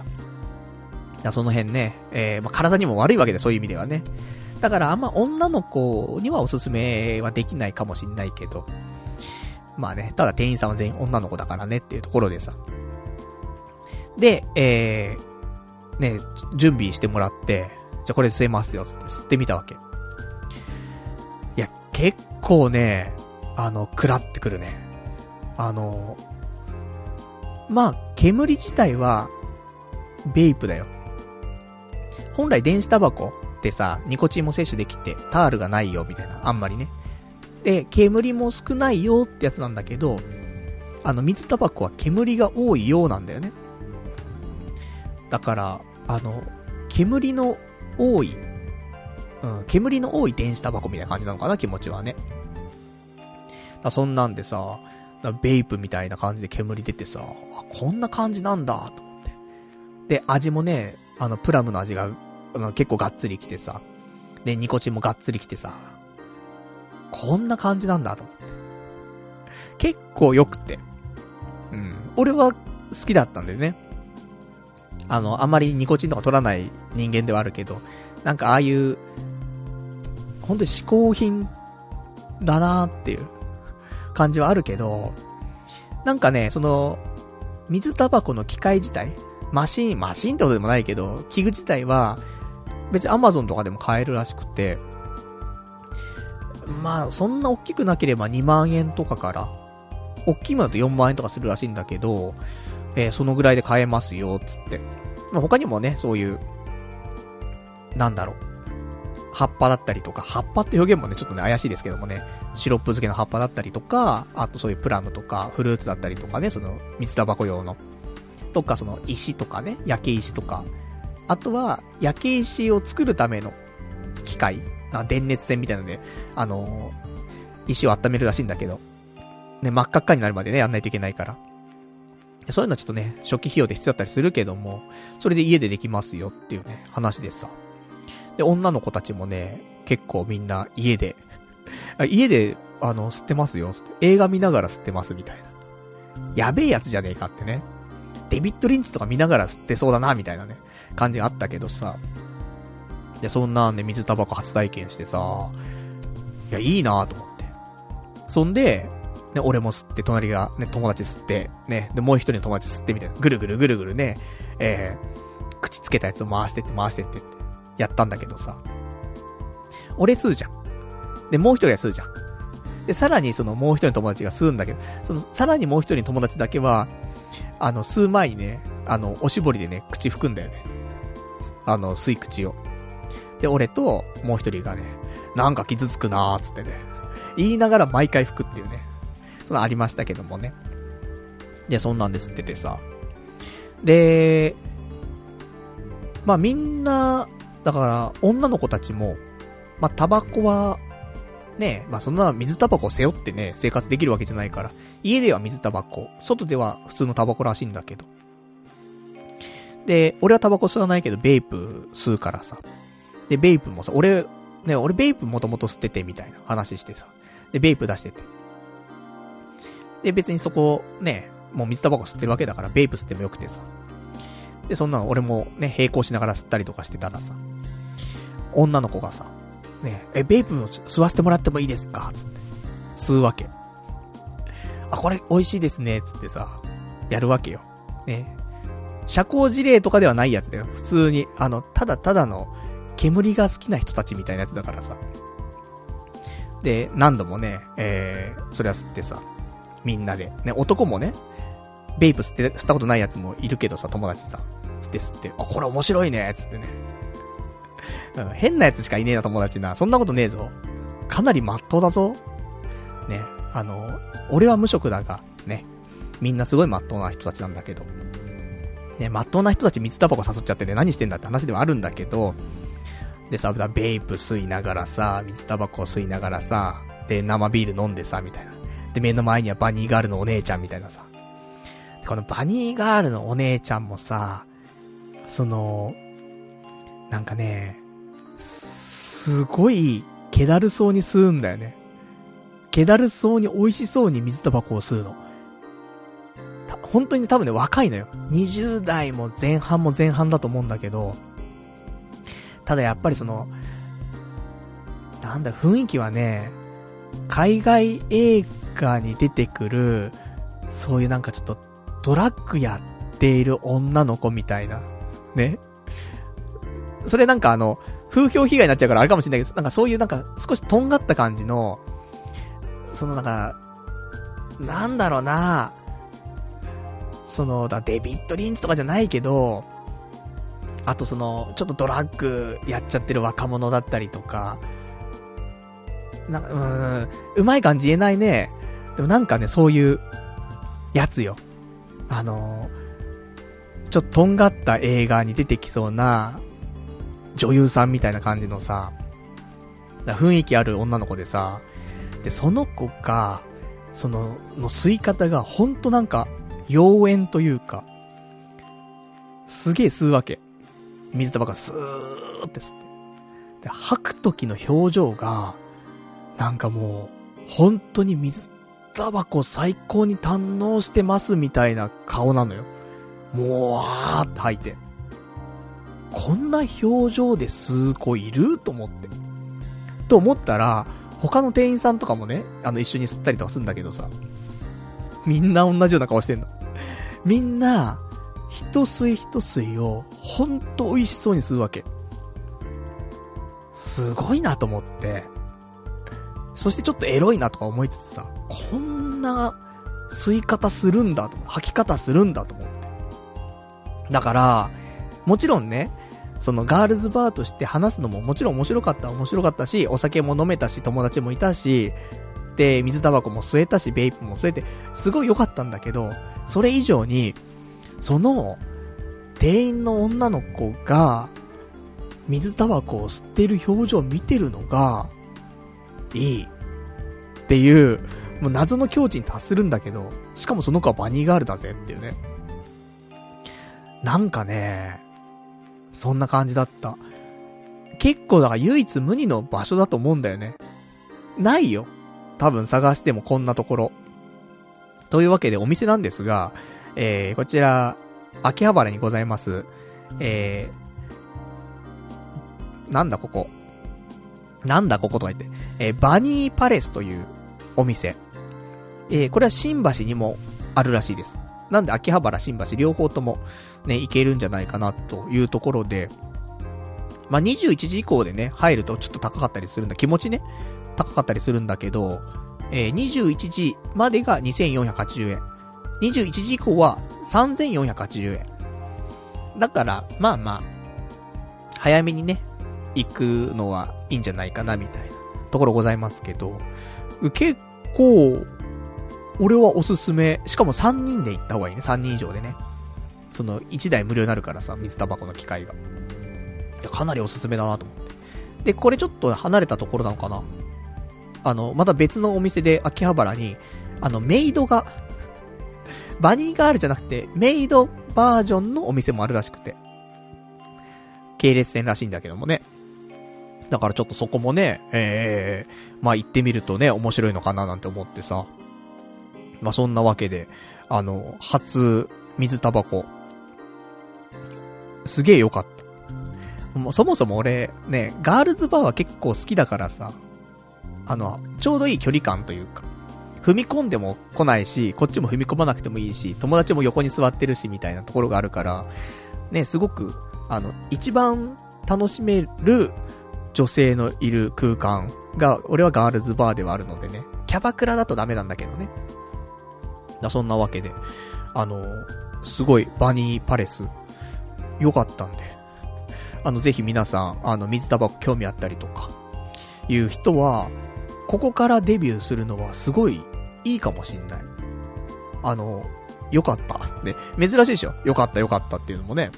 A: ら。その辺ね、えー、まあ体にも悪いわけで、そういう意味ではね。だからあんま女の子にはおすすめはできないかもしんないけど。まあね、ただ店員さんは全員女の子だからねっていうところでさ。で、えー、ね、準備してもらって、じゃあこれ吸えますよ、って吸ってみたわけ。いや、結構ね、あの、食らってくるね。あの、まあ、煙自体は、ベイプだよ。本来電子タバコってさ、ニコチンも摂取できて、タールがないよ、みたいな。あんまりね。で、煙も少ないよってやつなんだけど、あの、水タバコは煙が多いようなんだよね。だから、あの、煙の多い、うん、煙の多い電子タバコみたいな感じなのかな、気持ちはね。そんなんでさ、ベイプみたいな感じで煙出てさ、こんな感じなんだ、と思って。で、味もね、あの、プラムの味が、結構がっつりきてさ、で、ニコチンもがっつりきてさ、こんな感じなんだ、と思って。結構良くて。うん。俺は好きだったんだよね。あの、あまりニコチンとか取らない人間ではあるけど、なんかああいう、本当に嗜好品だなーっていう感じはあるけど、なんかね、その、水タバコの機械自体、マシン、マシンってことでもないけど、器具自体は、別に Amazon とかでも買えるらしくて、まあ、そんな大きくなければ2万円とかから、大きいものだと4万円とかするらしいんだけど、えー、そのぐらいで買えますよ、つって。まあ、他にもね、そういう、なんだろう。葉っぱだったりとか、葉っぱって表現もね、ちょっとね、怪しいですけどもね、シロップ漬けの葉っぱだったりとか、あとそういうプラムとか、フルーツだったりとかね、その、水タバコ用の。とか、その、石とかね、焼け石とか。あとは、焼け石を作るための機械。な電熱線みたいなので、あのー、石を温めるらしいんだけど。ね、真っ赤っかになるまでね、やんないといけないから。そういうのはちょっとね、初期費用で必要だったりするけども、それで家でできますよっていうね、話でさ。で、女の子たちもね、結構みんな家で 家で、あの、吸ってますよ、映画見ながら吸ってますみたいな。やべえやつじゃねえかってね。デビッド・リンチとか見ながら吸ってそうだな、みたいなね、感じがあったけどさ。で、そんなんで水タバコ初体験してさ、いや、いいなと思って。そんで、ね、俺も吸って、隣がね、友達吸って、ね、で、もう一人の友達吸ってみたいな、ぐるぐるぐるぐるね、えー、口つけたやつを回してって回してってって、やったんだけどさ。俺吸うじゃん。で、もう一人は吸うじゃん。で、さらにそのもう一人の友達が吸うんだけど、その、さらにもう一人の友達だけは、あの、吸う前にね、あの、おしぼりでね、口拭くんだよね。あの、吸い口を。で、俺と、もう一人がね、なんか傷つくなーつってね、言いながら毎回吹くっていうね、そのありましたけどもね。で、そんなんで吸っててさ。で、まあみんな、だから、女の子たちも、まあタバコは、ねまあそんな水タバコ背負ってね、生活できるわけじゃないから、家では水タバコ、外では普通のタバコらしいんだけど。で、俺はタバコ吸わないけど、ベイプ吸うからさ。で、ベイプもさ、俺、ね、俺ベイプもともと吸っててみたいな話してさ。で、ベイプ出してて。で、別にそこ、ね、もう水タバコ吸ってるわけだから、ベイプ吸ってもよくてさ。で、そんなの俺もね、並行しながら吸ったりとかしてたらさ、女の子がさ、ね、え、ベイプも吸わせてもらってもいいですか？つって。吸うわけ。あ、これ美味しいですね、つってさ、やるわけよ。ね。社交辞令とかではないやつだよ。普通に、あの、ただただの、煙が好きな人たちみたいなやつだからさ。で、何度もね、えー、それは吸ってさ、みんなで。ね、男もね、ベイプ吸って、吸ったことないやつもいるけどさ、友達さ。吸って吸って、あ、これ面白いね、つってね。うん、変なやつしかいねえな、友達な。そんなことねえぞ。かなり真っ当だぞ。ね、あの、俺は無職だが、ね、みんなすごい真っ当な人たちなんだけど。ね、真っ当な人たち水タバコ誘っちゃってて何してんだって話ではあるんだけど、でさ、ベイプ吸いながらさ、水タバコ吸いながらさ、で、生ビール飲んでさ、みたいな。で、目の前にはバニーガールのお姉ちゃんみたいなさ。このバニーガールのお姉ちゃんもさ、その、なんかね、すごい、気だるそうに吸うんだよね。気だるそうに美味しそうに水タバコを吸うの。本当に多分ね、若いのよ。20代も前半も前半だと思うんだけど、ただやっぱりその、なんだ、雰囲気はね、海外映画に出てくる、そういうなんかちょっと、ドラッグやっている女の子みたいな。ね。それなんかあの、風評被害になっちゃうからあれかもしれないけど、なんかそういうなんか少しとんがった感じの、そのなんか、なんだろうなその、だ、デビッド・リンチとかじゃないけど、あとその、ちょっとドラッグやっちゃってる若者だったりとか、な、うん、うまい感じ言えないね。でもなんかね、そういう、やつよ。あのちょっととんがった映画に出てきそうな、女優さんみたいな感じのさ、雰囲気ある女の子でさ、で、その子が、その、の吸い方がほんとなんか、妖艶というか、すげえ吸うわけ。水タバコスーって吸って。で、吐く時の表情が、なんかもう、本当に水タバコ最高に堪能してますみたいな顔なのよ。もう、あーって吐いて。こんな表情で吸う子いる？と思って。と思ったら、他の店員さんとかもね、あの一緒に吸ったりとかするんだけどさ、みんな同じような顔してんの。みんな、一吸い一吸いを、ほんと美味しそうに吸うわけ。すごいなと思って。そしてちょっとエロいなとか思いつつさ、こんな吸い方するんだと、吐き方するんだと思って。だから、もちろんね、そのガールズバーとして話すのももちろん面白かった面白かったし、お酒も飲めたし、友達もいたし、で、水タバコも吸えたし、ベイプも吸えて、すごい良かったんだけど、それ以上に、その、店員の女の子が、水タバコを吸ってる表情を見てるのが、いい。っていう、もう謎の境地に達するんだけど、しかもその子はバニーガールだぜっていうね。なんかね、そんな感じだった。結構だから唯一無二の場所だと思うんだよね。ないよ。多分探してもこんなところ。というわけでお店なんですが、えー、こちら、秋葉原にございます、えー、なんだここ。なんだこことか言って、えー、バニーパレスというお店。えー、これは新橋にもあるらしいです。なんで秋葉原、新橋両方ともね、行けるんじゃないかなというところで、まあ、21時以降でね、入るとちょっと高かったりするんだ。気持ちね、高かったりするんだけど、えー、21時までが2480円。21時以降は3480円。だから、まあまあ、早めにね、行くのはいいんじゃないかな、みたいなところございますけど、結構、俺はおすすめ。しかも3人で行った方がいいね。3人以上でね。その、1台無料になるからさ、水タバコの機械が。いや、かなりおすすめだなと思って。で、これちょっと離れたところなのかなあの、また別のお店で秋葉原に、あの、メイドが、バニーガールじゃなくて、メイドバージョンのお店もあるらしくて。系列店らしいんだけどもね。だからちょっとそこもね、ええー、まあ行ってみるとね、面白いのかななんて思ってさ。まあそんなわけで、あの、初、水タバコ。すげえ良かった。もうそもそも俺、ね、ガールズバーは結構好きだからさ、あの、ちょうどいい距離感というか、踏み込んでも来ないし、こっちも踏み込まなくてもいいし、友達も横に座ってるし、みたいなところがあるから、ね、すごく、あの、一番楽しめる女性のいる空間が、俺はガールズバーではあるのでね、キャバクラだとダメなんだけどね。だそんなわけで、あの、すごいバニーパレス、良かったんで、あの、ぜひ皆さん、あの、水タバコ興味あったりとか、いう人は、ここからデビューするのはすごいいいかもしんない。あの、良かった。ね、珍しいでしょ？良かった良かったっていうのもね。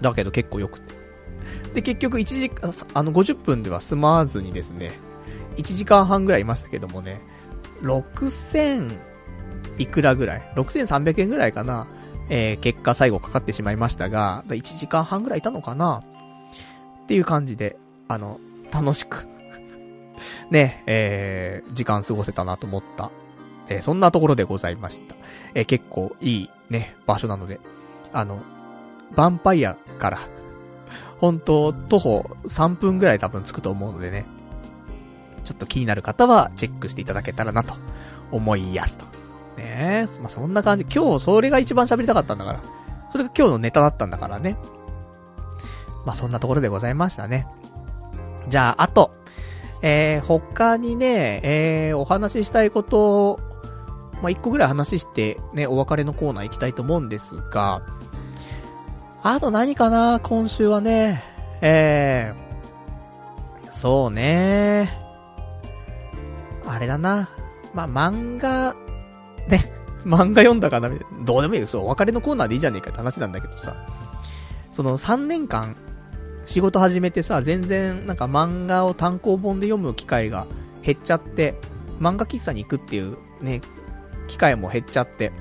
A: だけど結構良くて。で、結局1時間、あの、50分では済まずにですね、1時間半ぐらいいましたけどもね、6000いくらぐらい ?6300 円ぐらいかなえー、結果最後かかってしまいましたが、1時間半ぐらいいたのかな？っていう感じで、あの、楽しく ね、えー、時間過ごせたなと思った、えー、そんなところでございました。えー、結構いいね、場所なので、あの、ヴァンパイアから本当徒歩3分ぐらい多分着くと思うのでね、ちょっと気になる方はチェックしていただけたらなと思いやすと。ねえ、まあ、そんな感じ。今日それが一番喋りたかったんだから。それが今日のネタだったんだからね。まあ、そんなところでございましたね。じゃあ、あと、えー、他にね、えー、お話ししたいことを、まあ、一個ぐらい話して、ね、お別れのコーナー行きたいと思うんですが、あと何かな？今週はね。えー、そうねあれだな。まあ、漫画、ね、漫画読んだかなみたいな。どうでもいいよ。そう、別れのコーナーでいいじゃねえかって話なんだけどさ。その3年間、仕事始めてさ、全然なんか漫画を単行本で読む機会が減っちゃって、漫画喫茶に行くっていうね、機会も減っちゃって、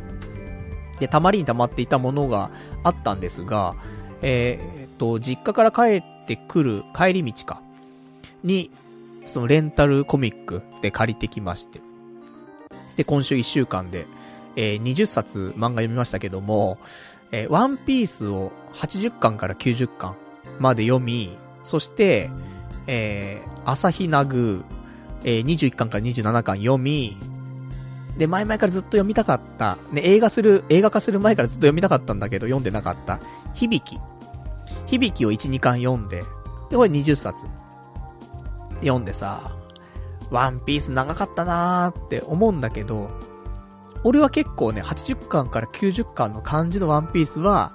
A: で、たまりにたまっていたものがあったんですが、えー、っと、実家から帰ってくる帰り道か、に、そのレンタルコミックで借りてきまして。で、今週1週間で、えー、20冊漫画読みましたけども、えー、ワンピースを80巻から90巻まで読み、そして、えー、朝日ナグえー、21巻から27巻読み、で、前々からずっと読みたかった、ね、映画する、映画化する前からずっと読みたかったんだけど、読んでなかった、響き。響きを1、2巻読んで、で、これ20冊。読んでさ、ワンピース長かったなーって思うんだけど、俺は結構ね、80巻から90巻の感じのワンピースは、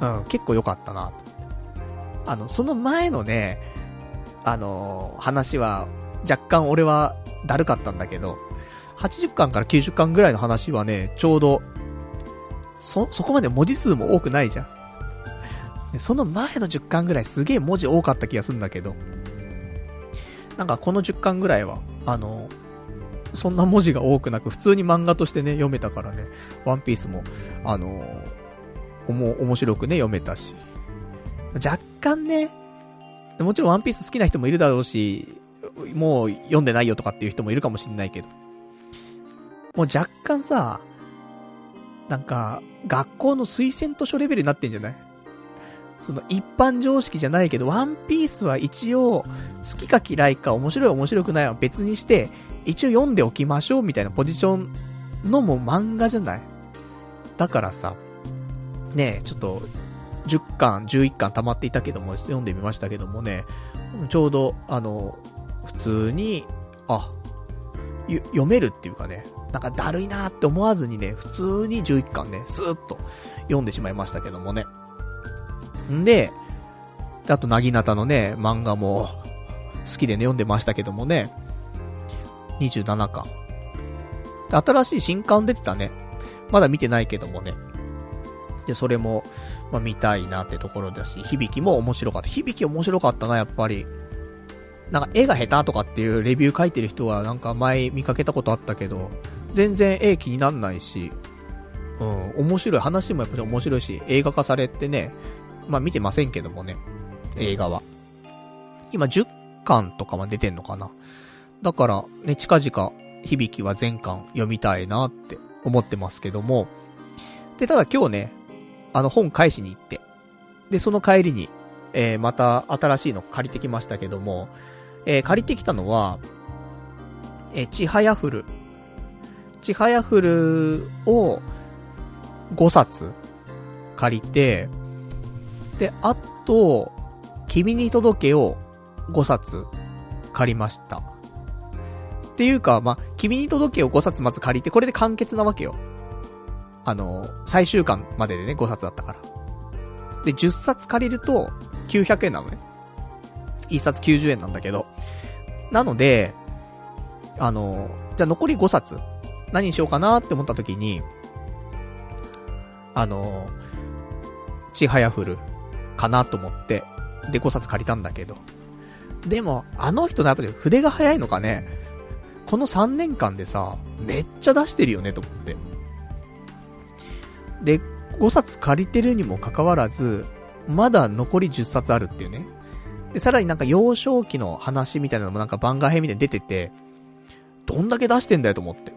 A: うん、結構良かったなと。あの、その前のね、あのー、話は、若干俺はだるかったんだけど、80巻から90巻ぐらいの話はね、ちょうど、そ、そこまで文字数も多くないじゃん。その前の10巻ぐらいすげえ文字多かった気がするんだけど、なんかこの10巻ぐらいは、あの、そんな文字が多くなく、普通に漫画としてね、読めたからね、ワンピースも、あの、おも、面白くね、読めたし。若干ね、もちろんワンピース好きな人もいるだろうし、もう読んでないよとかっていう人もいるかもしんないけど。もう若干さ、なんか、学校の推薦図書レベルになってんじゃない？その一般常識じゃないけど、ワンピースは一応、好きか嫌いか面白い面白くないは別にして、一応読んでおきましょうみたいなポジションのも漫画じゃない？だからさ、ねえ、ちょっと、10巻、11巻溜まっていたけども、読んでみましたけどもね、ちょうど、あの、普通に、あ、読めるっていうかね、なんかだるいなって思わずにね、普通に11巻ね、スーッと読んでしまいましたけどもね。んで、あと、なぎなたのね、漫画も好きでね、読んでましたけどもね、27巻。新しい新刊出てたね。まだ見てないけどもね。で、それも、まあ、見たいなってところだし、響きも面白かった。響き面白かったな、やっぱり。なんか絵が下手とかっていうレビュー書いてる人はなんか前見かけたことあったけど、全然絵気になんないし、うん、面白い。話もやっぱり面白いし、映画化されてね、まあ見てませんけどもね、映画は。今10巻とかは出てんのかな。だから、ね、近々、響きは全巻読みたいなって思ってますけども。で、ただ今日ね、あの本返しに行って、で、その帰りに、えー、また新しいの借りてきましたけども、えー、借りてきたのは、えー、ちはやふる。ちはやふるを5冊借りて、で、あと、君に届けを5冊借りました。っていうか、まあ、君に届けを5冊まず借りて、これで完結なわけよ。あの、最終巻まででね、5冊だったから。で、10冊借りると、900円なのね。1冊90円なんだけど。なので、あの、じゃあ残り5冊、何にしようかなって思った時に、あの、ちはやふる、かなと思って、で5冊借りたんだけど。でも、あの人のやっぱり筆が早いのかね、この3年間でさ、めっちゃ出してるよねと思って。で、5冊借りてるにもかかわらず、まだ残り10冊あるっていうね。で、さらになんか幼少期の話みたいなのもなんか番外編みたいに出てて、どんだけ出してんだよと思って。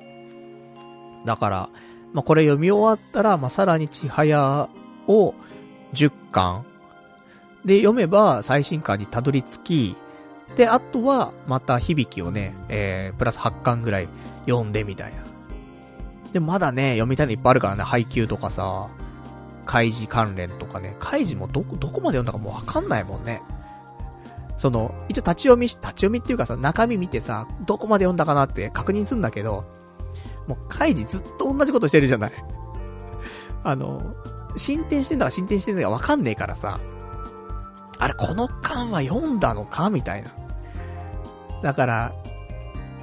A: だから、まあ、これ読み終わったら、まあ、さらにちはやを10巻で読めば最新巻にたどり着き、で、あとはまた響きをね、えー、プラス8巻ぐらい読んでみたいな。でまだね、読みたいのいっぱいあるからね、配給とかさ、開示関連とかね、開示もどこ、どこまで読んだかもうわかんないもんね。その、一応立ち読みし、立ち読みっていうかさ、中身見てさ、どこまで読んだかなって確認するんだけど、もう開示ずっと同じことしてるじゃない。あの、進展してんだか進展してんだかわかんねえからさ、あれ、この巻は読んだのか？みたいな。だから、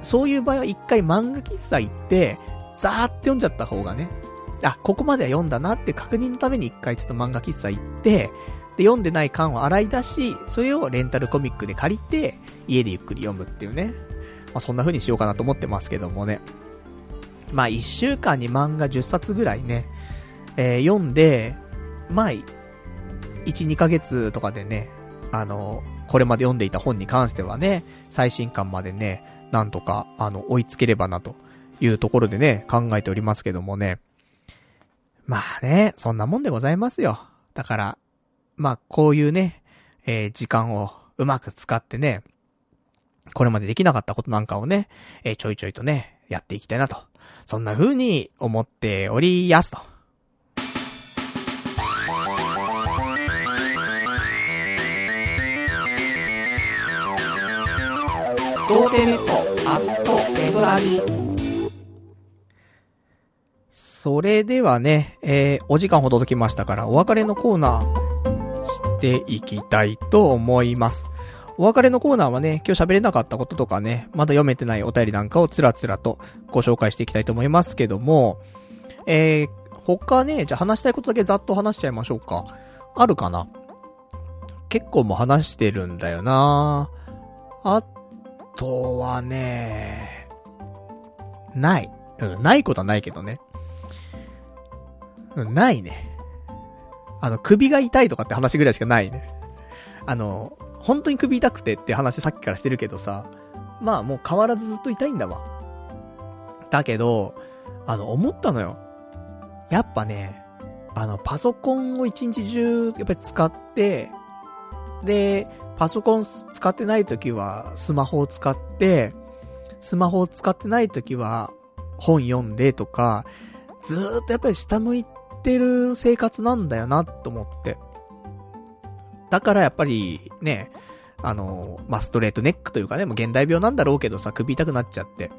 A: そういう場合は一回漫画喫茶行って、ザーって読んじゃった方がね、あ、ここまでは読んだなって確認のために一回ちょっと漫画喫茶行って、で、読んでない巻を洗い出し、それをレンタルコミックで借りて、家でゆっくり読むっていうね。まあ、そんな風にしようかなと思ってますけどもね。まあ、1週間に漫画10冊ぐらいね、えー、読んで、まあ、1、2ヶ月とかでね、あの、これまで読んでいた本に関してはね、最新刊までね、なんとか、あの、追いつければなというところでね、考えておりますけどもね。まあね、そんなもんでございますよ。だから、まあ、こういうね、えー、時間をうまく使ってね、これまでできなかったことなんかをね、えー、ちょいちょいとね、やっていきたいなと。そんな風に思っておりやすと。童貞ネットアットネトラジそれではね、えー、お時間ほど届きましたから、お別れのコーナーしていきたいと思います。お別れのコーナーはね、今日喋れなかったこととかね、まだ読めてないお便りなんかをつらつらとご紹介していきたいと思いますけども、えー、他ね、じゃあ話したいことだけざっと話しちゃいましょうか。あるかな？結構もう話してるんだよなあとはね、ない。うん、ないことはないけどね。うん、ないね。あの、首が痛いとかって話ぐらいしかないね。あの、本当に首痛くてって話さっきからしてるけどさ、まあもう変わらずずっと痛いんだわ。だけど、あの、思ったのよ。やっぱね、あの、パソコンを一日中、やっぱり使って、で、パソコン使ってない時はスマホを使って、スマホを使ってない時は本読んでとか、ずーっとやっぱり下向いてる生活なんだよなと思って。だからやっぱりね、あの、まあ、ストレートネックというかね、もう現代病なんだろうけどさ、首痛くなっちゃって。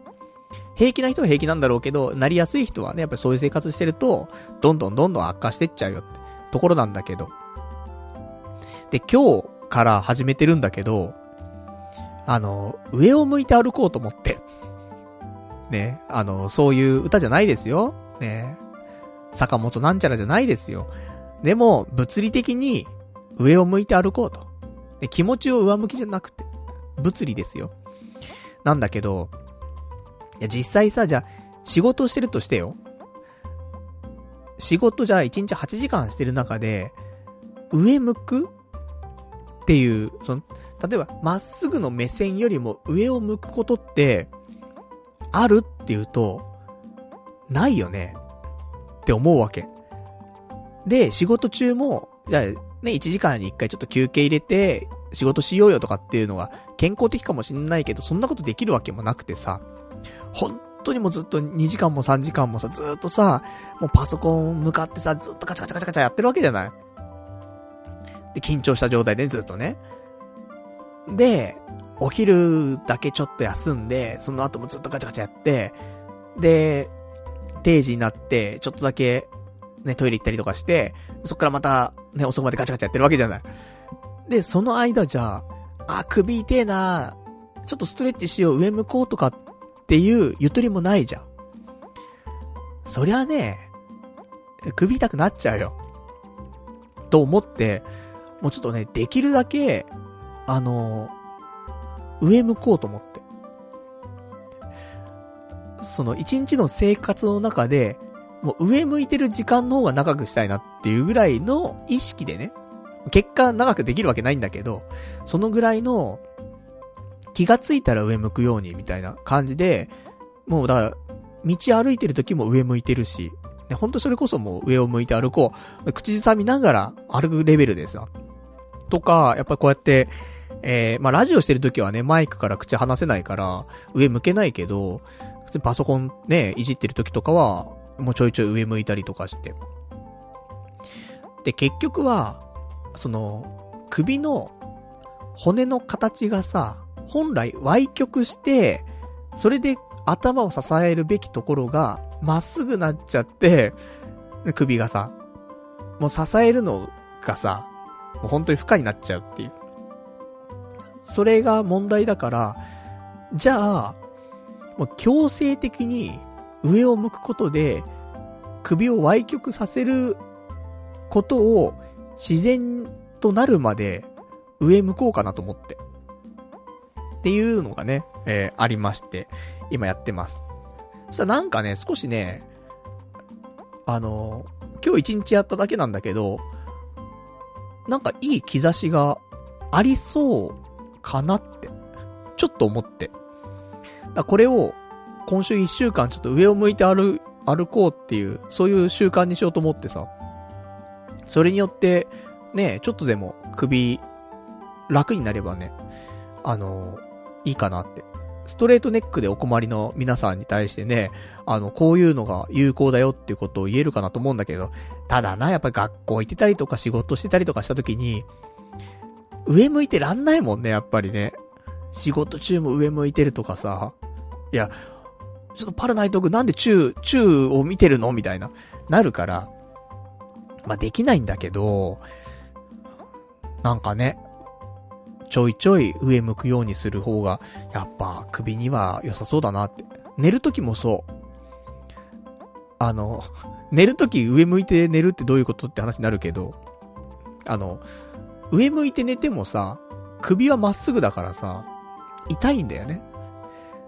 A: 平気な人は平気なんだろうけど、なりやすい人はね、やっぱりそういう生活してると、どんどんどんどん悪化してっちゃうよってところなんだけど。で、今日、から始めてるんだけど、あの、上を向いて歩こうと思って。ね、あの、そういう歌じゃないですよ。ね、坂本なんちゃらじゃないですよ。でも、物理的に上を向いて歩こうと。で気持ちを上向きじゃなくて、物理ですよ。なんだけど、いや、実際さ、じゃ、仕事してるとしてよ。仕事じゃあ1日8時間してる中で、上向くっていう、その、例えば、まっすぐの目線よりも上を向くことって、あるっていうと、ないよね。って思うわけ。で、仕事中も、じゃあ、ね、1時間に1回ちょっと休憩入れて、仕事しようよとかっていうのは健康的かもしんないけど、そんなことできるわけもなくてさ、本当にもうずっと2時間も3時間もさ、ずっとさ、もうパソコン向かってさ、ずっとカチャカチャカチャカチャやってるわけじゃないで、緊張した状態でずっとね。で、お昼だけちょっと休んで、その後もずっとガチャガチャやって、で、定時になって、ちょっとだけ、ね、トイレ行ったりとかして、そっからまた、ね、遅くまでガチャガチャやってるわけじゃない。で、その間じゃあ、あ、首痛えなちょっとストレッチしよう、上向こうとかっていうゆとりもないじゃん。そりゃね、首痛くなっちゃうよ。と思って、もうちょっとね、できるだけ、あの、上向こうと思って。その一日の生活の中で、もう上向いてる時間の方が長くしたいなっていうぐらいの意識でね、結果長くできるわけないんだけど、そのぐらいの気がついたら上向くようにみたいな感じで、もうだから、道歩いてる時も上向いてるし、ね、ほんとそれこそもう上を向いて歩こう。口ずさみながら歩くレベルでさ。とか、やっぱりこうやって、えー、まあ、ラジオしてる時はね、マイクから口離せないから、上向けないけど、普通にパソコンね、いじってる時とかは、もうちょいちょい上向いたりとかして。で、結局は、その、首の骨の形がさ、本来歪曲して、それで頭を支えるべきところが、まっすぐなっちゃって、首がさ、もう支えるのがさ、もう本当に負荷になっちゃうっていう。それが問題だから、じゃあ、もう強制的に上を向くことで、首を歪曲させることを自然となるまで、上向こうかなと思って。っていうのがね、えー、ありまして、今やってます。そしたらなんかね、少しね、あのー、今日一日やっただけなんだけど、なんかいい兆しがありそうかなって、ちょっと思って。だこれを、今週一週間ちょっと上を向いて歩、歩こうっていう、そういう習慣にしようと思ってさ。それによって、ね、ちょっとでも首、楽になればね、あの、いいかなって。ストレートネックでお困りの皆さんに対してね、あの、こういうのが有効だよっていうことを言えるかなと思うんだけど、ただな、やっぱり学校行ってたりとか仕事してたりとかした時に、上向いてらんないもんね、やっぱりね。仕事中も上向いてるとかさ。いや、ちょっとパルナイト君なんで中、中を見てるの？みたいな、なるから。まあ、できないんだけど、なんかね、ちょいちょい上向くようにする方が、やっぱ首には良さそうだなって。寝るときもそう。あの、寝るとき上向いて寝るってどういうことって話になるけど、あの、上向いて寝てもさ、首はまっすぐだからさ、痛いんだよね。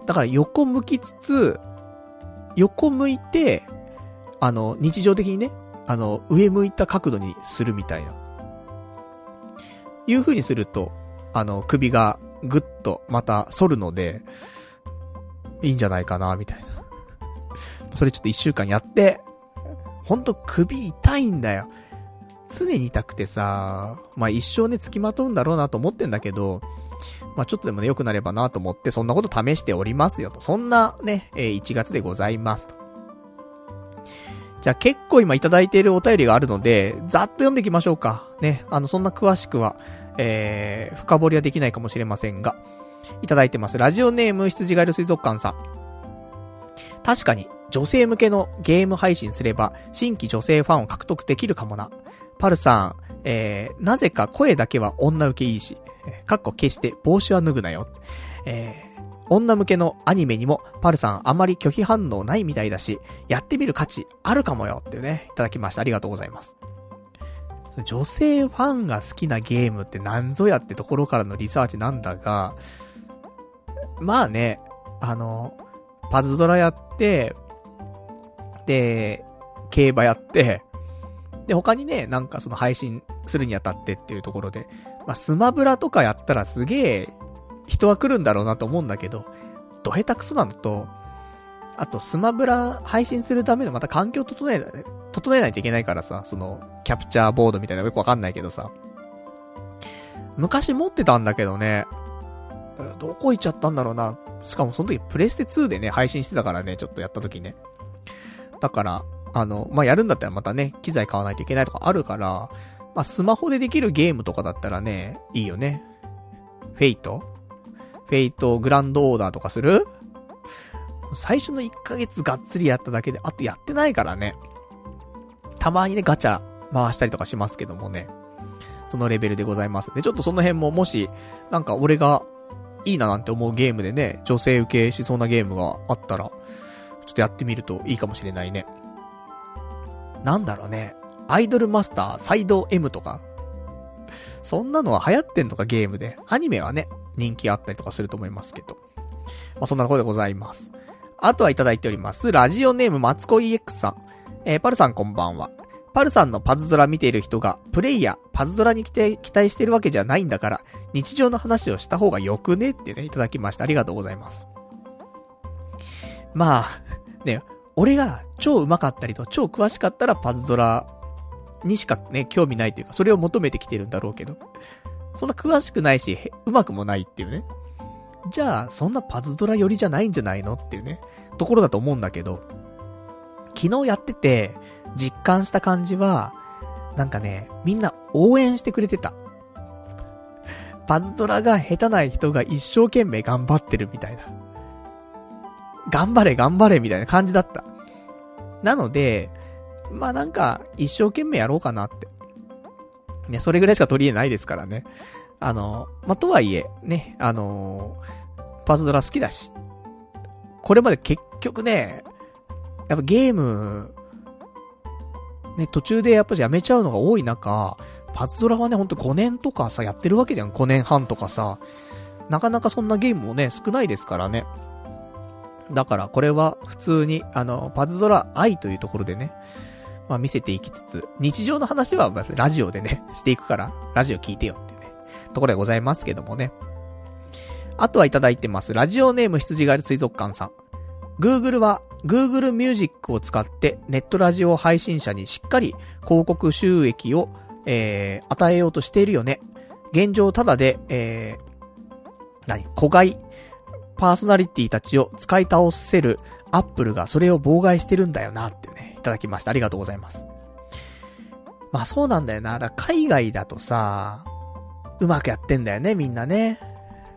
A: だから横向きつつ、横向いて、あの、日常的にね、あの、上向いた角度にするみたいな。いう風にすると、あの、首がぐっとまた反るので、いいんじゃないかな、みたいな。それちょっと一週間やって、ほんと首痛いんだよ。常に痛くてさ、まあ一生ね、付きまとうんだろうなと思ってんだけど、まあちょっとでもね、良くなればなと思って、そんなこと試しておりますよと。そんなね、え、1月でございますと。じゃあ結構今いただいているお便りがあるので、ざっと読んでいきましょうか。ね、あの、そんな詳しくは、えー、深掘りはできないかもしれませんが、いただいてます。ラジオネーム羊ガエル水族館さん。確かに、女性向けのゲーム配信すれば、新規女性ファンを獲得できるかもな。パルさん、えー、なぜか声だけは女受けいいし、かっこ決して帽子は脱ぐなよ。えー、女向けのアニメにも、パルさんあまり拒否反応ないみたいだし、やってみる価値あるかもよっていうね、いただきました。ありがとうございます。女性ファンが好きなゲームって何ぞやってところからのリサーチなんだが、まあね、あの、パズドラやって、で、競馬やって、で、他にね、なんかその配信するにあたってっていうところで、まあ、スマブラとかやったらすげえ人は来るんだろうなと思うんだけど、ど下手くそなのと、あとスマブラ配信するためのまた環境整え、整えないといけないからさ、その、キャプチャーボードみたいなのよくわかんないけどさ。昔持ってたんだけどね、どこ行っちゃったんだろうな。しかもその時プレステ2でね、配信してたからね、ちょっとやった時ね。だから、あの、まあ、やるんだったらまたね、機材買わないといけないとかあるから、まあ、スマホでできるゲームとかだったらね、いいよね。フェイト？フェイトグランドオーダーとかする？最初の1ヶ月がっつりやっただけで、あとやってないからね。たまにね、ガチャ回したりとかしますけどもね。そのレベルでございます。で、ちょっとその辺ももし、なんか俺がいいななんて思うゲームでね、女性受けしそうなゲームがあったら、ちょっとやってみるといいかもしれないね。なんだろうね。アイドルマスターサイド M とか。そんなのは流行ってんのかゲームで。アニメはね、人気あったりとかすると思いますけど。まあ、そんなところでございます。あとはいただいております。ラジオネームマツコ EX さん。えー、パルさんこんばんは。パルさんのパズドラ見ている人が、プレイヤー、パズドラに期待期待してるわけじゃないんだから、日常の話をした方がよくね？ってね、いただきました。ありがとうございます。まあ、ね、俺が超上手かったりと超詳しかったらパズドラにしかね、興味ないというか、それを求めてきてるんだろうけど、そんな詳しくないし、上手くもないっていうね。じゃあ、そんなパズドラ寄りじゃないんじゃないのっていうね、ところだと思うんだけど、昨日やってて、実感した感じは、なんかね、みんな応援してくれてた。パズドラが下手な人が一生懸命頑張ってるみたいな。頑張れ頑張れみたいな感じだった。なので、まあなんか、一生懸命やろうかなって。ね、それぐらいしか取り柄ないですからね。あの、まあ、とはいえ、ね、あのー、パズドラ好きだし。これまで結局ね、やっぱゲーム、ね、途中でやっぱりやめちゃうのが多い中、パズドラはね、ほんと5年とかさ、やってるわけじゃん。5年半とかさ。なかなかそんなゲームもね、少ないですからね。だからこれは普通に、あの、パズドラ愛というところでね、まあ見せていきつつ、日常の話はラジオでね、していくから、ラジオ聞いてよっていうね、ところでございますけどもね。あとはいただいてます。ラジオネーム羊ガエル水族館さん。Google は Google Music を使ってネットラジオ配信者にしっかり広告収益を、えー、与えようとしているよね。現状ただで、えー、何？子飼いパーソナリティたちを使い倒せるアップルがそれを妨害してるんだよなってね、いただきました。ありがとうございます。まあそうなんだよな。だ海外だとさ、うまくやってんだよね、みんなね。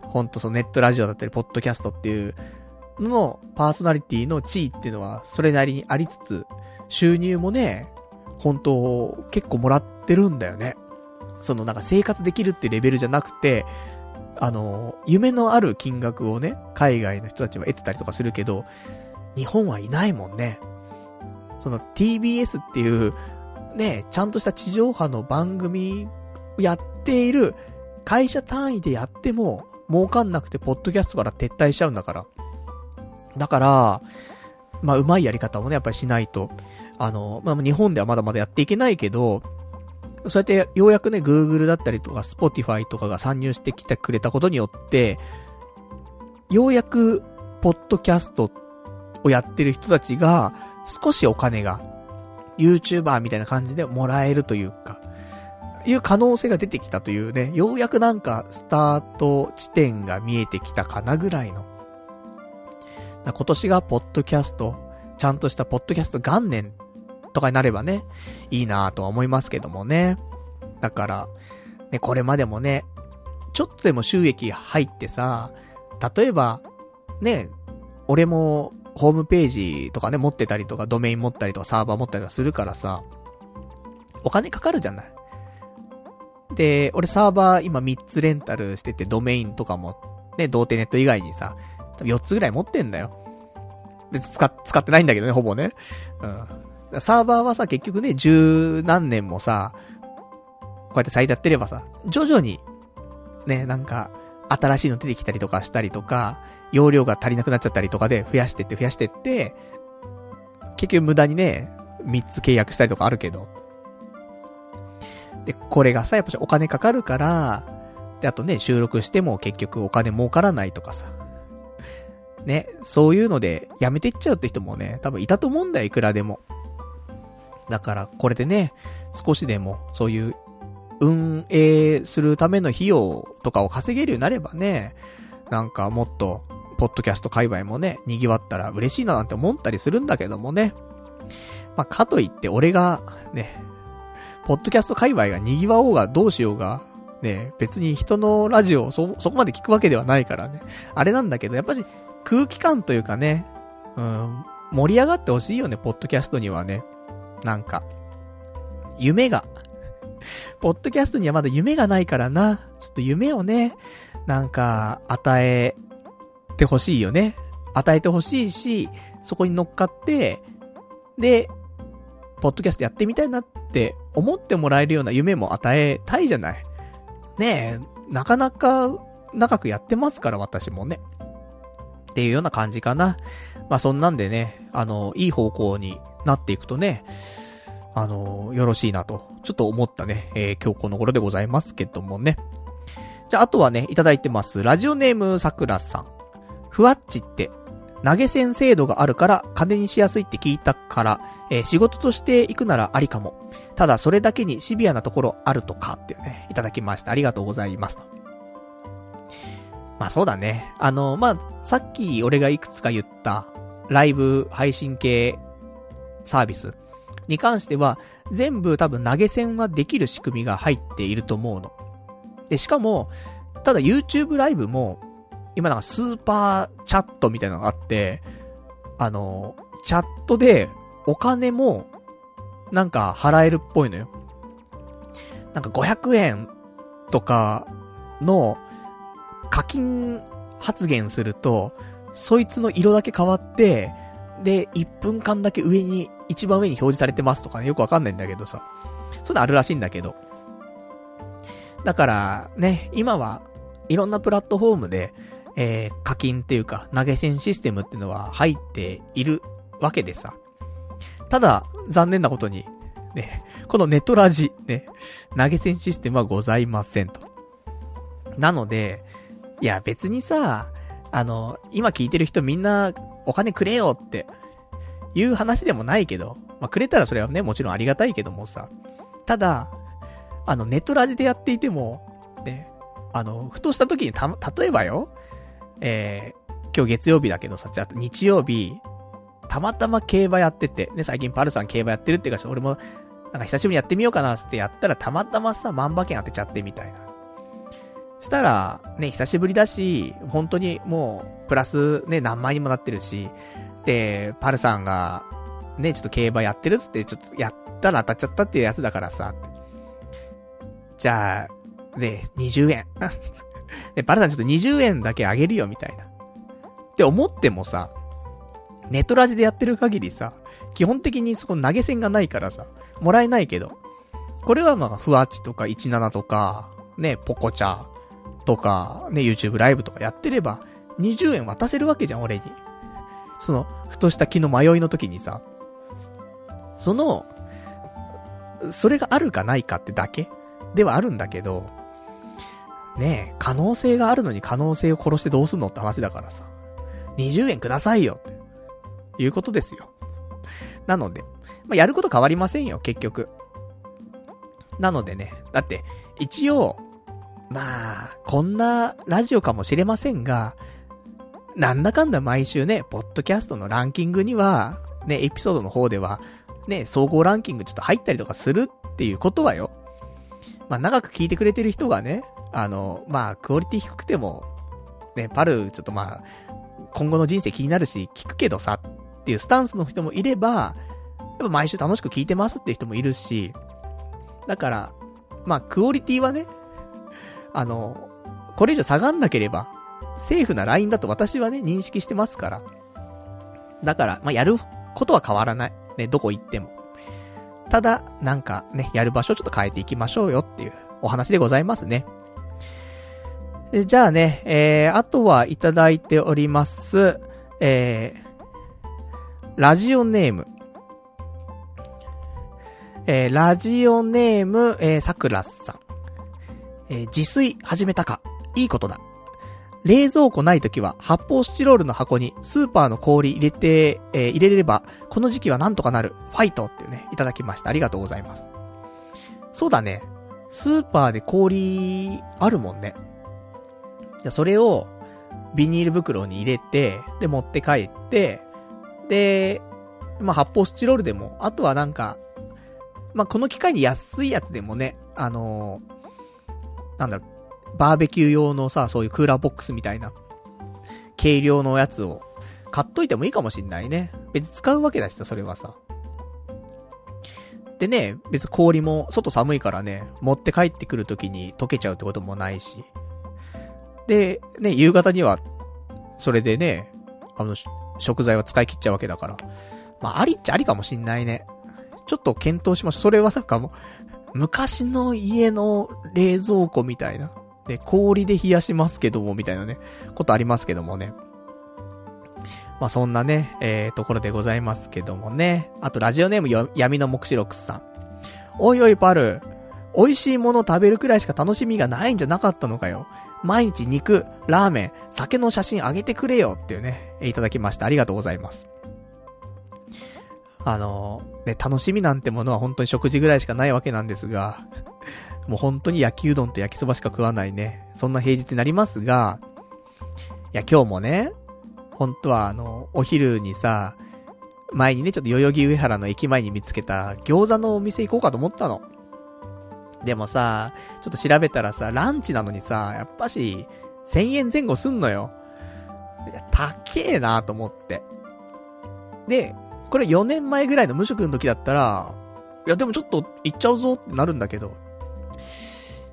A: ほんとそのネットラジオだったり、ポッドキャストっていうのパーソナリティの地位っていうのはそれなりにありつつ、収入もね、本当結構もらってるんだよね。そのなんか生活できるってレベルじゃなくて、あの、夢のある金額をね、海外の人たちは得てたりとかするけど、日本はいないもんね。その TBS っていう、ね、ちゃんとした地上波の番組をやっている会社単位でやっても儲かんなくてポッドキャストから撤退しちゃうんだから。だから、まあ、うまいやり方をね、やっぱりしないと、あの、まあ、日本ではまだまだやっていけないけど、そうやってようやくね、Google だったりとか Spotify とかが参入してきてくれたことによって、ようやく、ポッドキャストをやってる人たちが、少しお金が、YouTuber みたいな感じでもらえるというか、いう可能性が出てきたというね、ようやくなんかスタート地点が見えてきたかなぐらいの。今年がポッドキャスト、ちゃんとしたポッドキャスト元年とかになればね、いいなぁとは思いますけどもね。だから、ね、これまでもね、ちょっとでも収益入ってさ、例えば、ね、俺もホームページとかね、持ってたりとか、ドメイン持ったりとか、サーバー持ったりとかするからさ、お金かかるじゃない。で、俺サーバー今3つレンタルしてて、ドメインとかも、ね、童貞ネット以外にさ、4つぐらい持ってんだよ。別に使、使ってないんだけどね、ほぼね。うん。サーバーはさ、結局ね、十何年もさ、こうやって咲いてやってればさ、徐々に、ね、なんか、新しいの出てきたりとかしたりとか、容量が足りなくなっちゃったりとかで増やしてって増やしてって、結局無駄にね、3つ契約したりとかあるけど。で、これがさ、やっぱお金かかるから、で、あとね、収録しても結局お金儲からないとかさ。ね、そういうのでやめてっちゃうって人もね、多分いたと思うんだよ、いくらでも。だから、これでね、少しでも、そういう、運営するための費用とかを稼げるようになればね、なんかもっと、ポッドキャスト界隈もね、賑わったら嬉しいななんて思ったりするんだけどもね。まあ、かといって俺が、ね、ポッドキャスト界隈が賑わおうがどうしようが、ね、別に人のラジオをそ、そこまで聞くわけではないからね。あれなんだけど、やっぱり空気感というかね、うん、盛り上がってほしいよね、ポッドキャストにはね。なんか、夢が、ポッドキャストにはまだ夢がないからな。ちょっと夢をね、なんか、与えてほしいよね。与えてほしいし、そこに乗っかって、で、ポッドキャストやってみたいなって思ってもらえるような夢も与えたいじゃない。ねえ、なかなか長くやってますから、私もね。っていうような感じかな。まあそんなんでね、あの、いい方向になっていくとね、あの、よろしいなと、ちょっと思ったね、えー、今日この頃でございますけどもね。じゃあ、あとはね、いただいてます。ラジオネームさくらさん。ふわっちって、投げ銭制度があるから金にしやすいって聞いたから、えー、仕事として行くならありかも。ただそれだけにシビアなところあるとかっていうね、いただきました。ありがとうございます。まあそうだね。あの、まあ、さっき俺がいくつか言った、ライブ配信系サービスに関しては、全部多分投げ銭はできる仕組みが入っていると思うの。で、しかも、ただ YouTube ライブも、今なんかスーパーチャットみたいなのがあって、あの、チャットでお金も、なんか払えるっぽいのよ。なんか500円とかの課金発言すると、そいつの色だけ変わって、で、1分間だけ上に、一番上に表示されてますとかね、よくわかんないんだけどさ。そういうのあるらしいんだけど。だから、ね、今はいろんなプラットフォームで、えー、課金っていうか、投げ銭システムっていうのは入っているわけでさ。ただ、残念なことに、ね、このネトラジ、ね、投げ銭システムはございませんと。なので、いや別にさ、あの、今聞いてる人みんなお金くれよって、いう話でもないけど、まあ、くれたらそれはね、もちろんありがたいけどもさ。ただ、あの、ネットラジでやっていても、ね、あの、ふとした時にた、例えばよ、えー、今日月曜日だけどさ、じゃあ日曜日、たまたま競馬やってて、ね、最近パルさん競馬やってるっていうか、俺も、なんか久しぶりにやってみようかなってやったら、たまたまさ、万馬券当てちゃってみたいな。したら、ね、久しぶりだし、本当にもう、プラスね、何万にもなってるし、で、パルさんが、ね、ちょっと競馬やってるっつって、ちょっとやったら当たっちゃったっていうやつだからさ。じゃあ、ね、20円。で、パルさんちょっと20円だけあげるよ、みたいな。って思ってもさ、ネットラジでやってる限りさ、基本的にそこ投げ銭がないからさ、もらえないけど。これはまあ、ふわっちとか17とか、ね、ポコチャとか、ね、YouTube ライブとかやってれば、20円渡せるわけじゃん、俺に。その、ふとした気の迷いの時にさ、その、それがあるかないかってだけではあるんだけど、ねえ、可能性があるのに可能性を殺してどうすんのって話だからさ。20円くださいよって。いうことですよ。なので、まあ、やること変わりませんよ、結局。なのでね、だって、一応、まあ、こんなラジオかもしれませんが、なんだかんだ毎週ね、ポッドキャストのランキングには、ね、エピソードの方では、ね、総合ランキングちょっと入ったりとかするっていうことはよ。まあ、長く聞いてくれてる人がね、あの、まあ、クオリティ低くても、ね、パル、ちょっとまあ、今後の人生気になるし、聞くけどさ、っていうスタンスの人もいれば、やっぱ毎週楽しく聞いてますって人もいるし、だから、まあ、クオリティはね、あの、これ以上下がんなければ、セーフなラインだと私はね、認識してますから。だから、まあ、やることは変わらない。ね、どこ行っても。ただ、なんかね、やる場所をちょっと変えていきましょうよっていうお話でございますね。じゃあね、えー、あとはいただいております、えー、ラジオネーム。えー、ラジオネーム、えー、さくらさん。えー、自炊始めたか。いいことだ。冷蔵庫ないときは発泡スチロールの箱にスーパーの氷入れて、えー、入れれれば、この時期はなんとかなる。ファイトっていうね、いただきました。ありがとうございます。そうだね。スーパーで氷、あるもんね。じゃ、それを、ビニール袋に入れて、で、持って帰って、で、まあ、発泡スチロールでも、あとはなんか、まあ、この機会に安いやつでもね、あのー、なんだろ、バーベキュー用のさ、そういうクーラーボックスみたいな、軽量のやつを買っといてもいいかもしんないね。別に使うわけだしさ、それはさ。でね、別に氷も外寒いからね、持って帰ってくるときに溶けちゃうってこともないし。で、ね、夕方には、それでね、あの、食材は使い切っちゃうわけだから。まあ、ありっちゃありかもしんないね。ちょっと検討しました。それはなんかも、昔の家の冷蔵庫みたいな。で、氷で冷やしますけども、みたいなね、ことありますけどもね。まあ、そんなね、えー、ところでございますけどもね。あと、ラジオネーム闇の目視録さん。おいおいパル、美味しいもの食べるくらいしか楽しみがないんじゃなかったのかよ。毎日肉、ラーメン、酒の写真あげてくれよっていうね、いただきました。ありがとうございます。あの、ね、楽しみなんてものは本当に食事ぐらいしかないわけなんですが、もう本当に焼きうどんと焼きそばしか食わないね、そんな平日になりますが、いや今日もね、本当はあの、お昼にさ、前にね、ちょっと代々木上原の駅前に見つけた餃子のお店行こうかと思ったの。でもさ、ちょっと調べたらさ、ランチなのにさ、やっぱし、1000円前後すんのよ。いや、高えなと思って。で、これ4年前ぐらいの無職の時だったら、いやでもちょっと行っちゃうぞってなるんだけど、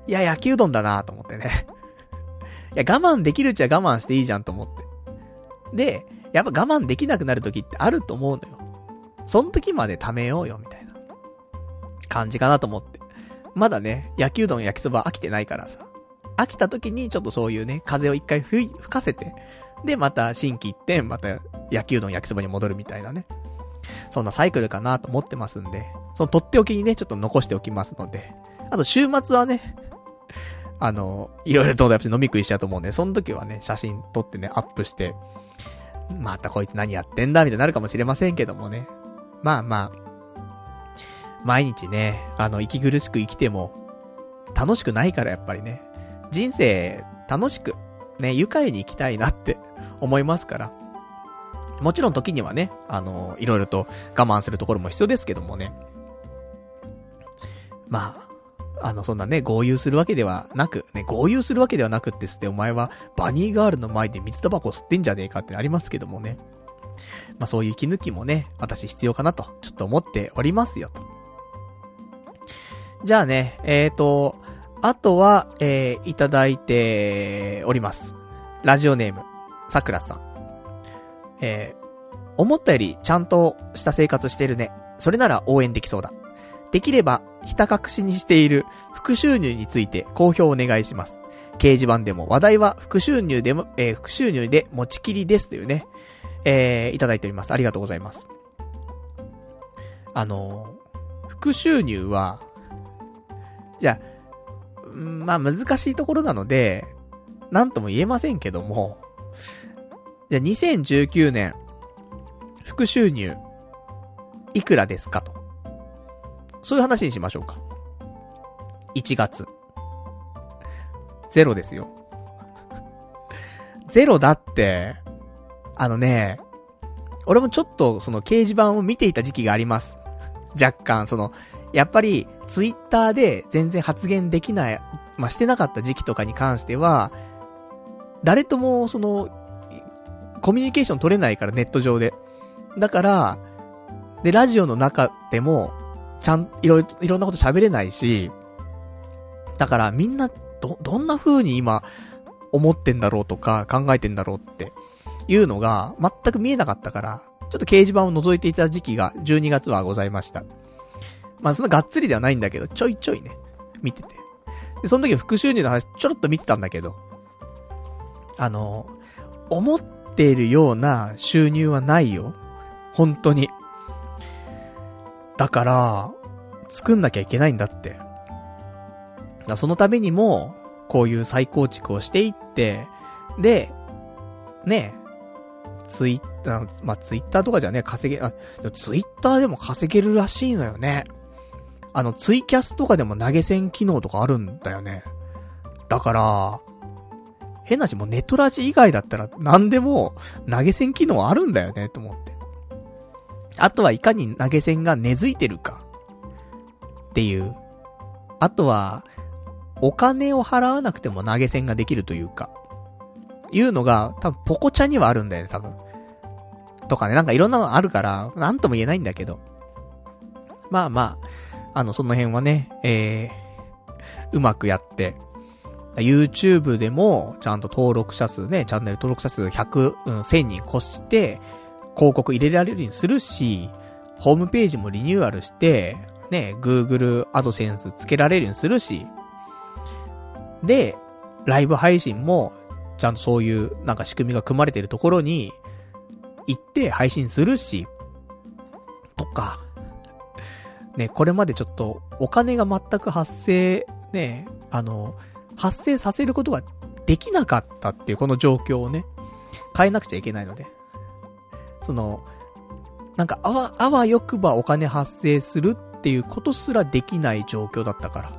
A: いや、焼きうどんだなと思ってね。いや、我慢できるうちは我慢していいじゃんと思って。で、やっぱ我慢できなくなる時ってあると思うのよ。その時まで貯めようよ、みたいな感じかなと思って。まだね、焼きうどん焼きそば飽きてないからさ。飽きた時にちょっとそういうね、風を一回吹かせて、で、また新規一点、また焼きうどん焼きそばに戻るみたいなね。そんなサイクルかなと思ってますんで、そのとっておきにね、ちょっと残しておきますので。あと週末はね、あの、いろいろとやっぱ飲み食いしちゃうと思うんで、その時はね、写真撮ってね、アップして、またこいつ何やってんだみたいになるかもしれませんけどもね。まあまあ、毎日ね、あの、息苦しく生きても、楽しくないからやっぱりね、人生楽しく、ね、愉快に生きたいなって思いますから。もちろん時にはね、あの、いろいろと我慢するところも必要ですけどもね。まあ、あの、そんなね、合流するわけではなく、ね、合流するわけではなくってすって、お前はバニーガールの前で水タバコ吸ってんじゃねえかってありますけどもね。まあそういう息抜きもね、私必要かなと、ちょっと思っておりますよと。じゃあね、えーと、あとは、えー、いただいております。ラジオネーム、さくらさん。えー、思ったよりちゃんとした生活してるね。それなら応援できそうだ。できれば、ひた隠しにしている副収入について公表お願いします。掲示板でも話題は副収入でも、えー、副収入で持ちきりですというね、えー、いただいております。ありがとうございます。あのー、副収入は、じゃあ、まあ難しいところなので、なんとも言えませんけども、じゃあ2019年、副収入、いくらですか？と。そういう話にしましょうか。1月。ゼロですよ。ゼロだって、あのね、俺もちょっとその掲示板を見ていた時期があります。若干、その、やっぱり、ツイッターで全然発言できない、まあ、してなかった時期とかに関しては、誰とも、その、コミュニケーション取れないから、ネット上で。だから、で、ラジオの中でも、ちゃん、いろいろ、いろんなこと喋れないし、だからみんな、ど、どんな風に今、思ってんだろうとか、考えてんだろうっていうのが、全く見えなかったから、ちょっと掲示板を覗いていた時期が12月はございました。まあそんながっつりではないんだけど、ちょいちょいね、見てて。で、その時副収入の話ちょろっと見てたんだけど、あの、思っているような収入はないよ。本当に。だから、作んなきゃいけないんだって。だそのためにも、こういう再構築をしていって、で、ねツイッター、まあ、ツイッターとかじゃね、稼げ、あ、ツイッターでも稼げるらしいのよね。あの、ツイキャスとかでも投げ銭機能とかあるんだよね。だから、変なし、もうネトラジ以外だったら何でも投げ銭機能あるんだよね、と思って。あとはいかに投げ銭が根付いてるか。っていう。あとは、お金を払わなくても投げ銭ができるというか。いうのが、多分ポコチャにはあるんだよね、多分。とかね、なんかいろんなのあるから、なんとも言えないんだけど。まあまあ、あの、その辺はね、えー、うまくやって、YouTube でも、ちゃんと登録者数ね、チャンネル登録者数100、うん、1000人越して、広告入れられるようにするし、ホームページもリニューアルして、ね、Google AdSense つけられるようにするし、で、ライブ配信も、ちゃんとそういう、なんか仕組みが組まれてるところに、行って配信するし、とか、ね、これまでちょっと、お金が全く発生、ね、あの、発生させることができなかったっていうこの状況をね、変えなくちゃいけないので。その、なんか、あわ、あわよくばお金発生するっていうことすらできない状況だったから。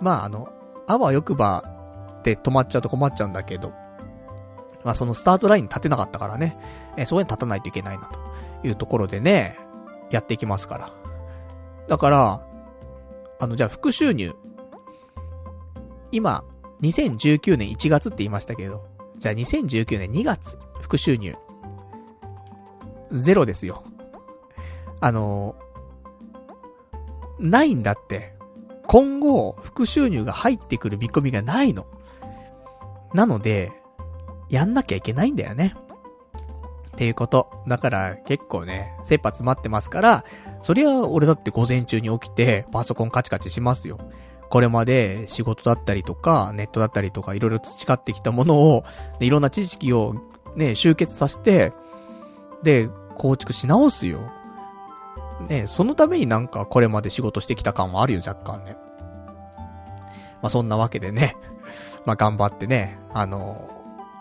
A: まあ、あの、あわよくばって止まっちゃうと困っちゃうんだけど、まあそのスタートラインに立てなかったからね、え、そこに立たないといけないなというところでね、やっていきますから。だから、あの、じゃあ副収入。今、2019年1月って言いましたけど、じゃあ2019年2月、副収入。ゼロですよ。あのないんだって。今後、副収入が入ってくる見込みがないの。なので、やんなきゃいけないんだよね。っていうこと。だから結構ね、切羽詰まってますから、そりゃ俺だって午前中に起きてパソコンカチカチしますよ。これまで仕事だったりとか、ネットだったりとか、いろいろ培ってきたものを、いろんな知識をね、集結させて、で、構築し直すよ。ね、そのためになんかこれまで仕事してきた感はあるよ、若干ね。まあ、そんなわけでね、ま、頑張ってね、あの、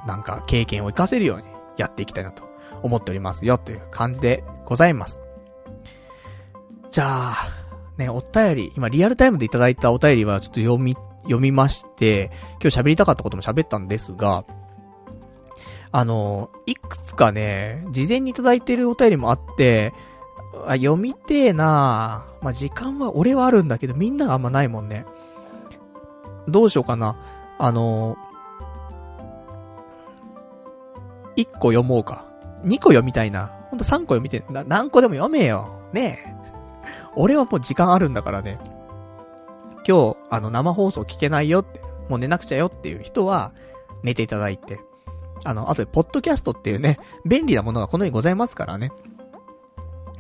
A: なんか経験を活かせるようにやっていきたいなと思っておりますよ、という感じでございます。じゃあ、ね、お便り、今リアルタイムでいただいたお便りはちょっと読み、読みまして、今日喋りたかったことも喋ったんですが、あの、いくつかね、事前にいただいてるお便りもあって、あ、読みてえなまあ、時間は俺はあるんだけど、みんながあんまないもんね。どうしようかな。あの1個読もうか。2個読みたいな。ほんと3個読みてな、何個でも読めよ。ねえ。俺はもう時間あるんだからね。今日、あの、生放送聞けないよって、もう寝なくちゃよっていう人は、寝ていただいて。あの、あとで、ポッドキャストっていうね、便利なものがこの世にございますからね。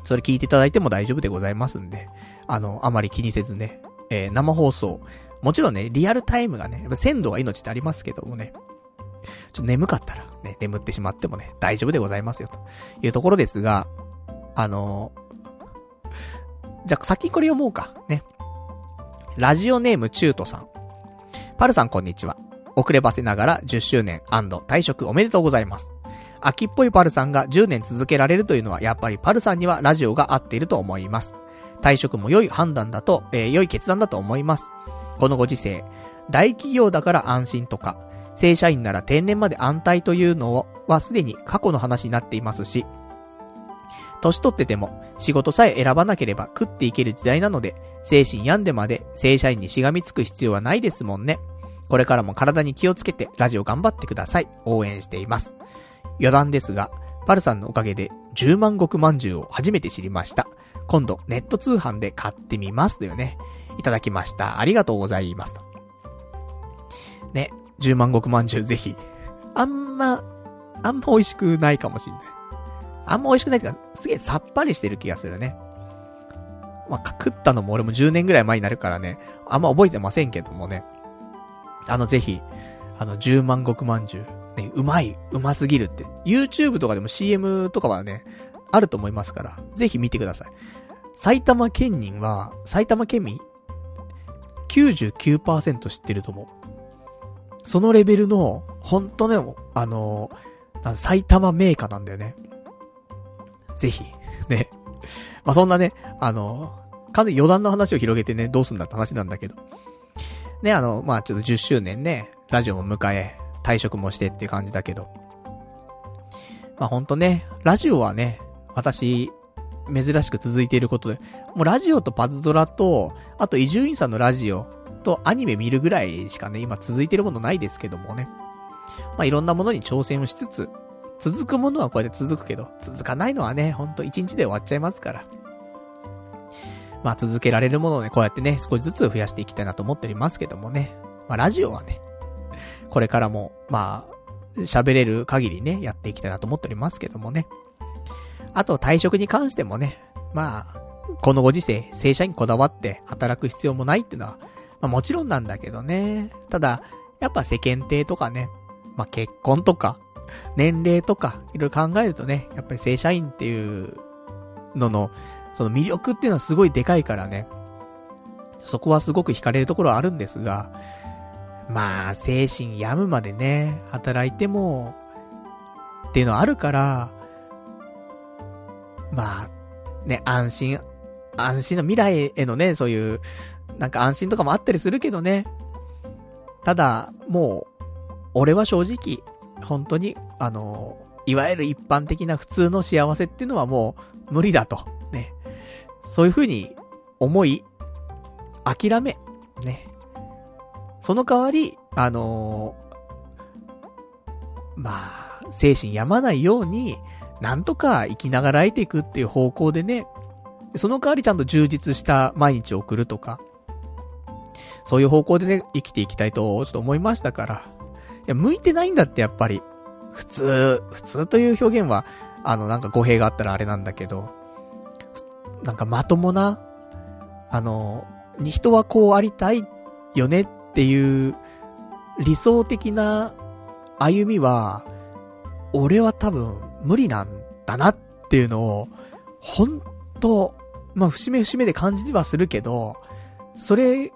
A: それ聞いていただいても大丈夫でございますんで、あの、あまり気にせずね、えー、生放送。もちろんね、リアルタイムがね、やっぱ鮮度が命ってありますけどもね。ちょっと眠かったら、ね、眠ってしまってもね、大丈夫でございますよ、というところですが、あのー、じゃあ先これ読もうか、ね。ラジオネームチュートさん。パルさんこんにちは。遅ればせながら10周年退職おめでとうございます。秋っぽいパルさんが10年続けられるというのは、やっぱりパルさんにはラジオが合っていると思います。退職も良い判断だと、えー、良い決断だと思います。このご時世、大企業だから安心とか、正社員なら定年まで安泰というのはすでに過去の話になっていますし、年取ってても仕事さえ選ばなければ食っていける時代なので、精神病んでまで正社員にしがみつく必要はないですもんね。これからも体に気をつけてラジオ頑張ってください。応援しています。余談ですが、パルさんのおかげで10万石まんじゅうを初めて知りました。今度ネット通販で買ってみますというね、いただきました。ありがとうございます。ね、10万石まんじゅうぜひ。あんま、あんま美味しくないかもしんない。あんま美味しくないっていうか、すげえさっぱりしてる気がするね。まあ、食ったのも俺も10年ぐらい前になるからね、あんま覚えてませんけどもね。あの、ぜひ、あの、10万石まんじゅう、ね、うまい、うますぎるって。YouTube とかでも CM とかはね、あると思いますから、ぜひ見てください。埼玉県民は、埼玉県民 ?99% 知ってると思う。そのレベルの、ほんとね、あの埼玉メーカーなんだよね。ぜひ、ね。まあ、そんなね、あの完全に余談の話を広げてね、どうすんだって話なんだけど。ね、あの、まあ、ちょっと10周年ね、ラジオも迎え、退職もしてっていう感じだけど。まあ、ほんとね、ラジオはね、私、珍しく続いていることで、もうラジオとパズドラと、あと伊集院さんのラジオとアニメ見るぐらいしかね、今続いてるものないですけどもね。まあ、いろんなものに挑戦をしつつ、続くものはこうやって続くけど、続かないのはね、ほんと一日で終わっちゃいますから。まあ続けられるものをね、こうやってね、少しずつ増やしていきたいなと思っておりますけどもね。まあラジオはね、これからも、まあ、喋れる限りね、やっていきたいなと思っておりますけどもね。あと退職に関してもね、まあ、このご時世、正社員こだわって働く必要もないっていうのは、まあもちろんなんだけどね。ただ、やっぱ世間体とかね、まあ結婚とか、年齢とか、いろいろ考えるとね、やっぱり正社員っていうのの、その魅力っていうのはすごいでかいからね。そこはすごく惹かれるところはあるんですが、まあ、精神病むまでね、働いても、っていうのはあるから、まあ、ね、安心、安心の未来へのね、そういう、なんか安心とかもあったりするけどね。ただ、もう、俺は正直、本当に、あの、いわゆる一般的な普通の幸せっていうのはもう無理だと。ね。そういう風に思い、諦め、ね。その代わり、あの、まあ、精神病まないように、なんとか生きながらえていくっていう方向でね、その代わりちゃんと充実した毎日を送るとか、そういう方向でね、生きていきたいと、ちょっと思いましたから。いや、向いてないんだって、やっぱり。普通、普通という表現は、あの、なんか語弊があったらあれなんだけど、なんかまともな、あの、に人はこうありたいよねっていう理想的な歩みは、俺は多分無理なんだなっていうのを、ほんと、まあ、節目節目で感じはするけど、それ、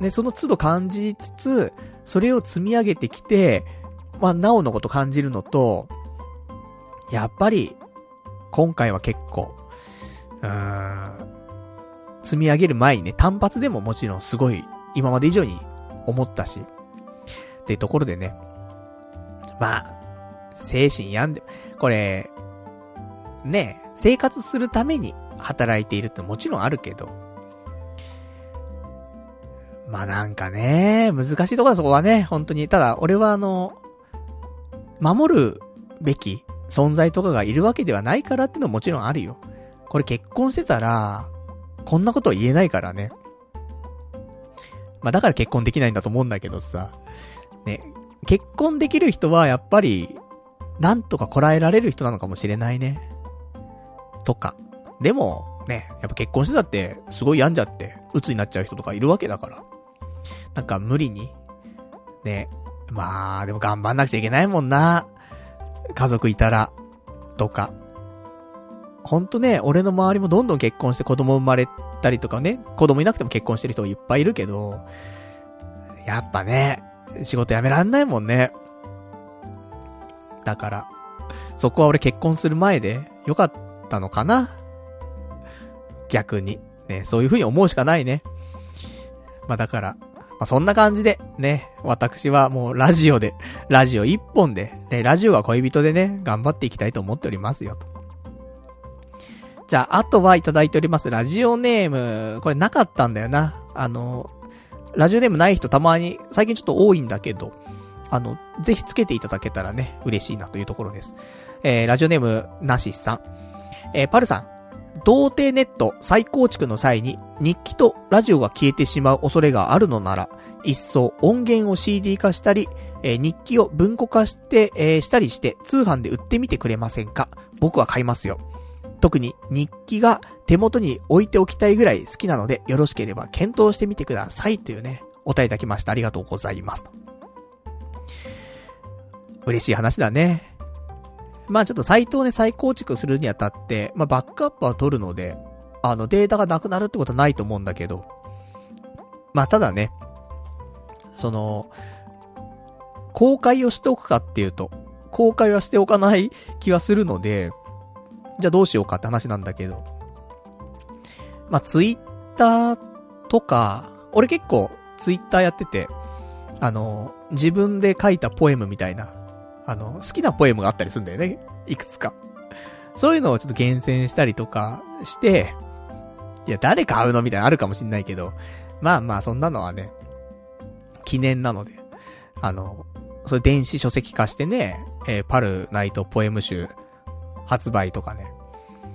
A: ね、その都度感じつつ、それを積み上げてきて、まあ、なおのこと感じるのと、やっぱり、今回は結構、うーん、積み上げる前にね、単発でももちろんすごい、今まで以上に思ったし、っていうところでね、まあ、精神病んで、これ、ね、生活するために働いているってもちろんあるけど、まあなんかね、難しいところだそこはね、本当に。ただ、俺はあの、守るべき存在とかがいるわけではないからってのももちろんあるよ。これ結婚してたら、こんなこと言えないからね。まあだから結婚できないんだと思うんだけどさ。ね、結婚できる人はやっぱり、なんとかこらえられる人なのかもしれないね。とか。でも、ね、やっぱ結婚してたって、すごい病んじゃって、鬱になっちゃう人とかいるわけだから。なんか無理に、ね、まあ、でも頑張んなくちゃいけないもんな。家族いたら、とか。ほんとね、俺の周りもどんどん結婚して子供生まれたりとかね、子供いなくても結婚してる人がいっぱいいるけど、やっぱね、仕事辞めらんないもんね。だから、そこは俺結婚する前でよかったのかな逆に。ね、そういう風に思うしかないね。まあだから、まあ、そんな感じで、ね、私はもうラジオで、ラジオ一本で、ね、ラジオが恋人でね、頑張っていきたいと思っておりますよ、と。じゃあ、あとはいただいております、ラジオネーム、これなかったんだよな。あの、ラジオネームない人たまに、最近ちょっと多いんだけど、あの、ぜひつけていただけたらね、嬉しいなというところです。えー、ラジオネーム、なしさん。えー、パルさん、童貞ネット再構築の際に日記とラジオが消えてしまう恐れがあるのなら、一層音源を CD 化したり、えー、日記を文庫化して、えー、したりして通販で売ってみてくれませんか？僕は買いますよ。特に日記が手元に置いておきたいぐらい好きなので、よろしければ検討してみてくださいというね、お答えいただきました。ありがとうございます。嬉しい話だね。まあちょっとサイトをね、再構築するにあたって、まあバックアップは取るので、あのデータがなくなるってことはないと思うんだけど、まあただね、その、公開をしておくかっていうと、公開はしておかない気はするので、じゃあどうしようかって話なんだけど。まあツイッターとか、俺結構ツイッターやってて、あの、自分で書いたポエムみたいな、あの、好きなポエムがあったりするんだよね。いくつか。そういうのをちょっと厳選したりとかして、いや、誰買うのみたいなのあるかもしんないけど、まあまあ、そんなのはね、記念なので、あの、それ電子書籍化してね、えー、パルナイトポエム集発売とかね。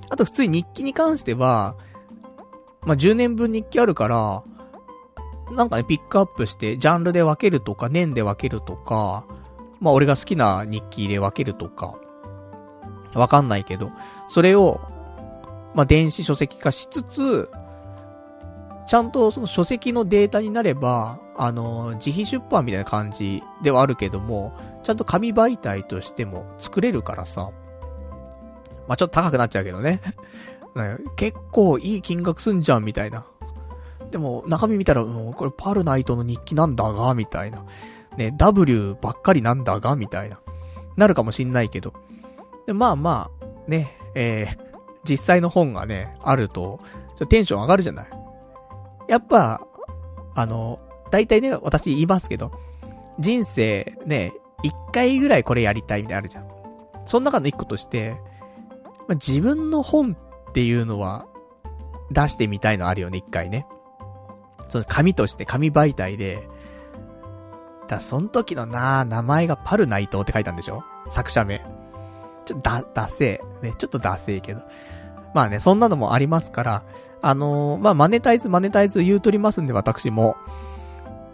A: あと普通に日記に関しては、まあ、10年分日記あるから、なんかね、ピックアップして、ジャンルで分けるとか、年で分けるとか、まあ俺が好きな日記で分けるとか、わかんないけど、それを、まあ電子書籍化しつつ、ちゃんとその書籍のデータになれば、あの、自費出版みたいな感じではあるけども、ちゃんと紙媒体としても作れるからさ、まあ、ちょっと高くなっちゃうけどね。結構いい金額すんじゃん、みたいな。でも、中身見たら、うん、これパルナイトの日記なんだが、みたいな。ね、W ばっかりなんだが、みたいな。なるかもしんないけど。でまあまあ、ね、えー、実際の本がね、あると、ちょテンション上がるじゃない。やっぱ、あの、大体ね、私言いますけど、人生ね、一回ぐらいこれやりたいみたいなあるじゃん。その中の一個として、まあ、自分の本っていうのは、出してみたいのあるよね、一回ね。その紙として、紙媒体で、だその時のな名前がパル内藤って書いたんでしょ？作者名。ちょっとだ、ダセー。ね、ちょっとダセーけど。まあね、そんなのもありますから、あのー、まあ、マネタイズ、マネタイズ言うとりますんで、私も。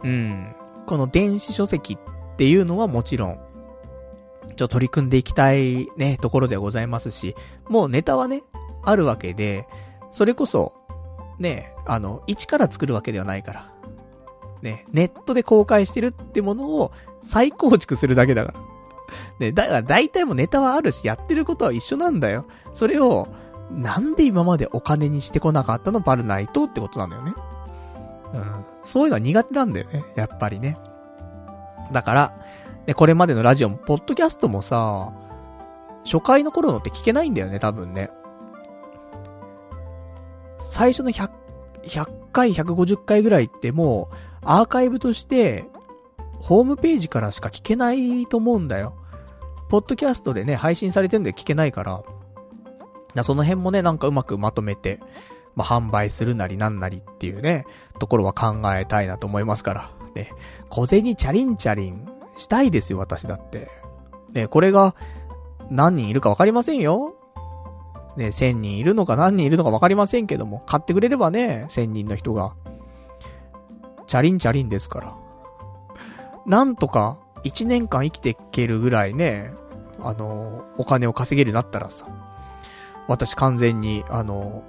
A: うん。この電子書籍っていうのはもちろん、ちょっと取り組んでいきたいね、ところでございますし、もうネタはね、あるわけで、それこそ、ね、あの、一から作るわけではないから。ね、ネットで公開してるってものを再構築するだけだから。ね、だから大体もネタはあるし、やってることは一緒なんだよ。それを、なんで今までお金にしてこなかったのバルナイトってことなんだよね。うん。そういうのは苦手なんだよね。やっぱりね。だから、ね、これまでのラジオも、ポッドキャストもさ、初回の頃のって聞けないんだよね、多分ね。最初の100、100回、150回ぐらいってもう、アーカイブとして、ホームページからしか聞けないと思うんだよ。ポッドキャストでね、配信されてるんで聞けないから。らその辺もね、なんかうまくまとめて、まあ、販売するなりなんなりっていうね、ところは考えたいなと思いますから。ね、小銭チャリンチャリンしたいですよ、私だって。ね、これが何人いるかわかりませんよ。ね、1000人いるのか何人いるのかわかりませんけども、買ってくれればね、1000人の人が。チャリンチャリンですから。なんとか、1年間生きていけるぐらいね、あの、お金を稼げるようになったらさ、私完全に、あの、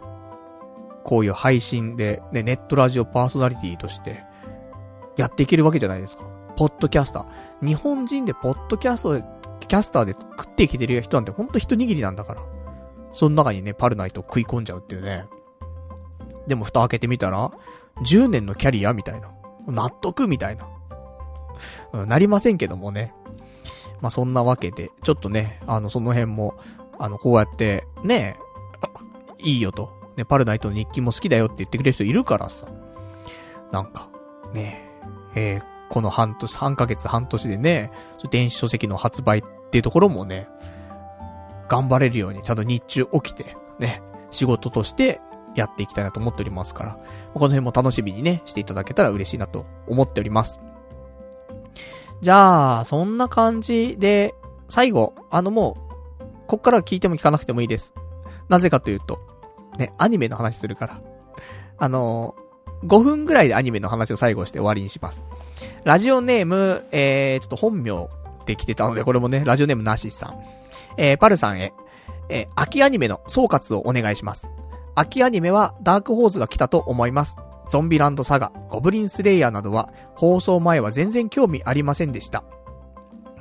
A: こういう配信で、ね、ネットラジオパーソナリティとして、やっていけるわけじゃないですか。ポッドキャスター。日本人でポッドキャストで、キャスターで食っていけてる人なんてほんと一握りなんだから。その中にね、パルナイト食い込んじゃうっていうね。でも蓋開けてみたら、10年のキャリアみたいな。納得みたいな。うん、なりませんけどもね。まあ、そんなわけで、ちょっとね、あの、その辺も、あの、こうやって、ね、いいよと。ね、パルナイトの日記も好きだよって言ってくれる人いるからさ。なんか、ね、えー、この半年、3ヶ月半年でね、電子書籍の発売っていうところもね、頑張れるように、ちゃんと日中起きて、ね、仕事としてやっていきたいなと思っておりますから、この辺も楽しみにね、していただけたら嬉しいなと思っております。じゃあ、そんな感じで、最後、あのもう、こっから聞いても聞かなくてもいいです。なぜかというと、ね、アニメの話するから。あの5分ぐらいでアニメの話を最後して終わりにします。ラジオネーム、えー、ちょっと本名で来てたので、これもね、ラジオネームなしさん。えー、パルさんへ、えー、秋アニメの総括をお願いします。秋アニメはダークホーズが来たと思います。ゾンビランドサガ、ゴブリンスレイヤーなどは放送前は全然興味ありませんでした。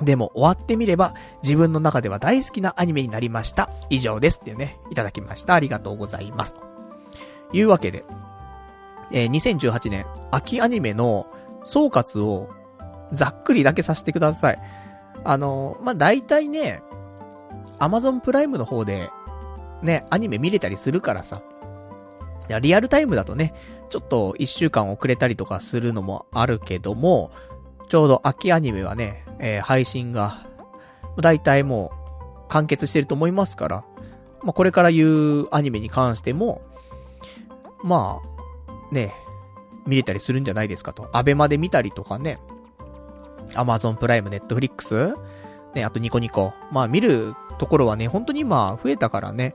A: でも終わってみれば自分の中では大好きなアニメになりました。以上ですってね、いただきました。ありがとうございます。というわけで、えー、2018年秋アニメの総括をざっくりだけさせてください。あのー、まあ、大体ね、アマゾンプライムの方で、ね、アニメ見れたりするからさ。いや、リアルタイムだとね、ちょっと一週間遅れたりとかするのもあるけども、ちょうど秋アニメはね、えー、配信が、だいたいもう、完結してると思いますから、まあ、これから言うアニメに関しても、まあ、ね、見れたりするんじゃないですかと。アベマで見たりとかね、アマゾンプライム、ネットフリックスね、あとニコニコ。まあ見るところはね、本当に今増えたからね、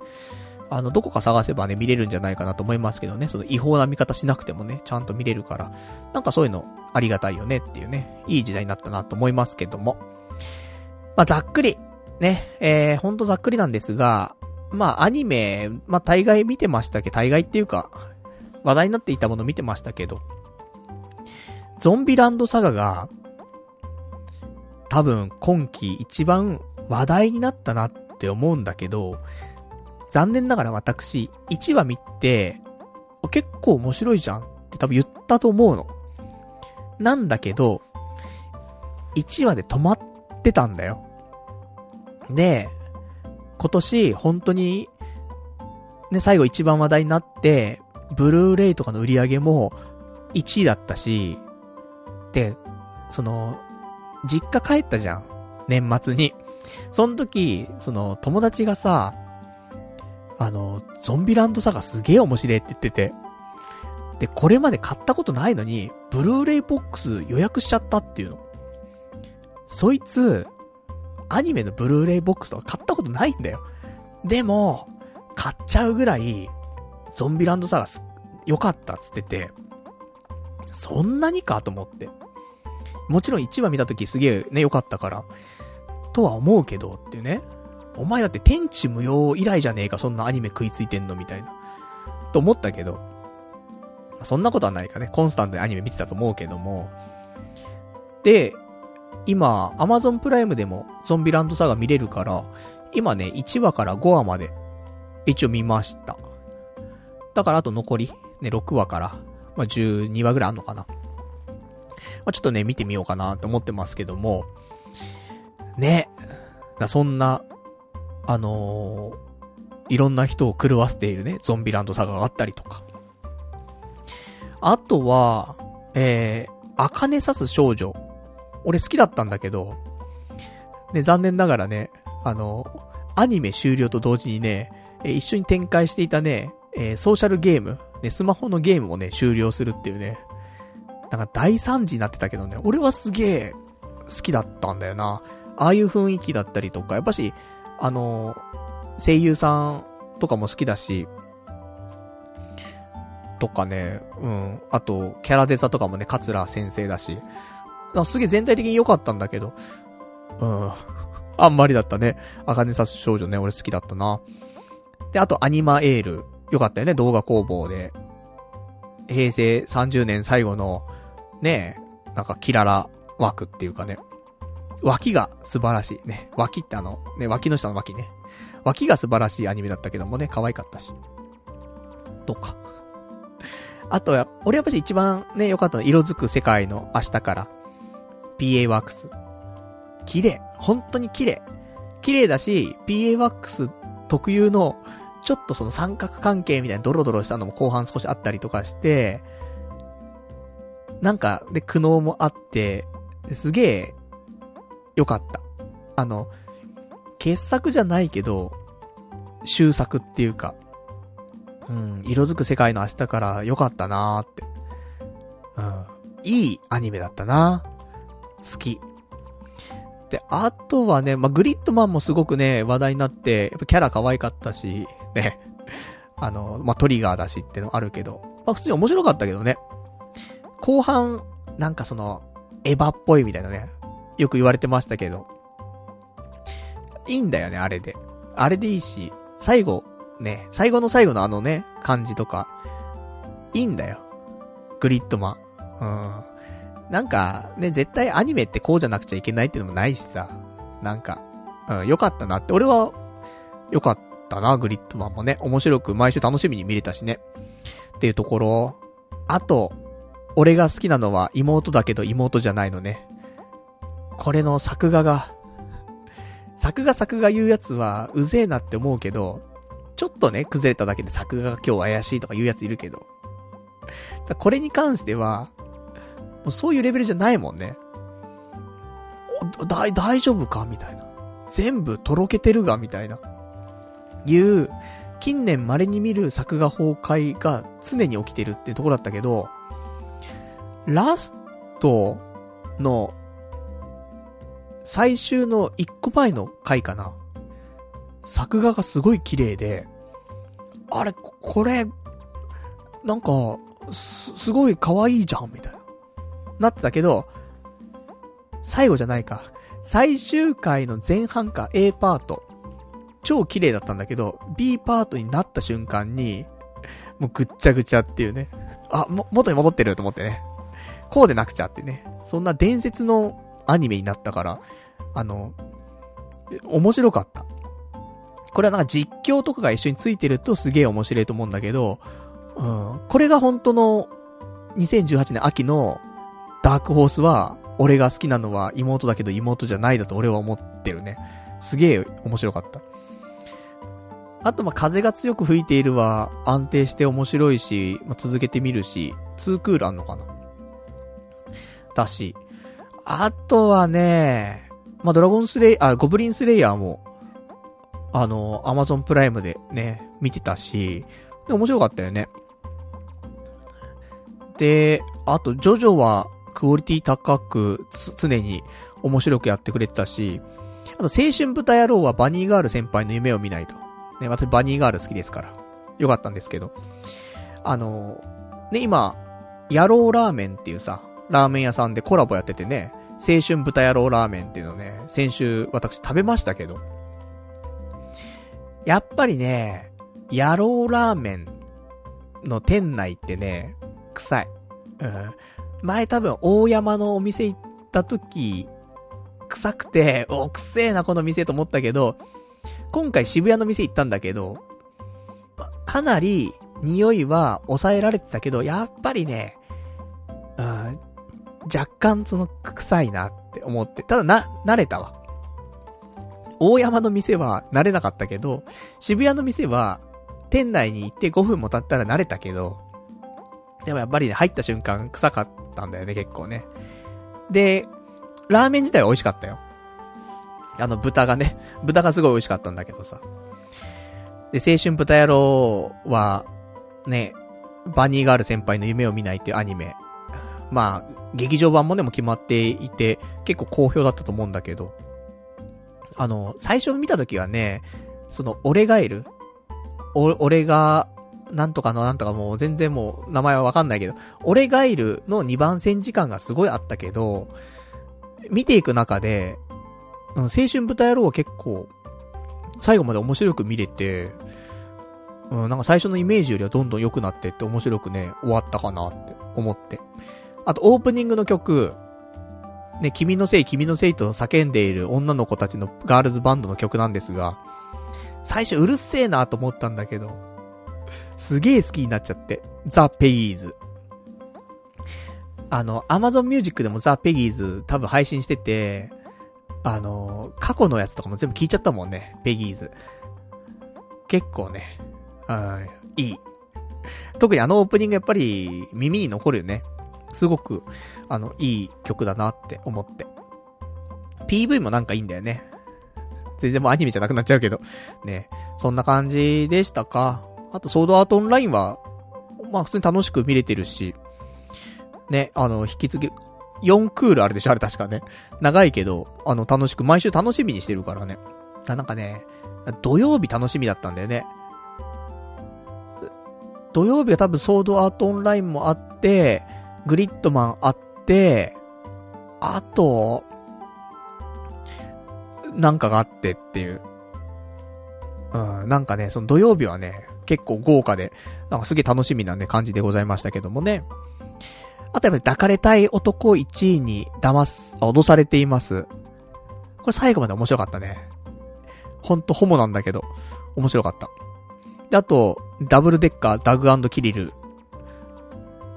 A: あの、どこか探せばね、見れるんじゃないかなと思いますけどね、その違法な見方しなくてもね、ちゃんと見れるから、なんかそういうのありがたいよねっていうね、いい時代になったなと思いますけども。まあ、ざっくり、ね、えー、ほんとざっくりなんですが、まあ、アニメ、まあ、大概見てましたけど、大概っていうか、話題になっていたもの見てましたけど、ゾンビランドサガが、多分今季一番話題になったなって思うんだけど、残念ながら私、1話見て、結構面白いじゃんって多分言ったと思うの。なんだけど、1話で止まってたんだよ。で、今年本当に、ね、最後一番話題になって、ブルーレイとかの売り上げも1位だったし、で、その、実家帰ったじゃん。年末に。その時、その、友達がさ、あの、ゾンビランドサガすげえ面白いって言ってて。で、これまで買ったことないのに、ブルーレイボックス予約しちゃったっていうの。そいつ、アニメのブルーレイボックスとか買ったことないんだよ。でも、買っちゃうぐらい、ゾンビランドサガす、良かったっつってて、そんなにかと思って。もちろん1話見た時すげえね、良かったから、とは思うけど、っていうね。お前だって天地無用以来じゃねえか、そんなアニメ食いついてんの、みたいな。と思ったけど。そんなことはないかね。コンスタントにアニメ見てたと思うけども。で、今、アマゾンプライムでもゾンビランドサガ見れるから、今ね、1話から5話まで、一応見ました。だからあと残り、ね、6話から、まあ、12話ぐらいあんのかな。まあ、ちょっとね、見てみようかなと思ってますけども、ね、だそんな、あのー、いろんな人を狂わせているね、ゾンビランドサガがあったりとか。あとは、えー、アカネサス少女。俺好きだったんだけど、ね、残念ながらね、あの、アニメ終了と同時にね、え一緒に展開していたね、えー、ソーシャルゲーム、ね、スマホのゲームをね、終了するっていうね、なんか大惨事になってたけどね、俺はすげえ好きだったんだよな。ああいう雰囲気だったりとか、やっぱし、あの、声優さんとかも好きだし、とかね、うん。あと、キャラデザとかもね、桂先生だし。すげえ全体的に良かったんだけど、うん。あんまりだったね。アカネサス少女ね、俺好きだったな。で、あとアニマエール。よかったよね、動画工房で。平成30年最後の、ねなんかキララ枠っていうかね。脇が素晴らしい。ね。脇ってあの、ね、脇の下の脇ね。脇が素晴らしいアニメだったけどもね、可愛かったし。とか。あとや、俺やっぱし一番ね、良かったの色づく世界の明日から。PA ワークス。綺麗。本当に綺麗。綺麗だし、PA ワックス特有の、ちょっとその三角関係みたいなドロドロしたのも後半少しあったりとかして、なんか、で、苦悩もあって、すげえ、良かった。あの、傑作じゃないけど、終作っていうか、うん、色づく世界の明日から良かったなーって。うん、いいアニメだったな好き。で、あとはね、まあ、グリッドマンもすごくね、話題になって、やっぱキャラ可愛かったし、ね。あの、まあ、トリガーだしってのあるけど、まあ、普通に面白かったけどね。後半、なんかその、エヴァっぽいみたいなね、よく言われてましたけど。いいんだよね、あれで。あれでいいし、最後、ね、最後の最後のあのね、感じとか、いいんだよ。グリッドマン。うん。なんか、ね、絶対アニメってこうじゃなくちゃいけないっていうのもないしさ。なんか、うん、よかったなって。俺は、よかったな、グリッドマンもね。面白く毎週楽しみに見れたしね。っていうところ。あと、俺が好きなのは妹だけど妹じゃないのね。これの作画が、作画作画言うやつはうぜえなって思うけど、ちょっとね、崩れただけで作画が今日怪しいとか言うやついるけど。これに関しては、もうそういうレベルじゃないもんね。だ、大丈夫かみたいな。全部とろけてるがみたいな。いう、近年稀に見る作画崩壊が常に起きてるってところだったけど、ラストの最終の一個前の回かな。作画がすごい綺麗で、あれ、これ、なんか、す、すごい可愛いじゃん、みたいな。なってたけど、最後じゃないか。最終回の前半か A パート。超綺麗だったんだけど、B パートになった瞬間に、もうぐっちゃぐちゃっていうね。あ、も、元に戻ってると思ってね。こうでなくちゃってね。そんな伝説のアニメになったから、あの、面白かった。これはなんか実況とかが一緒についてるとすげえ面白いと思うんだけど、うん。これが本当の2018年秋のダークホースは、俺が好きなのは妹だけど妹じゃないだと俺は思ってるね。すげえ面白かった。あと、ま、風が強く吹いているは安定して面白いし、まあ、続けてみるし、ツークールあんのかなだし。あとはね、まあ、ドラゴンスレイ、あ、ゴブリンスレイヤーも、あの、アマゾンプライムでね、見てたし、で、面白かったよね。で、あと、ジョジョは、クオリティ高く、常に面白くやってくれてたし、あと、青春豚野郎はバニーガール先輩の夢を見ないと。ね、私バニーガール好きですから。よかったんですけど。あの、ね、今、野郎ラーメンっていうさ、ラーメン屋さんでコラボやっててね、青春豚野郎ラーメンっていうのね、先週私食べましたけど、やっぱりね、野郎ラーメンの店内ってね、臭い。うん。前多分大山のお店行った時、臭くて、お、くせえなこの店と思ったけど、今回渋谷の店行ったんだけど、かなり匂いは抑えられてたけど、やっぱりね、うん、若干その臭いなって思って。ただな、慣れたわ。大山の店は慣れなかったけど、渋谷の店は店内に行って5分も経ったら慣れたけど、でもやっぱりね、入った瞬間臭かったんだよね、結構ね。で、ラーメン自体は美味しかったよ。あの、豚がね、豚がすごい美味しかったんだけどさ。で、青春豚野郎は、ね、バニーガール先輩の夢を見ないっていうアニメ。まあ、劇場版もでも決まっていて、結構好評だったと思うんだけど。あの、最初見た時はね、その、俺がいるお、俺が、なんとかのなんとかもう全然もう名前はわかんないけど、俺がいるの2番線時間がすごいあったけど、見ていく中で、うん、青春豚野郎は結構、最後まで面白く見れて、うん、なんか最初のイメージよりはどんどん良くなってって面白くね、終わったかなって思って。あと、オープニングの曲、ね、君のせい、君のせいと叫んでいる女の子たちのガールズバンドの曲なんですが、最初うるせえなと思ったんだけど、すげえ好きになっちゃって。ザ・ペギーズ。あの、アマゾンミュージックでもザ・ペギーズ多分配信してて、あの、過去のやつとかも全部聞いちゃったもんね、ペギーズ。結構ね、うん、いい。特にあのオープニングやっぱり耳に残るよね。すごく、あの、いい曲だなって思って。PV もなんかいいんだよね。全然もうアニメじゃなくなっちゃうけど。ね。そんな感じでしたか。あと、ソードアートオンラインは、まあ普通に楽しく見れてるし、ね、あの、引き継ぎ、4クールあるでしょあれ確かね。長いけど、あの、楽しく、毎週楽しみにしてるからね。なんかね、土曜日楽しみだったんだよね。土曜日は多分ソードアートオンラインもあって、グリッドマンあって、あと、なんかがあってっていう。うん、なんかね、その土曜日はね、結構豪華で、なんかすげえ楽しみなね、感じでございましたけどもね。あとやっぱり抱かれたい男1位に騙す、脅されています。これ最後まで面白かったね。ほんとホモなんだけど、面白かった。で、あと、ダブルデッカー、ダグキリル。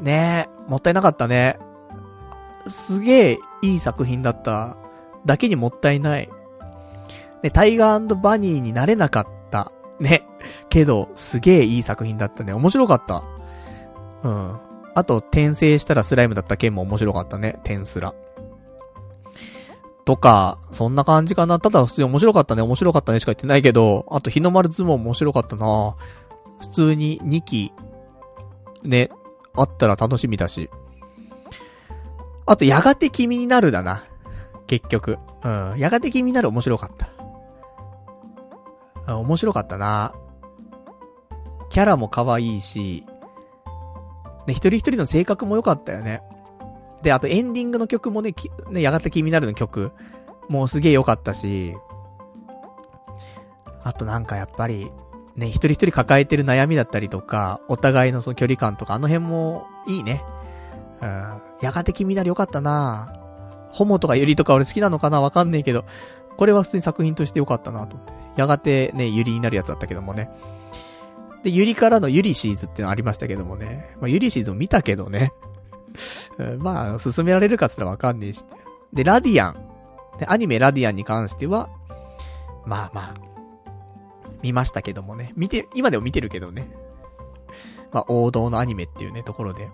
A: ねえ、もったいなかったね。すげえいい作品だった。だけにもったいない。ね、タイガーバニーになれなかった。ね。けど、すげえいい作品だったね。面白かった。うん。あと、転生したらスライムだった件も面白かったね。転スラ。とか、そんな感じかな。ただ普通に面白かったね、面白かったねしか言ってないけど、あと日の丸相撲面白かったな普通に2期、ね、あったら楽しみだし。あと、やがて君になるだな。結局。うん。やがて君になる面白かった。面白かったな。キャラも可愛いし、ね、一人一人の性格も良かったよね。で、あとエンディングの曲もね、ね、やがて君になるの曲、もうすげえ良かったし、あとなんかやっぱり、ね、一人一人抱えてる悩みだったりとか、お互いのその距離感とか、あの辺もいいね。うん。やがて君なり良かったなホモとかユリとか俺好きなのかなわかんねえけど、これは普通に作品として良かったなと思って。やがてね、ユリになるやつだったけどもね。で、ユリからのユリシーズってのありましたけどもね。まあ、ユリシーズも見たけどね。まあ、進められるかすらわかんねえし。で、ラディアン。で、アニメラディアンに関しては、まあまあ、見ましたけどもね。見て、今でも見てるけどね。まあ、王道のアニメっていうね、ところで。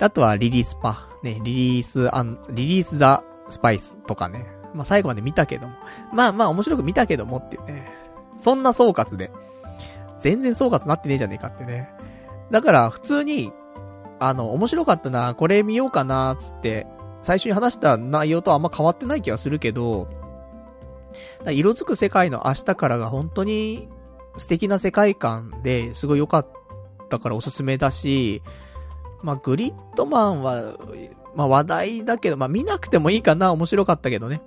A: あとは、リリースパ。ね、リリースアン、リリースザスパイスとかね。まあ、最後まで見たけども。まあまあ、面白く見たけどもっていうね。そんな総括で。全然総括なってねえじゃねえかってね。だから、普通に、あの、面白かったな、これ見ようかな、つって、最初に話した内容とあんま変わってない気がするけど、色づく世界の明日からが本当に素敵な世界観ですごい良かったからおすすめだし、まあ、グリッドマンは、まあ話題だけど、まあ見なくてもいいかな、面白かったけどね。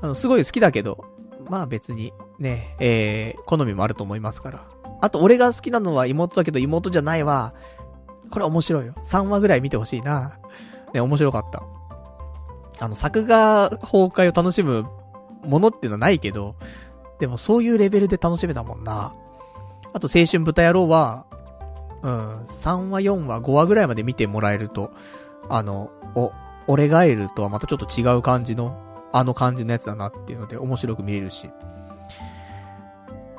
A: あの、すごい好きだけど、まあ別に、ね、えー、好みもあると思いますから。あと、俺が好きなのは妹だけど妹じゃないわ。これ面白いよ。3話ぐらい見てほしいな。ね、面白かった。あの、作画崩壊を楽しむものっていうのはないけど、でもそういうレベルで楽しめたもんな。あと、青春豚野郎は、うん、3話、4話、5話ぐらいまで見てもらえると、あの、お、俺ガエルとはまたちょっと違う感じの、あの感じのやつだなっていうので面白く見れるし。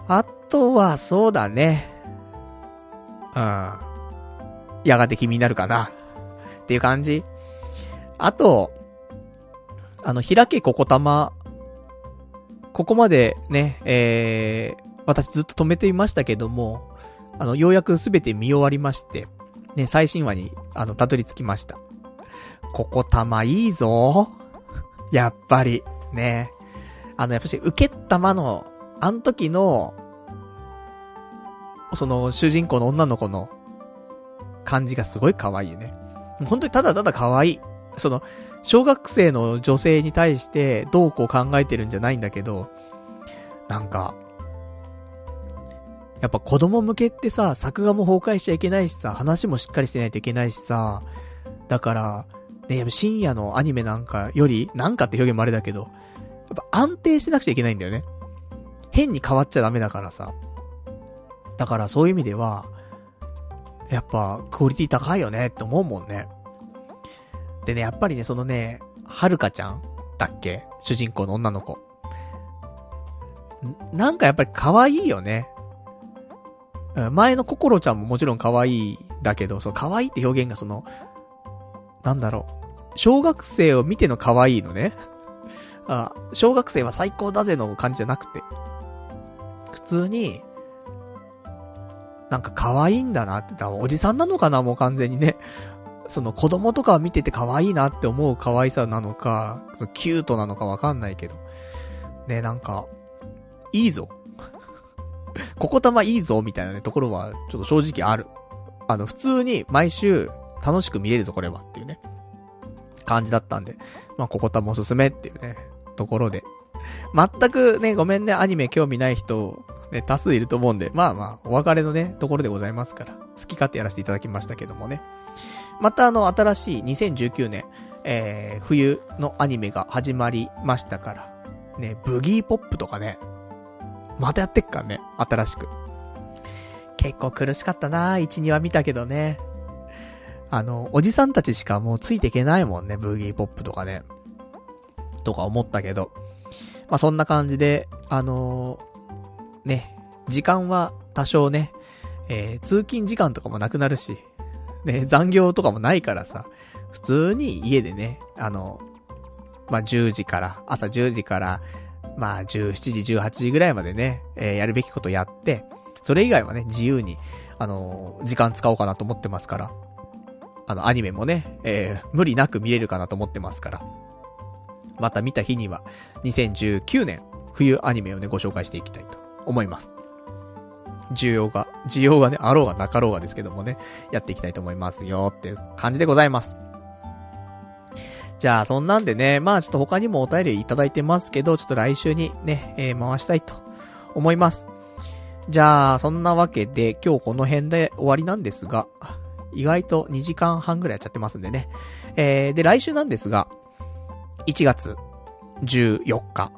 A: あとは、そうだね。うん。やがて君になるかな。っていう感じ。あと、あの、開けここたま、ここまでね、えー、私ずっと止めていましたけども、あの、ようやくすべて見終わりまして、ね、最新話に、あの、たどり着きました。ここたまいいぞ。やっぱり、ね。あの、やっぱし、受けたまの、あの時の、その、主人公の女の子の、感じがすごい可愛いね。本当にただただ可愛い。その、小学生の女性に対してどうこう考えてるんじゃないんだけど、なんか、やっぱ子供向けってさ、作画も崩壊しちゃいけないしさ、話もしっかりしてないといけないしさ、だから、ね、深夜のアニメなんかより、なんかって表現もあれだけど、やっぱ安定してなくちゃいけないんだよね。変に変わっちゃダメだからさ。だからそういう意味では、やっぱクオリティ高いよねって思うもんね。でね、やっぱりね、そのね、はるかちゃん？だっけ？主人公の女の子。なんかやっぱり可愛いよね。前の心ちゃんももちろん可愛いだけど、その可愛いって表現がその、なんだろう。小学生を見ての可愛いのね。あ、小学生は最高だぜの感じじゃなくて。普通に、なんか可愛いんだなって、おじさんなのかな？もう完全にね。その子供とかを見てて可愛いなって思う可愛さなのか、キュートなのかわかんないけど。ね、なんか、いいぞ。ここたまいいぞ、みたいなね、ところは、ちょっと正直ある。あの、普通に毎週楽しく見れるぞ、これはっていうね、感じだったんで、まあ、ここたまおすすめっていうね、ところで。全くね、ごめんね、アニメ興味ない人、ね、多数いると思うんで、まあまあ、お別れのね、ところでございますから、好き勝手やらせていただきましたけどもね。またあの、新しい2019年、えー、冬のアニメが始まりましたから、ね、ブギーポップとかね、またやってっからね、新しく。結構苦しかったな1、2話見たけどね。あの、おじさんたちしかもうついていけないもんね、ブギーポップとかね。とか思ったけど。まあ、そんな感じで、あのー、ね、時間は多少ね、えー、通勤時間とかもなくなるし、ね、残業とかもないからさ、普通に家でね、あの、まあ、10時から、朝10時から、まあ、17時、18時ぐらいまでね、えー、やるべきことやって、それ以外はね、自由に、あのー、時間使おうかなと思ってますから、あの、アニメもね、えー、無理なく見れるかなと思ってますから、また見た日には、2019年、冬アニメをね、ご紹介していきたいと思います。需要が、需要がね、あろうがなかろうがですけどもね、やっていきたいと思いますよっていう感じでございます。じゃあ、そんなんでね、まあちょっと他にもお便りいただいてますけど、ちょっと来週にね、えー、回したいと思います。じゃあ、そんなわけで、今日この辺で終わりなんですが、意外と2時間半ぐらいやっちゃってますんでね。えー、で、来週なんですが、1月14日、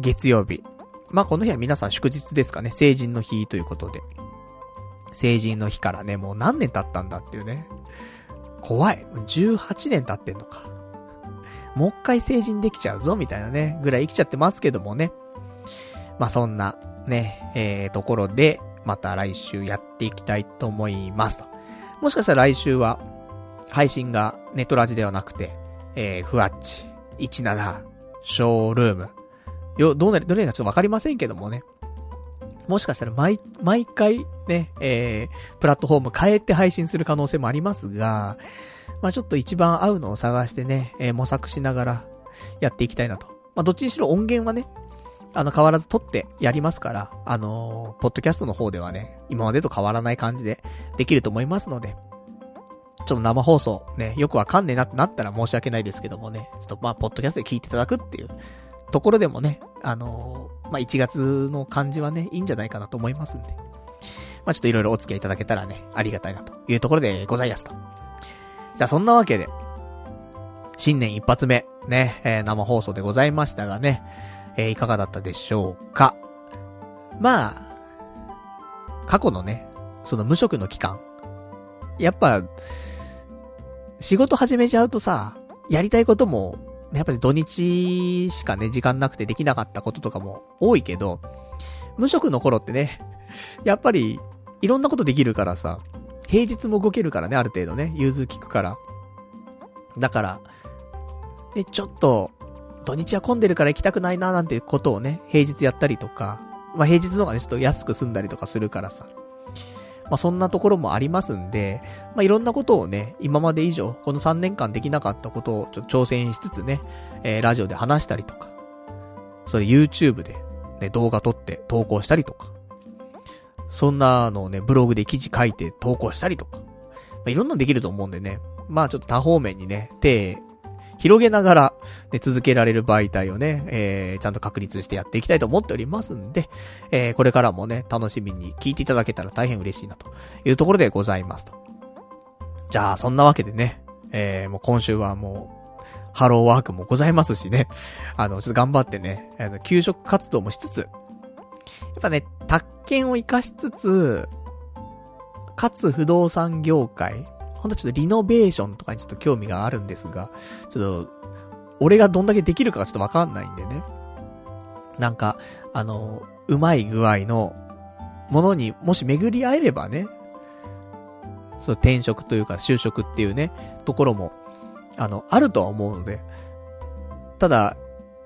A: 月曜日、まあ、この日は皆さん祝日ですかね。成人の日ということで。成人の日からね、もう何年経ったんだっていうね。怖い。18年経ってんのか。もう一回成人できちゃうぞ、みたいなね、ぐらい生きちゃってますけどもね。まあ、そんな、ね、えー、ところで、また来週やっていきたいと思いますと。もしかしたら来週は、配信がネトラジではなくて、えー、ふわっち、17、ショールーム、よ、どうなる、どれかちょっとわかりませんけどもね。もしかしたら毎、毎回ね、えー、プラットフォーム変えて配信する可能性もありますが、まあちょっと一番合うのを探してね、えー、模索しながらやっていきたいなと。まあどっちにしろ音源はね、あの変わらず撮ってやりますから、あのー、ポッドキャストの方ではね、今までと変わらない感じでできると思いますので、ちょっと生放送ね、よくわかんねえなってなったら申し訳ないですけどもね、ちょっとまあ、ポッドキャストで聞いていただくっていうところでもね、あのー、まあ、1月の感じはね、いいんじゃないかなと思いますんで。まあ、ちょっといろいろお付き合いいただけたらね、ありがたいなというところでございますと。じゃあそんなわけで、新年一発目、ね、えー、生放送でございましたがね、えー、いかがだったでしょうか。まあ、過去のね、その無職の期間、やっぱ、仕事始めちゃうとさ、やりたいことも、やっぱり土日しかね、時間なくてできなかったこととかも多いけど、無職の頃ってね、やっぱり、いろんなことできるからさ、平日も動けるからね、ある程度ね、融通聞くから。だから、ね、ちょっと、土日は混んでるから行きたくないななんてことをね、平日やったりとか、まあ平日の方がね、ちょっと安く済んだりとかするからさ。まあそんなところもありますんで、まあいろんなことをね、今まで以上、この3年間できなかったことをちょっと挑戦しつつね、えー、ラジオで話したりとか、それ YouTube で、ね、動画撮って投稿したりとか、そんなのをね、ブログで記事書いて投稿したりとか、まあいろんなのできると思うんでね、まあちょっと多方面にね、手広げながら、ね、続けられる媒体をね、えー、ちゃんと確立してやっていきたいと思っておりますんで、えー、これからもね、楽しみに聞いていただけたら大変嬉しいなというところでございますと。じゃあ、そんなわけでね、えー、もう今週はもう、ハローワークもございますしね、あの、ちょっと頑張ってね、あの、給食活動もしつつ、やっぱね、宅建を活かしつつ、かつ不動産業界、ほんとちょっとリノベーションとかにちょっと興味があるんですが、ちょっと、俺がどんだけできるかがちょっとわかんないんでね。なんか、あの、うまい具合のものにもし巡り合えればね、そう転職というか就職っていうね、ところも、あの、あるとは思うので、ただ、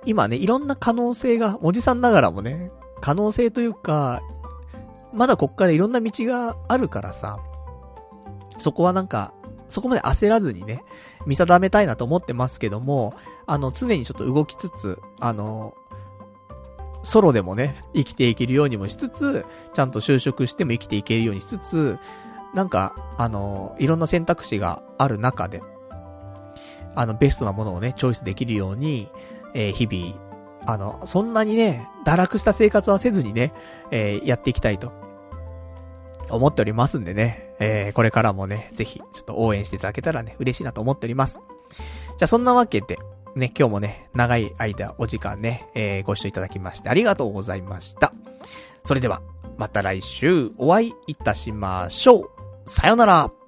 A: 今ね、いろんな可能性が、おじさんながらもね、可能性というか、まだこっからいろんな道があるからさ、そこはなんか、そこまで焦らずにね、見定めたいなと思ってますけども、あの、常にちょっと動きつつ、あの、ソロでもね、生きていけるようにもしつつ、ちゃんと就職しても生きていけるようにしつつ、なんか、あの、いろんな選択肢がある中で、あの、ベストなものをね、チョイスできるように、えー、日々、あの、そんなにね、堕落した生活はせずにね、えー、やっていきたいと、思っておりますんでね、えー、これからもね、ぜひ、ちょっと応援していただけたらね、嬉しいなと思っております。じゃあ、そんなわけで、ね、今日もね、長い間、お時間ね、えー、ご視聴いただきましてありがとうございました。それでは、また来週お会いいたしましょう。さよなら。